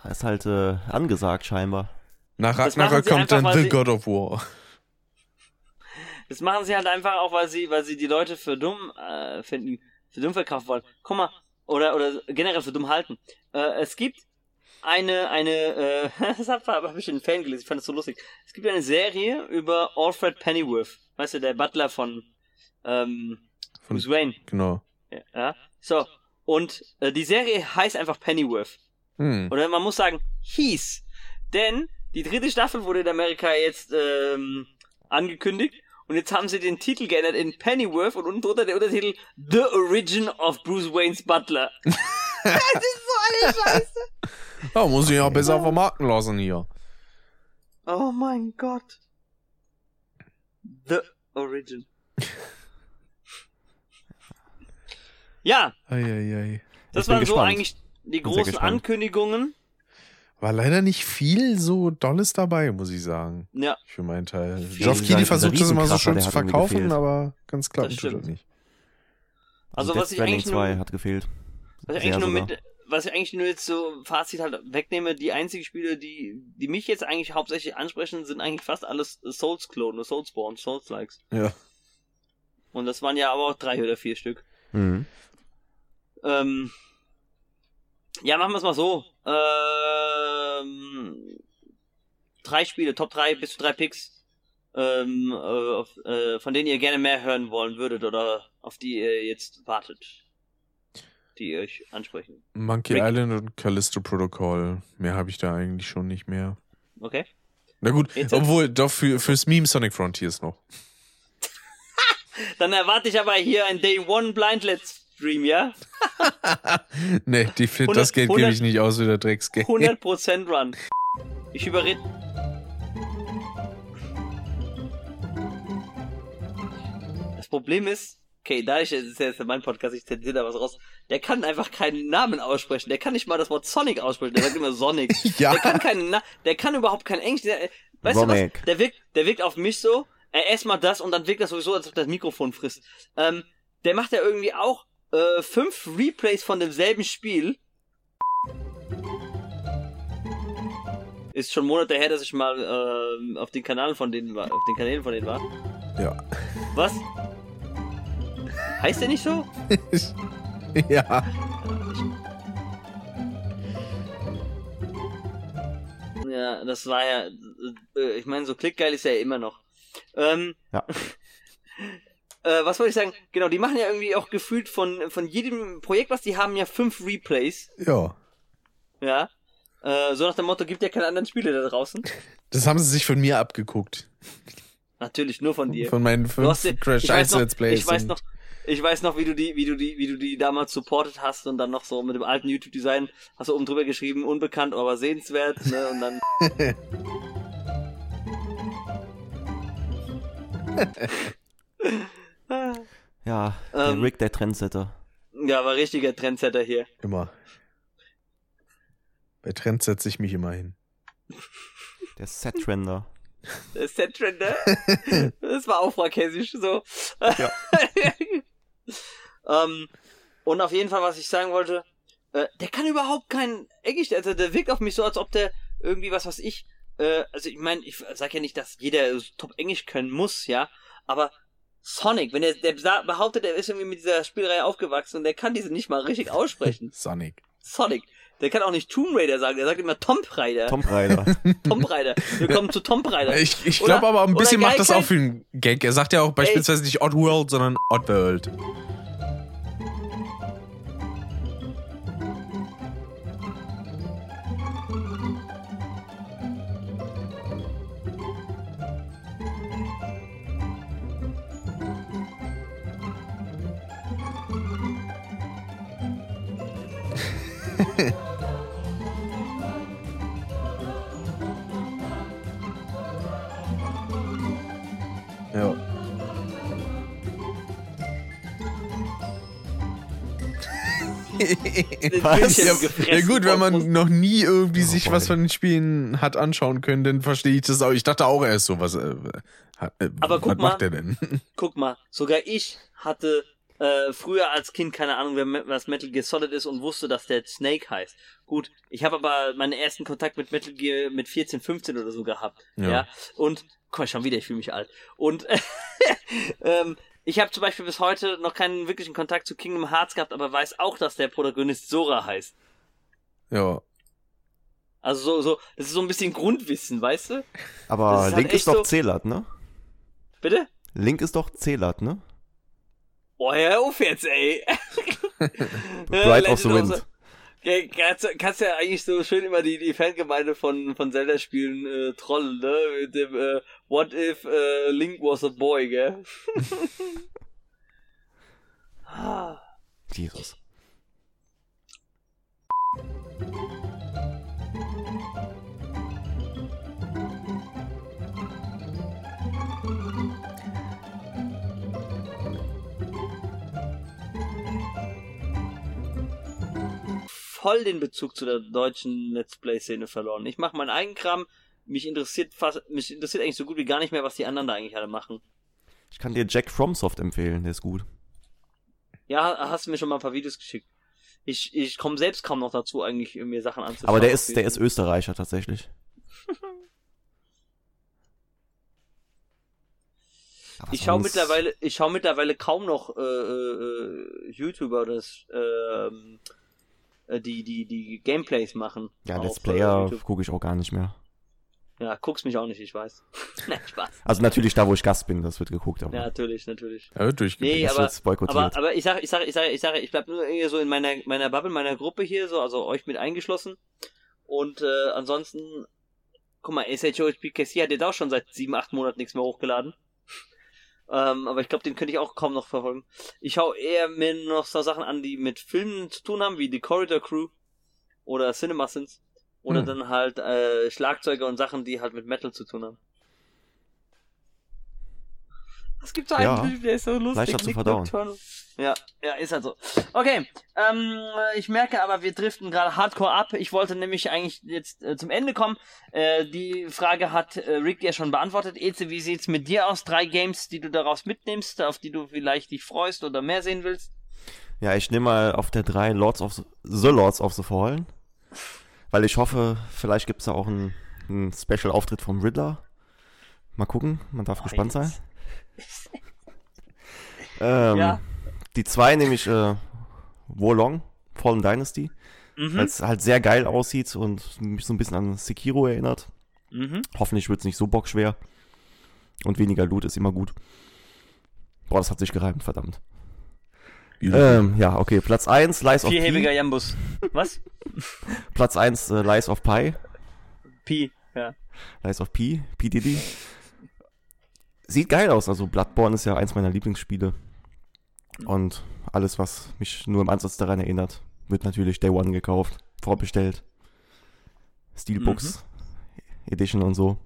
Ja, ist halt äh, angesagt scheinbar. Nach sie kommt einfach, dann The sie- God of War. Das machen sie halt einfach auch, weil sie, weil sie die Leute für dumm äh, finden, für dumm verkaufen wollen. Guck mal, oder oder generell für dumm halten. Äh, es gibt eine eine äh, das habe hab ich in den Fan gelesen, ich fand das so lustig. Es gibt eine Serie über Alfred Pennyworth, weißt du, der Butler von ähm, Von- Bruce Wayne. Genau. Ja, ja. So und äh, die Serie heißt einfach Pennyworth. Hm. Oder man muss sagen, hieß. Denn die dritte Staffel wurde in Amerika jetzt ähm, angekündigt. Und jetzt haben sie den Titel geändert in Pennyworth und unten drunter der Untertitel The Origin of Bruce Wayne's Butler. das ist so eine Scheiße. Ja, muss ich ja besser vermarkten lassen hier. Oh mein Gott. The Origin. Ja, Eieiei. das Ich bin waren so eigentlich die großen. Ankündigungen. War leider nicht viel so Dolles dabei, muss ich sagen. Ja, Für meinen Teil. Geoff Keighley versucht das immer so schön zu verkaufen, aber ganz klappen Das tut das nicht. also Death was ich Stranding eigentlich 2 nur, hat gefehlt. was ich eigentlich nur mit, was ich eigentlich nur jetzt so Fazit halt wegnehme, die einzigen Spiele, die, die mich jetzt eigentlich hauptsächlich ansprechen, sind eigentlich fast alles Souls-Klone, Soulspawn, Souls-Likes. Ja. Und das waren ja aber auch drei oder vier Stück. Mhm. Ähm, ja, machen wir es mal so. Ähm, drei Spiele, Top 3 bis zu drei Picks, ähm, äh, auf, äh, von denen ihr gerne mehr hören wollen würdet oder auf die ihr jetzt wartet. Die euch ansprechen. Monkey Rick. Island und Callisto Protocol. Mehr habe ich da eigentlich schon nicht mehr. Okay? Na gut, Jetzt- obwohl, doch für, fürs Meme Sonic Frontiers noch. Dann erwarte ich aber hier ein Day One Blind Let's Stream, ja? nee, die, für 100 das Geld gebe 100 ich nicht aus wie der Drecksgeld. 100% Run. Ich überrede. Das Problem ist, okay, da ich, das ist ja jetzt mein Podcast, ich zensiere da was raus, der kann einfach keinen Namen aussprechen. Der kann nicht mal das Wort Sonic aussprechen, der sagt immer Sonic. Ja. Der kann keinen, Na der kann überhaupt kein Englisch. Der, weißt du Sonic. was? Der wirkt, der wirkt auf mich so, er erstmal das und dann wirkt das sowieso, als ob das Mikrofon frisst. Ähm, der macht ja irgendwie auch äh, fünf Replays von demselben Spiel. Ist schon Monate her, dass ich mal ähm, auf den Kanälen von denen war, auf den Kanälen von denen war. Ja. Was? Heißt der nicht so? ja. Ja, das war ja, äh, ich meine, so klickgeil ist er ja immer noch. Ähm, Ja. äh, was wollte ich sagen? Genau, die machen ja irgendwie auch gefühlt von, von jedem Projekt, was die haben, ja fünf Replays. Ja. Ja. Äh, so nach dem Motto, gibt ja keine anderen Spiele da draußen. Das haben sie sich von mir abgeguckt. Natürlich, nur von dir. Von meinen fünf Crash ich weiß 1 noch, Let's Plays. Ich weiß noch, ich weiß noch, wie du die, wie du die, wie du die damals supportet hast und dann noch so mit dem alten YouTube-Design hast du oben drüber geschrieben, unbekannt, aber sehenswert, ne, und dann. Ja, der Ähm. Rick, der Trendsetter. ja, war richtiger Trendsetter hier. Immer. Bei Trends setze ich mich immer hin. Der Set-Trender. Der Set-Trender. das war auch fragkäsisch so. Ja. ähm, und auf jeden Fall, was ich sagen wollte, äh, der kann überhaupt kein Englisch, also der wirkt auf mich so, als ob der irgendwie was, was ich, äh, also ich meine, ich sag ja nicht, dass jeder top Englisch können muss, ja, aber Sonic, wenn der, der behauptet, er ist irgendwie mit dieser Spielreihe aufgewachsen und der kann diese nicht mal richtig aussprechen. Sonic. Sonic. Der kann auch nicht Tomb Raider sagen, der sagt immer Tomb Raider. Tom Raider. Tomb Raider. Wir kommen zu Tomb Raider. Ich, ich glaube aber ein bisschen macht das auch für einen Gag. Er sagt ja auch beispielsweise nicht Oddworld, sondern Oddworld. Was? Ja, ja gut, wenn man noch nie irgendwie sich was von den Spielen hat anschauen können, dann verstehe ich das auch. Ich dachte auch erst so, was, äh, äh, Aber guck was macht mal. der denn? Guck mal, sogar ich hatte äh, früher als Kind keine Ahnung, wer, was Metal Gear Solid ist und wusste, dass der Snake heißt. Gut, ich habe aber meinen ersten Kontakt mit Metal Gear mit 14, 15 oder so gehabt. Ja. Ja. Und, guck mal, schon wieder, ich fühle mich alt. Und ähm, ich habe zum Beispiel bis heute noch keinen wirklichen Kontakt zu Kingdom Hearts gehabt, aber weiß auch, dass der Protagonist Sora heißt. Ja. Also so, so, das ist so ein bisschen Grundwissen, weißt du? Aber ist halt Link ist doch so- Zelat, ne? Bitte? Link ist doch Zelat, ne? Oh, hör auf jetzt, ey. Bright of the Wind. Kannst, kannst ja eigentlich so schön immer die, die Fangemeinde von, von Zelda-Spielen äh, trollen, ne? Mit dem äh, What if äh, Link was a boy, gell? Jesus. Voll den Bezug zu der deutschen Let's Play-Szene verloren. Ich mache meinen eigenen Kram. Mich interessiert fast, mich interessiert eigentlich so gut wie gar nicht mehr, was die anderen da eigentlich alle machen. Ich kann dir Jack Fromsoft empfehlen, der ist gut. Ja, hast du mir schon mal ein paar Videos geschickt. Ich, ich komme selbst kaum noch dazu, eigentlich mir Sachen anzuschauen. Aber der ist, der ist Österreicher tatsächlich. Ich schaue mittlerweile, ich schaue mittlerweile kaum noch äh, äh, YouTuber, das ähm, äh, die die die Gameplays machen. Ja, Let's äh, Player gucke ich auch gar nicht mehr. Ja, guck's mich auch nicht, ich weiß. Nein, Spaß. Also natürlich da, wo ich Gast bin, das wird geguckt, aber Ja, natürlich, natürlich. Ja, wird durchgeblickt. Nee, das aber, wird boykottiert. aber, aber ich sag, ich sag, ich sag, ich sag, ich bleib nur irgendwie so in meiner, meiner Bubble, meiner Gruppe hier, so, also euch mit eingeschlossen. Und äh, ansonsten, guck mal, SHOHPKC hat jetzt auch schon seit sieben, acht Monaten nichts mehr hochgeladen. Ähm, aber ich glaube, den könnte ich auch kaum noch verfolgen. Ich hau eher mir noch so Sachen an, die mit Filmen zu tun haben, wie die Corridor Crew oder CinemaSins. Oder Hm. dann halt äh, Schlagzeuge und Sachen, die halt mit Metal zu tun haben. Es gibt so einen Ja, Typ, der ist so lustig. leichter zu verdauen. Ja, ja, ist halt so. Okay, ähm, ich merke aber, wir driften gerade hardcore ab. Ich wollte nämlich eigentlich jetzt äh, zum Ende kommen. Äh, die Frage hat äh, Rick ja schon beantwortet. Eze, wie sieht's mit dir aus? Drei Games, die du daraus mitnimmst, auf die du vielleicht dich freust oder mehr sehen willst? Ja, ich nehme mal auf der 3 Lords of the, the Lords of the Fallen. Weil ich hoffe, vielleicht gibt es da auch einen, einen Special-Auftritt vom Riddler. Mal gucken, man darf Oh, gespannt sein. Ähm, Ja. Die 2 nehme ich äh, Wolong, Fallen Dynasty, Mhm. weil es halt sehr geil aussieht und mich so ein bisschen an Sekiro erinnert. Mhm. Hoffentlich wird es nicht so bockschwer. Und weniger Loot ist immer gut. Boah, das hat sich gereimt, verdammt. Ähm, ja, okay, Platz 1, Lies of Vierhebiger P. Jambus. Was? Platz 1, äh, Lies of Pi. Pi. Ja. Lies of P, P. Diddy. Sieht geil aus, also Bloodborne ist ja eins meiner Lieblingsspiele. Und alles, was mich nur im Ansatz daran erinnert, wird natürlich Day One gekauft, vorbestellt. Steelbooks, Edition und so.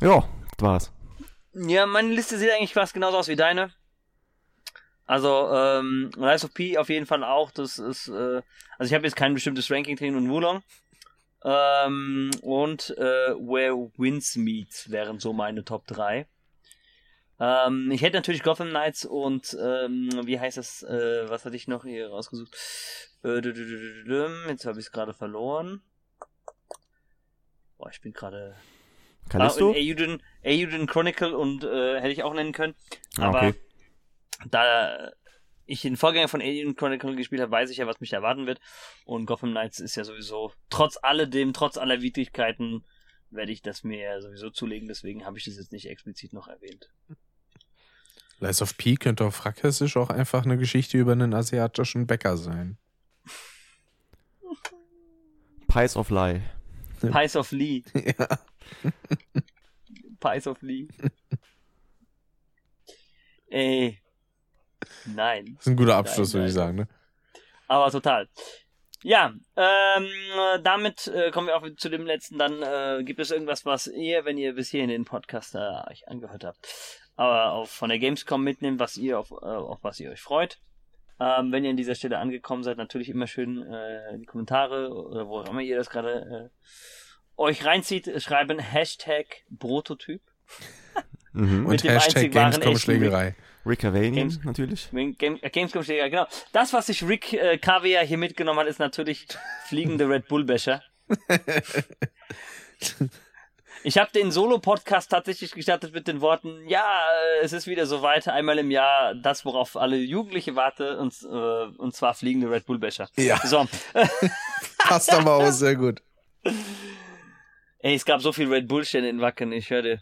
Ja, das war's. Ja, meine Liste sieht eigentlich fast genauso aus wie deine. Also, ähm, Rise of P auf jeden Fall auch. Das ist, äh, also ich habe jetzt kein bestimmtes Ranking drin und Wulong. Ähm, und äh, Where Winds Meet wären so meine Top 3. Ähm, ich hätte natürlich Gotham Knights und ähm, wie heißt das, äh, was hatte ich noch hier rausgesucht? Äh, Jetzt habe ich es gerade verloren. Boah, ich bin gerade Callisto? Ah, und Euden, Euden Chronicle und äh, hätte ich auch nennen können. Ah, Aber okay. da ich den Vorgänger von Euden Chronicle gespielt habe, weiß ich ja, was mich erwarten wird. Und Gotham Knights ist ja sowieso, trotz alledem, trotz aller Widrigkeiten, werde ich das mir ja sowieso zulegen. Deswegen habe ich das jetzt nicht explizit noch erwähnt. Lies of P könnte auf Frackisch auch einfach eine Geschichte über einen asiatischen Bäcker sein. Pies of Lie. Pies of Lee. ja. Pies of Lee. Ey. Nein. Das ist ein guter Abschluss, Nein, würde ich sagen. Ne? Aber total. Ja, ähm, äh, damit äh, kommen wir auch zu dem letzten. Dann äh, gibt es irgendwas, was ihr, wenn ihr bis hierhin den Podcast äh, euch angehört habt, aber auch von der Gamescom mitnehmt, was ihr auf, äh, auf was ihr euch freut. Ähm, wenn ihr an dieser Stelle angekommen seid, natürlich immer schön äh, in die Kommentare oder wo auch immer ihr das gerade äh, euch reinzieht, äh, schreiben Hashtag Prototyp. Mhm. Und Hashtag einzig Rick Cavanian Games- natürlich. Game, äh, Gamescom steht ja, genau. Das, was sich Rick äh, hier mitgenommen hat, ist natürlich fliegende Red Bull Becher. Ich habe den Solo-Podcast tatsächlich gestartet mit den Worten, ja, äh, es ist wieder so weiter, einmal im Jahr das, worauf alle Jugendliche warten, und, äh, und zwar fliegende Red Bull Becher. Ja, So, passt aber auch sehr gut. ey, es gab so viel Red Bull-Stände in Wacken, ich hörte,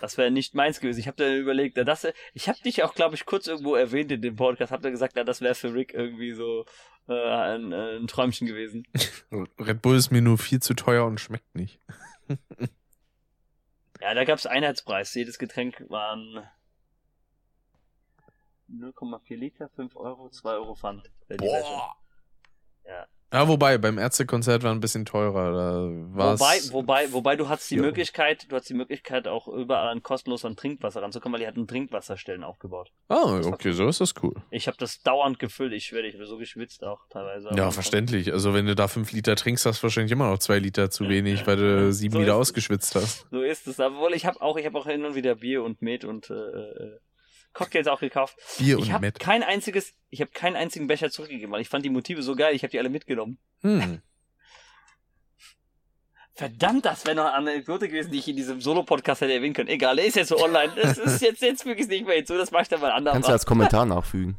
das wäre nicht meins gewesen. Ich habe da überlegt, na, das, ich habe dich auch, glaube ich, kurz irgendwo erwähnt in dem Podcast, hab da gesagt, na, das wäre für Rick irgendwie so äh, ein, äh, ein Träumchen gewesen. Red Bull ist mir nur viel zu teuer und schmeckt nicht. Ja, da gab's Einheitspreis. Jedes Getränk waren 0,4 Liter, 5 Euro, 2 Euro Pfand. Flasche. Ja. Ja, wobei, beim Ärztekonzert war ein bisschen teurer. Da war's Wobei, wobei, wobei du hast die Ja. Möglichkeit, du hast die Möglichkeit auch überall an kostenlos an Trinkwasser ranzukommen, weil die hatten Trinkwasserstellen aufgebaut. Ah, okay, so ist das cool. Ich habe das dauernd gefüllt, ich schwöre, ich habe so geschwitzt auch teilweise. Ja, verständlich. Also wenn du da fünf Liter trinkst, hast du wahrscheinlich immer noch zwei Liter zu wenig, weil du sieben So Liter ausgeschwitzt hast. So ist es. Obwohl ich habe auch, ich habe auch hin und wieder Bier und Met und äh, äh, Cocktails auch gekauft. Bier ich und habe kein einziges, ich habe keinen einzigen Becher zurückgegeben, weil ich fand die Motive so geil, ich habe die alle mitgenommen. Hm. Verdammt, das wäre noch eine Anekdote gewesen, die ich in diesem Solo-Podcast hätte erwähnen können. Egal, der ist jetzt so online. Das ist jetzt, jetzt füge ich es nicht mehr hinzu, das mache ich dann mal Kannst du als Kommentar nachfügen.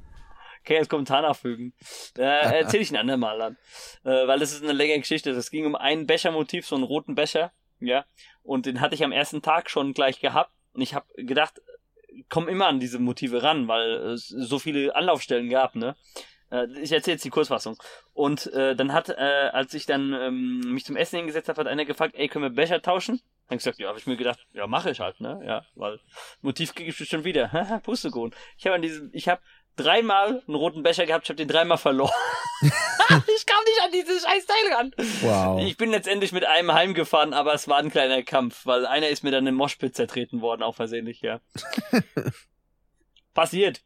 Kann ich als Kommentar nachfügen. Äh, erzähle ich ein andermal dann. Äh, weil das ist eine längere Geschichte. Es ging um ein Bechermotiv, so einen roten Becher. Ja. Und den hatte ich am ersten Tag schon gleich gehabt. Und ich habe gedacht, komm immer an diese Motive ran, weil es so viele Anlaufstellen gab, ne? Äh, Ich erzähle jetzt die Kurzfassung. Und äh, dann hat, äh, als ich dann ähm, mich zum Essen hingesetzt habe, hat einer gefragt, ey, können wir Becher tauschen? Dann gesagt, ja, habe ich mir gedacht, ja, mache ich halt, ne? Ja, weil Motiv kriege ich bestimmt wieder. Pustekuchen. Ich habe an diesem, ich habe dreimal einen roten Becher gehabt, ich habe den dreimal verloren. ich kam nicht an dieses scheiß Teil ran. Wow. Ich bin letztendlich mit einem heimgefahren, aber es war ein kleiner Kampf, weil einer ist mir dann im Moshpit zertreten worden, auch versehentlich, ja. Passiert.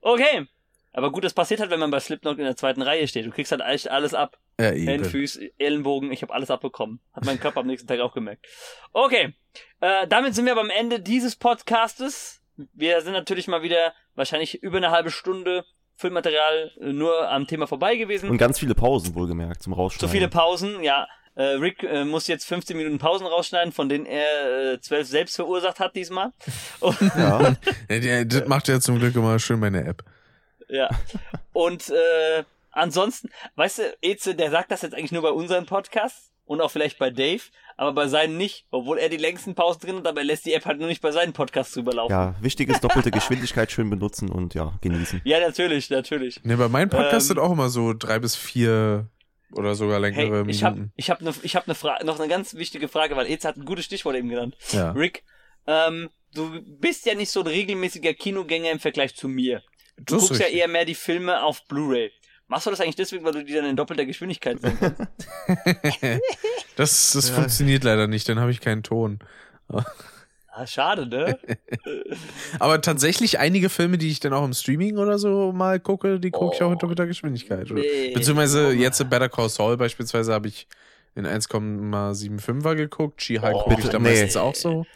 Okay. Aber gut, das passiert halt, wenn man bei Slipknot in der zweiten Reihe steht. Du kriegst halt echt alles ab. Ja, Hände. Füße, Ellenbogen, ich habe alles abbekommen. Hat mein Körper am nächsten Tag auch gemerkt. Okay, äh, damit sind wir beim Ende dieses Podcastes. Wir sind natürlich mal wieder wahrscheinlich über eine halbe Stunde Filmmaterial äh, nur am Thema vorbei gewesen. Und ganz viele Pausen wohlgemerkt zum Zu Rausschneiden. viele Pausen, ja. Äh, Rick äh, muss jetzt 15 Minuten Pausen rausschneiden, von denen er äh, 12 selbst verursacht hat diesmal. Und, Ja, der- das macht ja zum Glück immer schön meine App. ja. Und äh, ansonsten, weißt du, Eze, der sagt das jetzt eigentlich nur bei unseren Podcasts und auch vielleicht bei Dave, aber bei seinen nicht, obwohl er die längsten Pausen drin hat, aber er lässt die App halt nur nicht bei seinen Podcasts drüber laufen. ja, wichtig ist doppelte Geschwindigkeit schön benutzen und ja, genießen. Ja, natürlich, natürlich. Ne, bei meinem Podcast Ähm, sind auch immer so drei bis vier oder sogar längere Hey, ich habe Minuten. ich hab ne, ich hab ne Frage, noch eine ganz wichtige Frage, weil Eze hat ein gutes Stichwort eben genannt. ja. Rick, ähm, du bist ja nicht so ein regelmäßiger Kinogänger im Vergleich zu mir. Du Das guckst ja eher mehr die Filme auf Blu-ray. Machst du das eigentlich deswegen, weil du die dann in doppelter Geschwindigkeit sehen kannst? Das, das funktioniert leider nicht, dann habe ich keinen Ton. ah, schade, ne? Aber tatsächlich einige Filme, die ich dann auch im Streaming oder so mal gucke, die gucke ich auch in Oh. doppelter Geschwindigkeit. Oder? Nee. Beziehungsweise jetzt in Better Call Saul beispielsweise habe ich in 1,75er geguckt. She-Hulk Oh, gucke ich bitte, da nee. meistens auch so.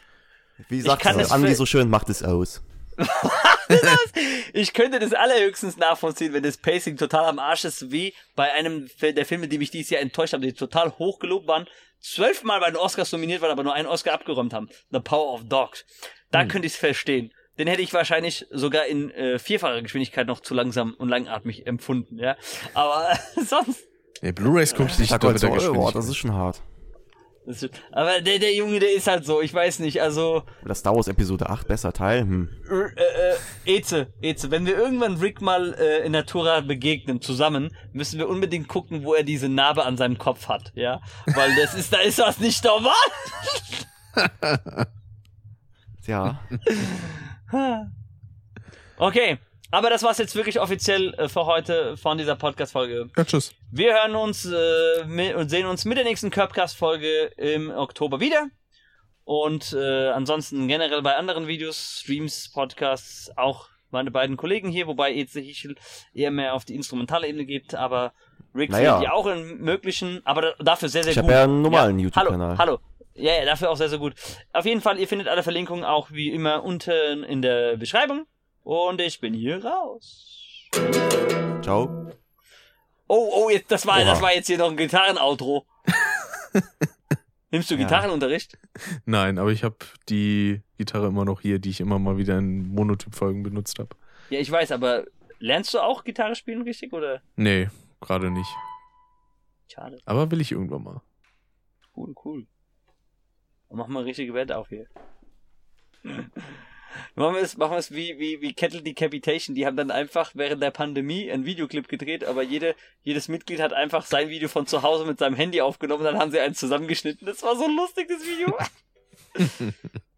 Wie sagt für- so schön, macht es aus. Ich könnte das allerhöchstens nachvollziehen, wenn das Pacing total am Arsch ist, wie bei einem der Filme, die mich dieses Jahr enttäuscht haben, die total hoch gelobt waren, zwölfmal bei den Oscars nominiert waren, aber nur einen Oscar abgeräumt haben. The Power of Dogs. Da Hm. könnte ich es verstehen. Den hätte ich wahrscheinlich sogar in äh, vierfacher Geschwindigkeit noch zu langsam und langatmig empfunden, ja. Aber sonst. Nee, Blu-Rays gucke ich nicht mal doppelter so, oh, Geschwindigkeit. das ist schon hart. Das aber der, der Junge, der ist halt so, ich weiß nicht, also. Oder Star Wars Episode 8, besser Teil. Hm. Äh, äh, Eze, Eze, wenn wir irgendwann Rick mal äh, in Natura begegnen, zusammen, müssen wir unbedingt gucken, wo er diese Narbe an seinem Kopf hat, ja? Weil das ist, da ist was nicht normal. Ja, Okay, aber das war's jetzt wirklich offiziell äh, für heute von dieser Podcast-Folge. Ja, tschüss. Wir hören uns äh, mit, und sehen uns mit der nächsten Curbcast-Folge im Oktober wieder. Und äh, ansonsten generell bei anderen Videos, Streams, Podcasts, auch meine beiden Kollegen hier, wobei Eze Hichel eher mehr auf die instrumentale Ebene geht, aber Rick Naja. findet ja auch in möglichen, aber da, dafür sehr, sehr ich gut. habe ja einen normalen Ja, YouTube-Kanal. Hallo, hallo. Ja, ja, dafür auch sehr, sehr gut. Auf jeden Fall, ihr findet alle Verlinkungen auch wie immer unten in der Beschreibung. Und ich bin hier raus. Ciao. Oh, oh, jetzt, das war, Oha. das war jetzt hier noch ein Gitarrenoutro. Nimmst du Ja. Gitarrenunterricht? Nein, aber ich habe die Gitarre immer noch hier, die ich immer mal wieder in Monotyp-Folgen benutzt habe. Ja, ich weiß, aber lernst du auch Gitarre spielen richtig oder? Nee, gerade nicht. Schade. Aber will ich irgendwann mal. Cool, cool. Dann machen wir eine richtige Wette auf hier. Machen wir es, machen wir es wie, wie, wie Kettle Decapitation. Die haben dann einfach während der Pandemie einen Videoclip gedreht, aber jede, jedes Mitglied hat einfach sein Video von zu Hause mit seinem Handy aufgenommen, dann haben sie eins zusammengeschnitten. Das war so ein lustiges Video.